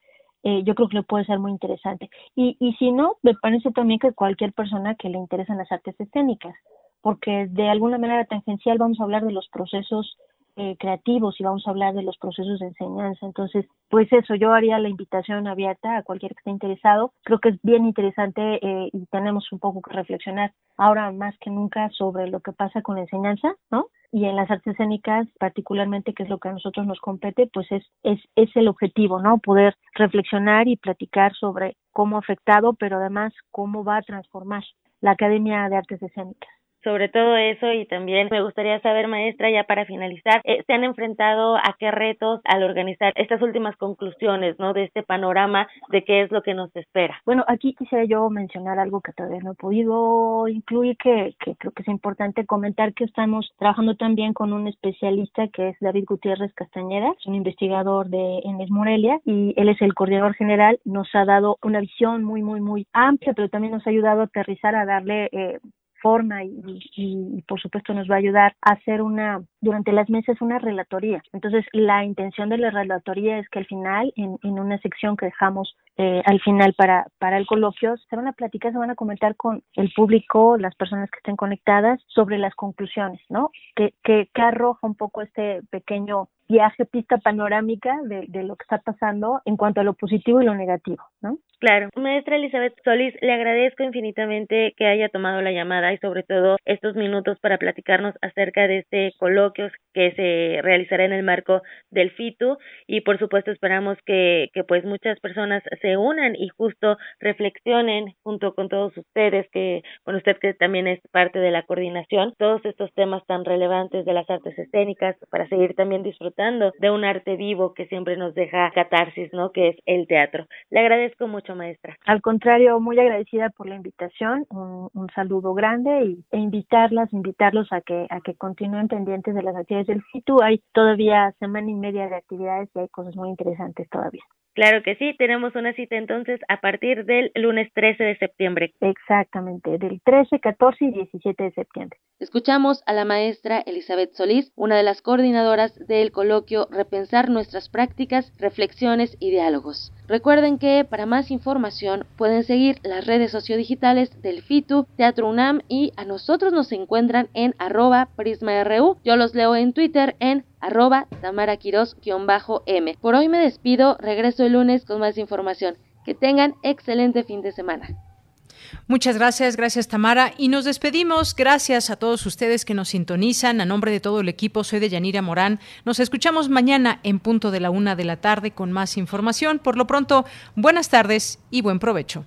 eh, yo creo que le puede ser muy interesante. Y, y si no, me parece también que cualquier persona que le interesan las artes escénicas, porque de alguna manera tangencial vamos a hablar de los procesos eh, creativos y vamos a hablar de los procesos de enseñanza. Entonces, pues eso, yo haría la invitación abierta a cualquier que esté interesado. Creo que es bien interesante eh, y tenemos un poco que reflexionar ahora más que nunca sobre lo que pasa con la enseñanza, ¿no? Y en las artes escénicas particularmente que es lo que a nosotros nos compete pues es es es el objetivo no poder reflexionar y platicar sobre cómo ha afectado pero además cómo va a transformar la Academia de Artes Escénicas sobre todo eso y también me gustaría saber, maestra, ya para finalizar, eh, ¿se han enfrentado a qué retos al organizar estas últimas conclusiones, ¿no? De este panorama de qué es lo que nos espera. Bueno, aquí quisiera yo mencionar algo que todavía no he podido incluir, que, que creo que es importante comentar que estamos trabajando también con un especialista que es David Gutiérrez Castañeda, es un investigador de Enes Morelia y él es el coordinador general, nos ha dado una visión muy, muy, muy amplia, pero también nos ha ayudado a aterrizar, a darle eh, forma y, y, por supuesto nos va a ayudar a hacer una durante las mesas una relatoría. Entonces la intención de la relatoría es que al final en, en una sección que dejamos eh, al final para, para el coloquio se van a platicar, se van a comentar con el público, las personas que estén conectadas sobre las conclusiones, ¿no? Que, que, arroja un poco este pequeño viaje, pista panorámica de, de, lo que está pasando en cuanto a lo positivo y lo negativo, ¿no? Claro. Maestra Elizabeth Solís, le agradezco infinitamente que haya tomado la llamada y sobre todo estos minutos para platicarnos acerca de este coloquio que se realizará en el marco del FITU y por supuesto esperamos que, que pues muchas personas se unan y justo reflexionen junto con todos ustedes, que con usted que también es parte de la coordinación, todos estos temas tan relevantes de las artes escénicas para seguir también disfrutando de un arte vivo que siempre nos deja catarsis, ¿no? Que es el teatro. Le agradezco mucho, maestra. Al contrario, muy agradecida por la invitación, un, saludo grande y, e invitarlas, invitarlos a que a que continúen pendientes de las actividades del FITU. Hay todavía semana y media de actividades y hay cosas muy interesantes todavía. Claro que sí, tenemos una cita entonces a partir del lunes 13 de septiembre. Exactamente, del 13, 14 y 17 de septiembre. Escuchamos a la maestra Elizabeth Solís, una de las coordinadoras del coloquio Repensar nuestras prácticas, reflexiones y diálogos. Recuerden que para más información pueden seguir las redes sociodigitales del FITU, Teatro UNAM y a nosotros nos encuentran en arroba prisma.ru. Yo los leo en Twitter en arroba tamaraquiros-m. Por hoy me despido, regreso el lunes con más información. Que tengan excelente fin de semana. Muchas gracias, gracias Tamara. Y nos despedimos. Gracias a todos ustedes que nos sintonizan. A nombre de todo el equipo, soy de Yanira Morán. Nos escuchamos mañana en punto de la una de la tarde con más información. Por lo pronto, buenas tardes y buen provecho.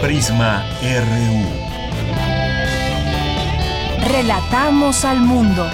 Prisma RU. Relatamos al mundo.